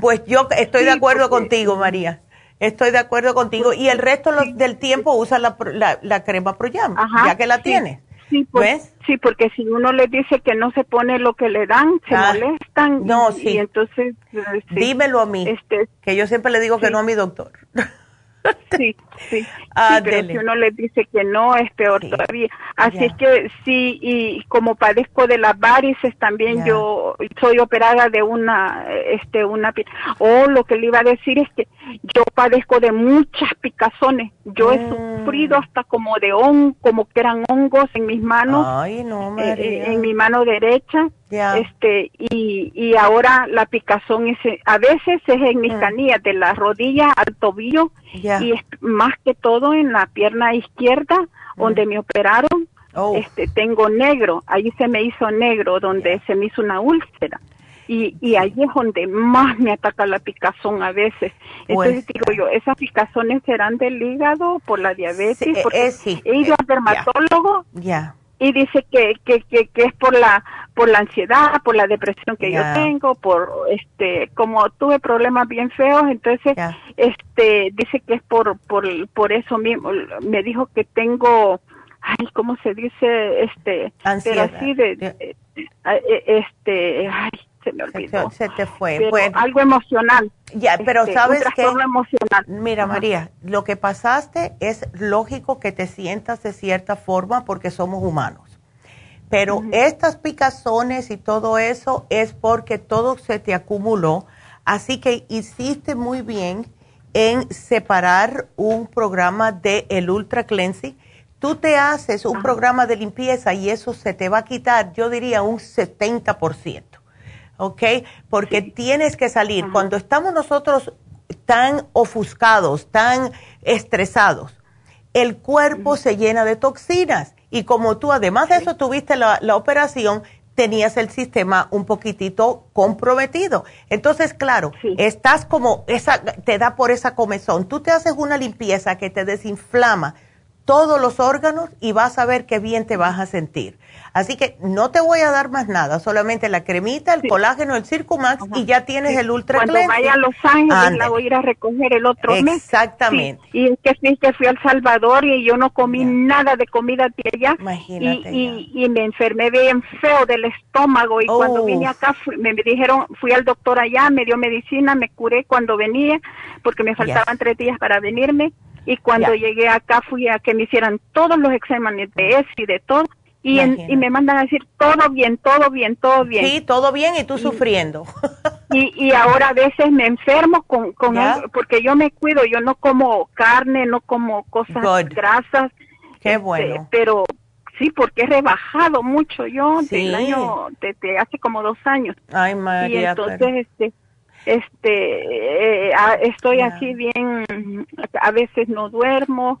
Pues yo estoy de acuerdo contigo, María. Estoy de acuerdo contigo. Y el resto del tiempo usa la, la, crema Proyam, ya que la tienes. Sí, pues, sí, porque si uno le dice que no se pone lo que le dan, se ah, molestan. No, y, sí. Y entonces. Eh, Dímelo a mí. Este, que yo siempre le digo que no a mi doctor. Sí, sí. Ah, pero si uno le dice que no, es peor todavía. Así es que sí, y como padezco de las varices también, yo soy operada de una, este, una, o oh, lo que le iba a decir es que yo padezco de muchas picazones. Yo he mm. sufrido hasta como de hongos, como que eran hongos en mis manos, Ay, no, eh, eh, en mi mano derecha. Este, y, y ahora la picazón es, a veces es en mis mm. canillas, de la rodilla al tobillo, y es más que todo en la pierna izquierda, donde me operaron. Oh. Este, tengo negro, ahí se me hizo negro, donde se me hizo una úlcera. Y, y ahí es donde más me ataca la picazón a veces. Entonces digo yo, ¿esas picazones serán del hígado por la diabetes? Porque he ido al dermatólogo ya y dice que, que, que, que, es por la por la ansiedad, por la depresión que yo tengo, por este como tuve problemas bien feos, entonces este dice que es por por por eso mismo me dijo que tengo ay, ¿cómo se dice? este ansiedad. así de, este ay, se me olvidó. Se te, fue. algo emocional. Ya, pero este, sabes que emocional. Mira, María, lo que pasaste es lógico que te sientas de cierta forma porque somos humanos. Pero estas picazones y todo eso es porque todo se te acumuló. Así que hiciste muy bien en separar un programa de el Ultra Cleansing. Tú te haces un programa de limpieza y eso se te va a quitar, yo diría, un 70%. ¿Ok? Porque tienes que salir. Cuando estamos nosotros tan ofuscados, tan estresados, el cuerpo se llena de toxinas. Y como tú, además de eso, tuviste la, operación, tenías el sistema un poquitito comprometido. Entonces, claro, estás como, esa, te da por esa comezón. Tú te haces una limpieza que te desinflama todos los órganos y vas a ver qué bien te vas a sentir. Así que no te voy a dar más nada, solamente la cremita, el colágeno, el Circumax y ya tienes el Ultra Cuando vaya a Los Ángeles la voy a ir a recoger el otro mes. Exactamente. Y es que sí, que fui al Salvador y yo no comí nada de comida de allá. Imagínate. Y, y, me enfermé bien feo del estómago y cuando vine acá me, dijeron, fui al doctor allá, me dio medicina, me curé cuando venía porque me faltaban tres días para venirme y cuando llegué acá fui a que me hicieran todos los exámenes de eso y de todo y, y, me mandan a decir todo bien, todo bien, todo bien. Sí, todo bien y tú sufriendo. Y, y ahora a veces me enfermo con, con porque yo me cuido, yo no como carne, no como cosas grasas. Qué este, bueno. pero sí, porque he rebajado mucho yo del año, desde hace como dos años. Ay, María. Y entonces, este, este eh, estoy así bien a veces no duermo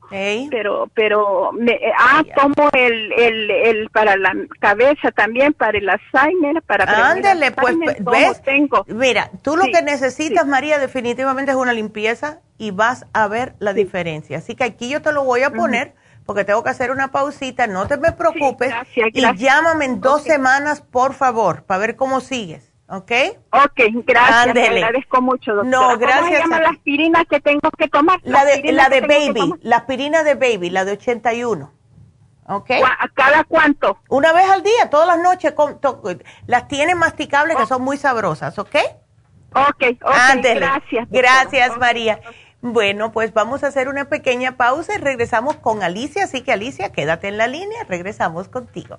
pero pero me, ah tomo el, el, el para la cabeza también para el Alzheimer para ándale pues ves tengo mira tú lo que necesitas María definitivamente es una limpieza y vas a ver la diferencia. Así que aquí yo te lo voy a poner porque tengo que hacer una pausita, no te me preocupes y llámame en dos semanas, por favor, para ver cómo sigues. ¿Ok? Ok, gracias. Te agradezco mucho, doctora. No, gracias. ¿Cómo se llama la aspirina que tengo que tomar? La, de, la de baby, la aspirina de baby, la de 81. ¿Ok? ¿Cada cuánto? Una vez al día, todas las noches. las tienen masticables que oh. son muy sabrosas, ¿ok? Ok, ok, gracias. Gracias, María. Bueno, pues vamos a hacer una pequeña pausa y regresamos con Alicia. Así que, Alicia, quédate en la línea. Regresamos contigo.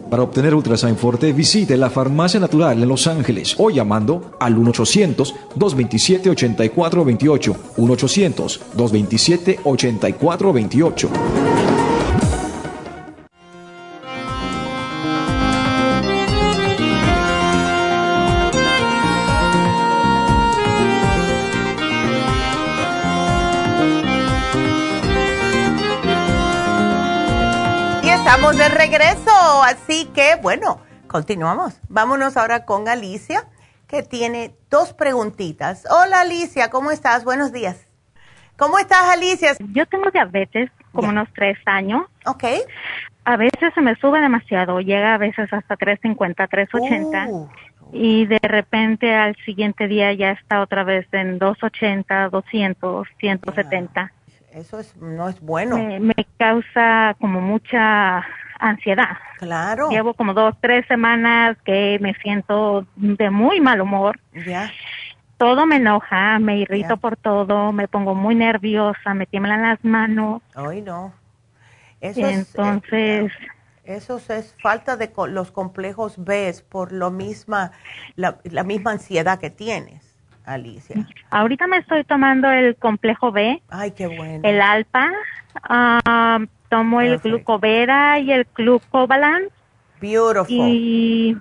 Para obtener Ultrasign Forte, visite la Farmacia Natural en Los Ángeles o llamando al 1-800-227-8428. 1-800-227-8428. Estamos de regreso, así que bueno, continuamos. Vámonos ahora con Alicia, que tiene dos preguntitas. Hola Alicia, ¿cómo estás? Buenos días. ¿Cómo estás Alicia? Yo tengo diabetes como unos tres años. Ok. A veces se me sube demasiado, llega a veces hasta 350, 380. Uh. Y de repente al siguiente día ya está otra vez en 280, 200, 170 eso es, no es bueno. Me, causa como mucha ansiedad. Claro. Llevo como dos, tres semanas que me siento de muy mal humor. Ya. Todo me enoja, me irrito por todo, me pongo muy nerviosa, me tiemblan las manos. Ay, no. Eso Entonces... Es, eso es falta de los complejos B por lo misma, la, la misma ansiedad que tienes. Alicia? Ahorita me estoy tomando el complejo B. Ay, qué bueno. El alfa. Ah, tomo el glucovera y el glucobalance. Beautiful. Y,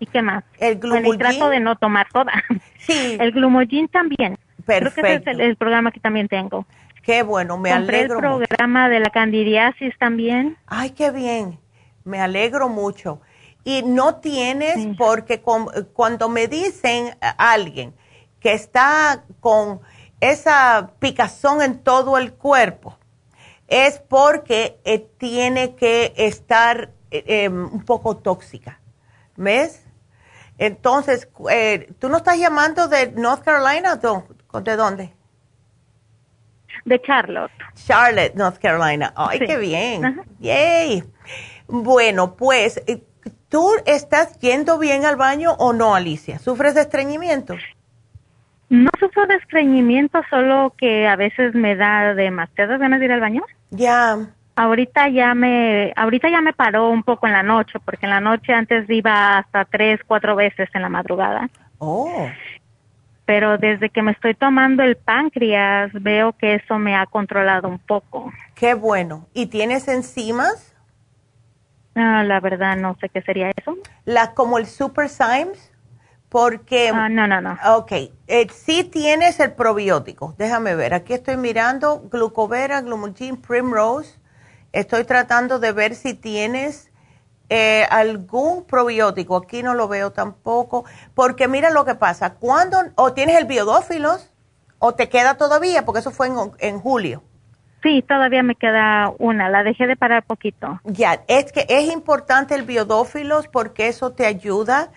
¿Y qué más? El glumogin. trato de no tomar toda. Sí. El glumogin también. Perfecto. Creo que ese es el, programa que también tengo. Qué bueno, me Compré alegro. el programa de la candidiasis también. Ay, qué bien. Me alegro mucho y no tienes, porque cuando me dicen a alguien que está con esa picazón en todo el cuerpo, es porque eh, tiene que estar eh, em, un poco tóxica. ¿Ves? Entonces, eh, ¿tú no estás llamando de North Carolina o de dónde? De Charlotte. Charlotte, North Carolina. Ay, qué bien. Yay. Bueno, pues ¿Tú estás yendo bien al baño o no, Alicia? ¿Sufres de estreñimiento? No sufro de estreñimiento, solo que a veces me da demasiadas ganas de ir al baño. Ya. Ahorita ya me, ahorita ya me paró un poco en la noche, porque en la noche antes iba hasta tres, cuatro veces en la madrugada. Oh. Pero desde que me estoy tomando el páncreas, veo que eso me ha controlado un poco. Qué bueno. ¿Y tienes enzimas? Ah, la verdad no sé qué sería eso. La, como el Super Symes, porque... Ah, no, no, no. Ok, eh, sí tienes el probiótico. Déjame ver, aquí estoy mirando glucovera, glumulgin, primrose. Estoy tratando de ver si tienes eh, algún probiótico. Aquí no lo veo tampoco. Porque mira lo que pasa. Cuando, o tienes el biodófilos, o te queda todavía, porque eso fue en, en julio. Sí, todavía me queda una, la dejé de parar poquito. Ya, es que es importante el biodófilos porque eso te ayuda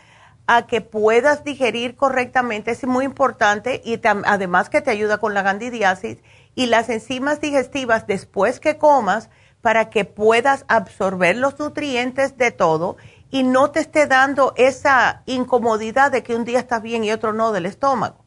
a que puedas digerir correctamente, es muy importante y además que te ayuda con la candidiasis y las enzimas digestivas después que comas para que puedas absorber los nutrientes de todo y no te esté dando esa incomodidad de que un día estás bien y otro no del estómago.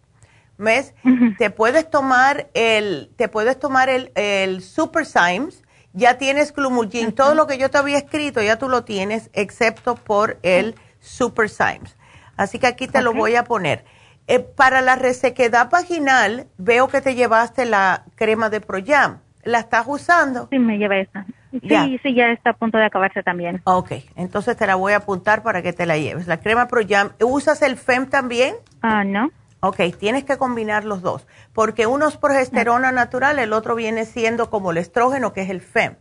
¿Ves? Te puedes tomar el, te puedes tomar el, el Super Symes, ya tienes Glumulgin, todo lo que yo te había escrito ya tú lo tienes, excepto por el Super Symes. Así que aquí te lo voy a poner. Eh, para la resequedad vaginal, veo que te llevaste la crema de Proyam. ¿La estás usando? Sí, me lleva esa. Sí, sí, ya está a punto de acabarse también. Ok, entonces te la voy a apuntar para que te la lleves. La crema Proyam. ¿Usas el FEM también? Ah, no. Ok, tienes que combinar los dos, porque uno es progesterona natural, el otro viene siendo como el estrógeno, que es el FEM.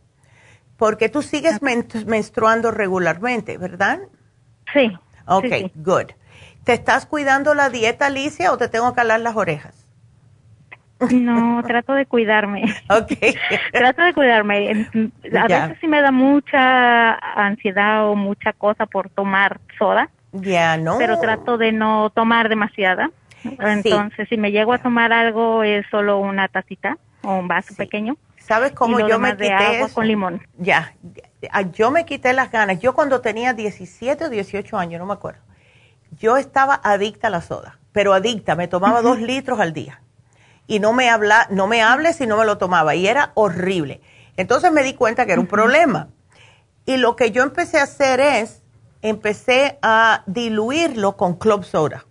Porque tú sigues menstruando regularmente, ¿verdad? Sí. Ok, good. ¿Te estás cuidando la dieta, Alicia, o te tengo que alar las orejas? No, trato de cuidarme. Ok. trato de cuidarme. A veces sí me da mucha ansiedad o mucha cosa por tomar soda. Ya, no. Pero trato de no tomar demasiada. Entonces, si me llego a tomar algo, es solo una tacita o un vaso pequeño. ¿Sabes cómo yo me quité agua con limón? Ya, yo me quité las ganas. Yo cuando tenía 17 o 18 años, no me acuerdo, yo estaba adicta a la soda, pero adicta, me tomaba dos litros al día. Y no me habla, no me hables si no me lo tomaba, y era horrible. Entonces me di cuenta que era un problema. Y lo que yo empecé a hacer es, empecé a diluirlo con club soda.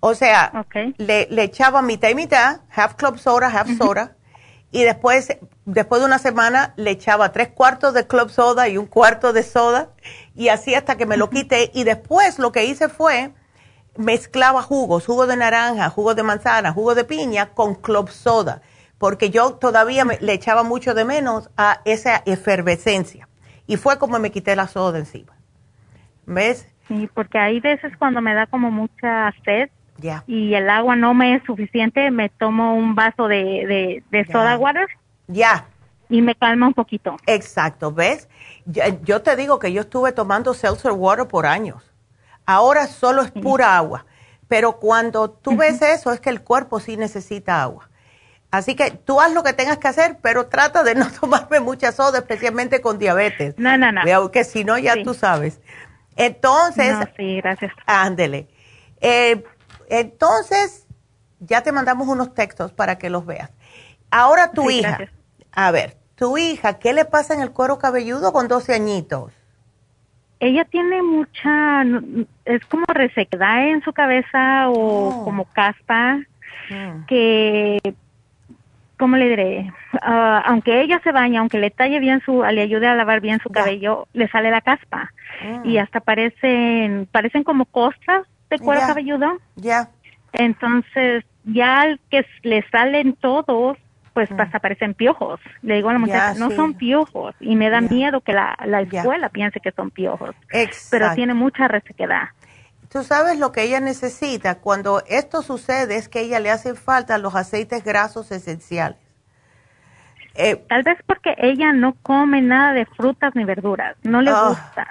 O sea, le, echaba mitad y mitad, half club soda, half soda, y después, después de una semana, le echaba tres cuartos de club soda y un cuarto de soda, y así hasta que me lo quité. Y después lo que hice fue mezclaba jugos, jugo de naranja, jugo de manzana, jugo de piña con club soda, porque yo todavía le echaba mucho de menos a esa efervescencia. Y fue como me quité la soda encima. ¿Ves? Sí, porque hay veces cuando me da como mucha sed, y el agua no me es suficiente, me tomo un vaso de, de, soda water. Ya. Y me calma un poquito. Exacto, ¿ves? Yo, te digo que yo estuve tomando seltzer water por años. Ahora solo es pura agua. Pero cuando tú ves eso, es que el cuerpo sí necesita agua. Así que tú haz lo que tengas que hacer, pero trata de no tomarme mucha soda, especialmente con diabetes. No, no, no. Que si no, ya tú sabes. Entonces. No, sí, gracias. Ándele. Eh, entonces, ya te mandamos unos textos para que los veas. Ahora tu hija, a ver, tu hija, ¿qué le pasa en el cuero cabelludo con 12 añitos? Ella tiene mucha, es como resequedad en su cabeza o oh. como caspa, mm. que, ¿cómo le diré? Ah, aunque ella se baña, aunque le talle bien su, le ayude a lavar bien su cabello, le sale la caspa. Mm. Y hasta parecen, parecen como costras de cuero cabelludo. Ya. Entonces, ya al que le salen todos, pues mm. aparecen piojos. Le digo a la muchacha, no son piojos. Y me da miedo que la, la escuela piense que son piojos. Pero tiene mucha resequedad. Tú sabes lo que ella necesita. Cuando esto sucede es que a ella le hacen falta los aceites grasos esenciales. Eh, Tal vez porque ella no come nada de frutas ni verduras. No le ah. gusta.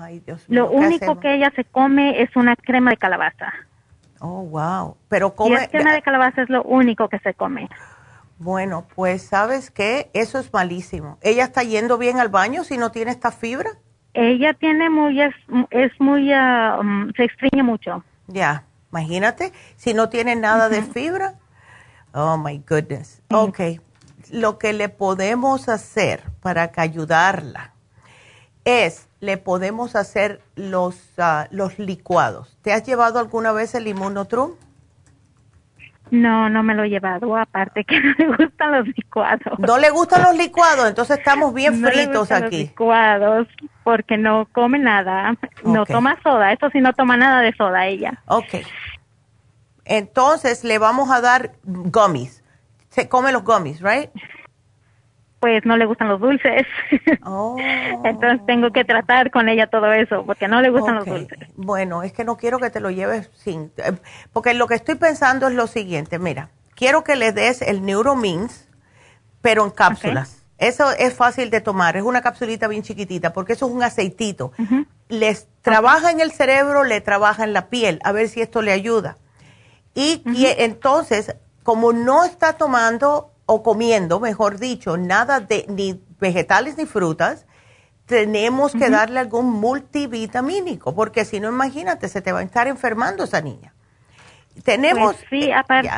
Ay, Dios mío, Lo único que ella se come es una crema de calabaza. Oh, wow. Pero come... Y la crema de calabaza es lo único que se come. Bueno, pues sabes qué, eso es malísimo. ¿Ella está yendo bien al baño si no tiene esta fibra? Ella tiene muy, es, muy, mm, se extraña mucho. Ya, imagínate, si no tiene nada de fibra. Oh, my goodness. Ok, lo que le podemos hacer para ayudarla es, le podemos hacer los, ah, los licuados. ¿Te has llevado alguna vez el inmunotrum? No, no me lo he llevado, aparte que no le gustan los licuados. ¿No le gustan los licuados? Entonces estamos bien fritos aquí. Los licuados, porque no come nada, no toma soda, eso sí no toma nada de soda ella. Ok. Entonces le vamos a dar gummies. Se come los gummies, ¿right? Pues no le gustan los dulces. Oh. Entonces tengo que tratar con ella todo eso, porque no le gustan los dulces. Bueno, es que no quiero que te lo lleves sin... Eh, porque lo que estoy pensando es lo siguiente, mira, quiero que le des el Neuromins, pero en cápsulas. Eso es fácil de tomar, es una capsulita bien chiquitita, porque eso es un aceitito. Les trabaja en el cerebro, le trabaja en la piel, a ver si esto le ayuda. Y, entonces, como no está tomando o comiendo, mejor dicho, nada de ni vegetales ni frutas, tenemos que darle algún multivitamínico, porque si no, imagínate, se te va a estar enfermando esa niña. Tenemos... Pues sí, aparte,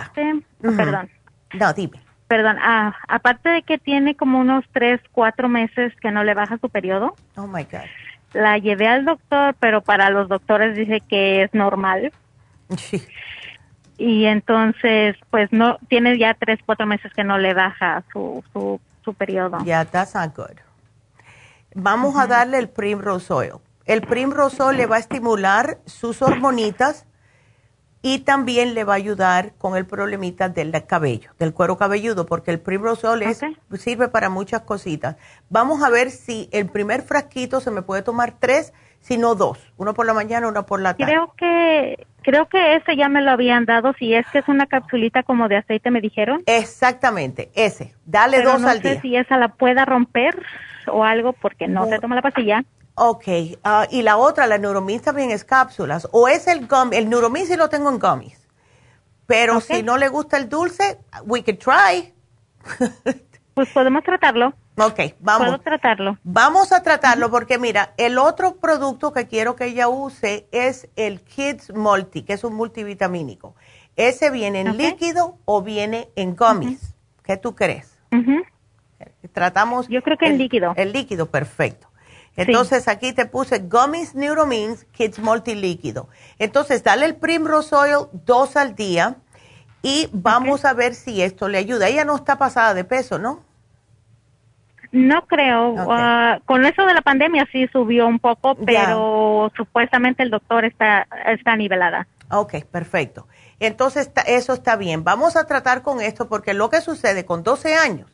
perdón. No, dime. Perdón, ah, aparte de que tiene como unos tres, cuatro meses que no le baja su periodo. Oh, my God. La llevé al doctor, pero para los doctores dice que es normal. Sí y entonces pues no tiene ya tres cuatro meses que no le baja su su, su periodo. Ya that's not good vamos a darle el primrose oil el primrose oil le va a estimular sus hormonitas y también le va a ayudar con el problemita del cabello, del cuero cabelludo, porque el primrose oil sirve para muchas cositas. Vamos a ver si el primer frasquito se me puede tomar tres sino dos, uno por la mañana, uno por la tarde. Creo que creo que ese ya me lo habían dado, si es que es una capsulita como de aceite me dijeron. Exactamente, ese. Dale dos al día. No sé si esa la pueda romper o algo porque no se toma la pastilla. Ok, ah, y la otra, la Neuromins también es cápsulas. O es el gum, el Neuromins sí lo tengo en gummies. Pero si no le gusta el dulce, we could try. pues podemos tratarlo. Ok, vamos. Puedo tratarlo. Vamos a tratarlo porque mira, el otro producto que quiero que ella use es el Kids Multi, que es un multivitamínico. Ese viene en líquido o viene en gummies. ¿Qué tú crees? Tratamos. Yo creo que en líquido. El líquido, perfecto. Entonces aquí te puse Gummies Neuromins Kids Multi Líquido. Entonces dale el Primrose Oil dos al día y vamos a ver si esto le ayuda. Ella no está pasada de peso, ¿no? No creo. Ah, con eso de la pandemia sí subió un poco, pero supuestamente el doctor está, está nivelada. Ok, perfecto. Entonces eso está bien. Vamos a tratar con esto porque lo que sucede con 12 años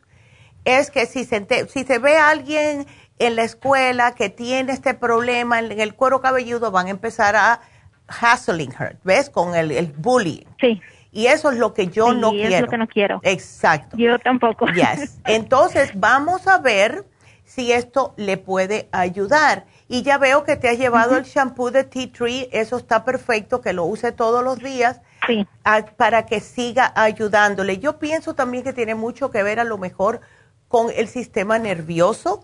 es que si se, si se ve a alguien en la escuela que tiene este problema en, el cuero cabelludo, van a empezar a hassling her, ¿ves? Con el, el bullying. Sí. Y eso es lo que yo no quiero. es lo que no quiero. Exacto. Yo tampoco. Yes. Entonces, vamos a ver si esto le puede ayudar. Y ya veo que te has llevado el shampoo de Tea Tree, eso está perfecto, que lo use todos los días sí. para que siga ayudándole. Yo pienso también que tiene mucho que ver a lo mejor con el sistema nervioso,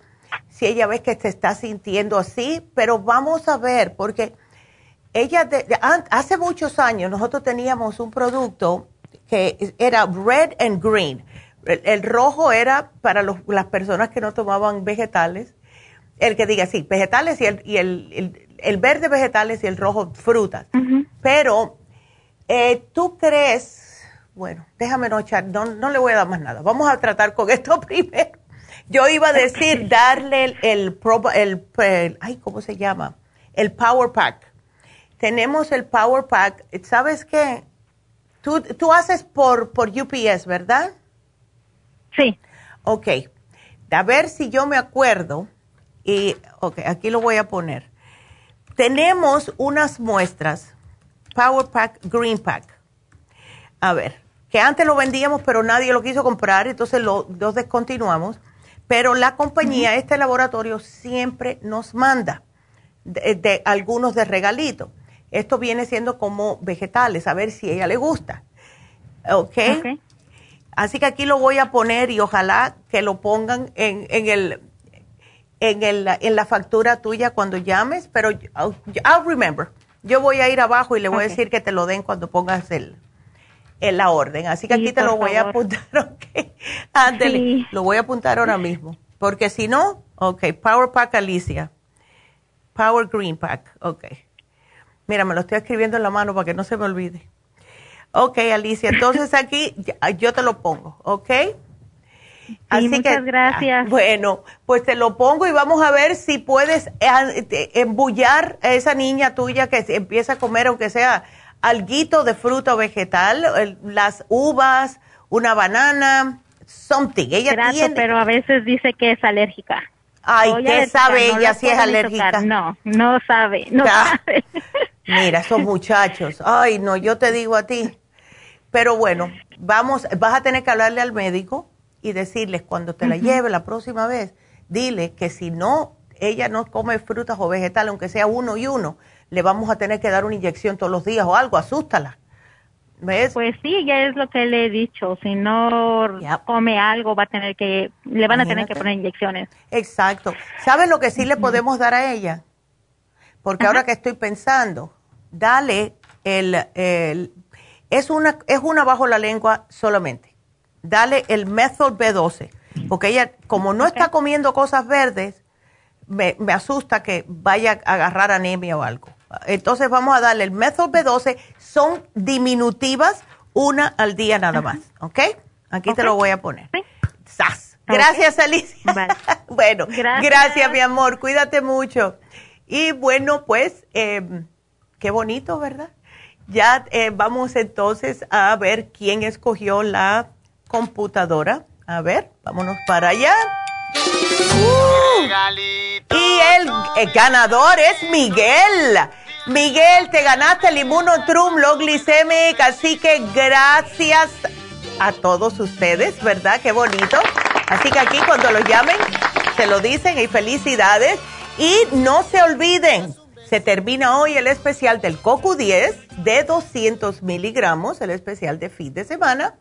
si ella ve que se está sintiendo así, pero vamos a ver, porque ella, hace muchos años nosotros teníamos un producto que era red and green. El, rojo era para las personas que no tomaban vegetales. El que diga, sí, vegetales y el, y el, verde vegetales y el rojo frutas. Pero eh, tú crees, bueno, déjame no echar, no, no le voy a dar más nada. Vamos a tratar con esto primero. Yo iba a decir darle el, el, el, el ay, ¿cómo se llama? El Power Pack tenemos el Power Pack. ¿Sabes qué? Tú, tú haces por, por UPS, ¿verdad? Sí. Ok. A ver si yo me acuerdo. Y, ok, aquí lo voy a poner. Tenemos unas muestras, Power Pack, Green Pack. A ver, que antes lo vendíamos, pero nadie lo quiso comprar, entonces lo, los descontinuamos. Pero la compañía, este laboratorio, siempre nos manda de algunos de regalito. Esto viene siendo como vegetales, a ver si a ella le gusta. ¿Ok? Así que aquí lo voy a poner y ojalá que lo pongan en, el, en, el, en la factura tuya cuando llames, pero I'll, remember. Yo voy a ir abajo y le voy a decir que te lo den cuando pongas el, en la orden. Así que aquí te lo voy a apuntar, ok. Ándele, lo voy a apuntar ahora mismo. Porque si no, ok, Power Pack Alicia. Power Green Pack, ok. Mira, me lo estoy escribiendo en la mano para que no se me olvide. Ok, Alicia, entonces aquí yo te lo pongo, ¿ok? Así muchas gracias. Bueno, pues te lo pongo y vamos a ver si puedes eh, embullar a esa niña tuya que empieza a comer, aunque sea alguito de fruta o vegetal, las uvas, una banana, something. Ella tiene... pero a veces dice que es alérgica. Ay, ¿qué sabe ella si es alérgica? No, no sabe, no sabe. Mira, esos muchachos. Ay, no, yo te digo a ti. Pero bueno, vamos, vas a tener que hablarle al médico y decirles cuando te la lleve la próxima vez, dile que si no, ella no come frutas o vegetales, aunque sea uno y uno, le vamos a tener que dar una inyección todos los días o algo, asústala. ¿Ves? Pues sí, ya es lo que le he dicho. Si no come algo, va a tener que, le van a tener que poner inyecciones. Exacto. ¿Sabes lo que sí le podemos dar a ella? Porque ahora que estoy pensando, dale el, el, es una, es una bajo la lengua solamente. Dale el Method B12. Porque ella, como no está comiendo cosas verdes, me, me asusta que vaya a agarrar anemia o algo. Entonces vamos a darle el Method B12, son diminutivas, una al día nada más, ¿ok? Aquí te lo voy a poner. ¡Sas! Gracias, Alicia. bueno, gracias. mi amor, cuídate mucho. Y bueno, pues, em, qué bonito, ¿verdad? Ya eh, vamos entonces a ver quién escogió la computadora. A ver, vámonos para allá. Uh, y el, ganador es Miguel. Miguel, te ganaste el Immunotrum Low Glycemic, así que gracias a todos ustedes, ¿verdad? Qué bonito. Así que aquí cuando lo llamen, se lo dicen y felicidades. Y no se olviden, se termina hoy el especial del CoQ10 de 200 miligramos, el especial de fin de semana.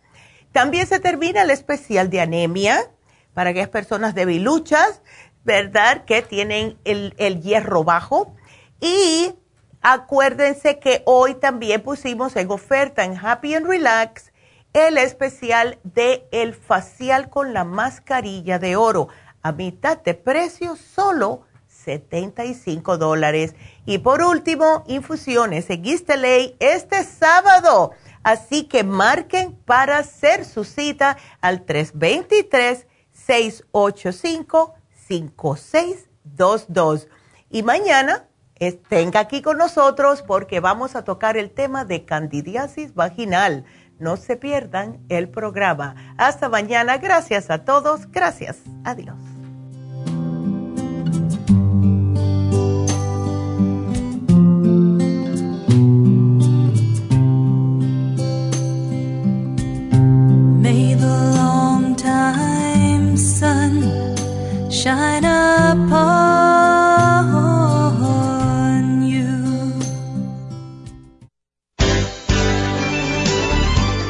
También se termina el especial de anemia para aquellas personas debiluchas, ¿verdad? Que tienen el, el hierro bajo. Y acuérdense que hoy también pusimos en oferta en Happy and Relax el especial de el facial con la mascarilla de oro. A mitad de precio, solo 75 dólares. Y por último, infusiones en Ley este sábado. Así que marquen para hacer su cita al 323-685-5622. Y mañana estén aquí con nosotros porque vamos a tocar el tema de candidiasis vaginal. No se pierdan el programa. Hasta mañana. Gracias a todos. Gracias. Adiós. shine upon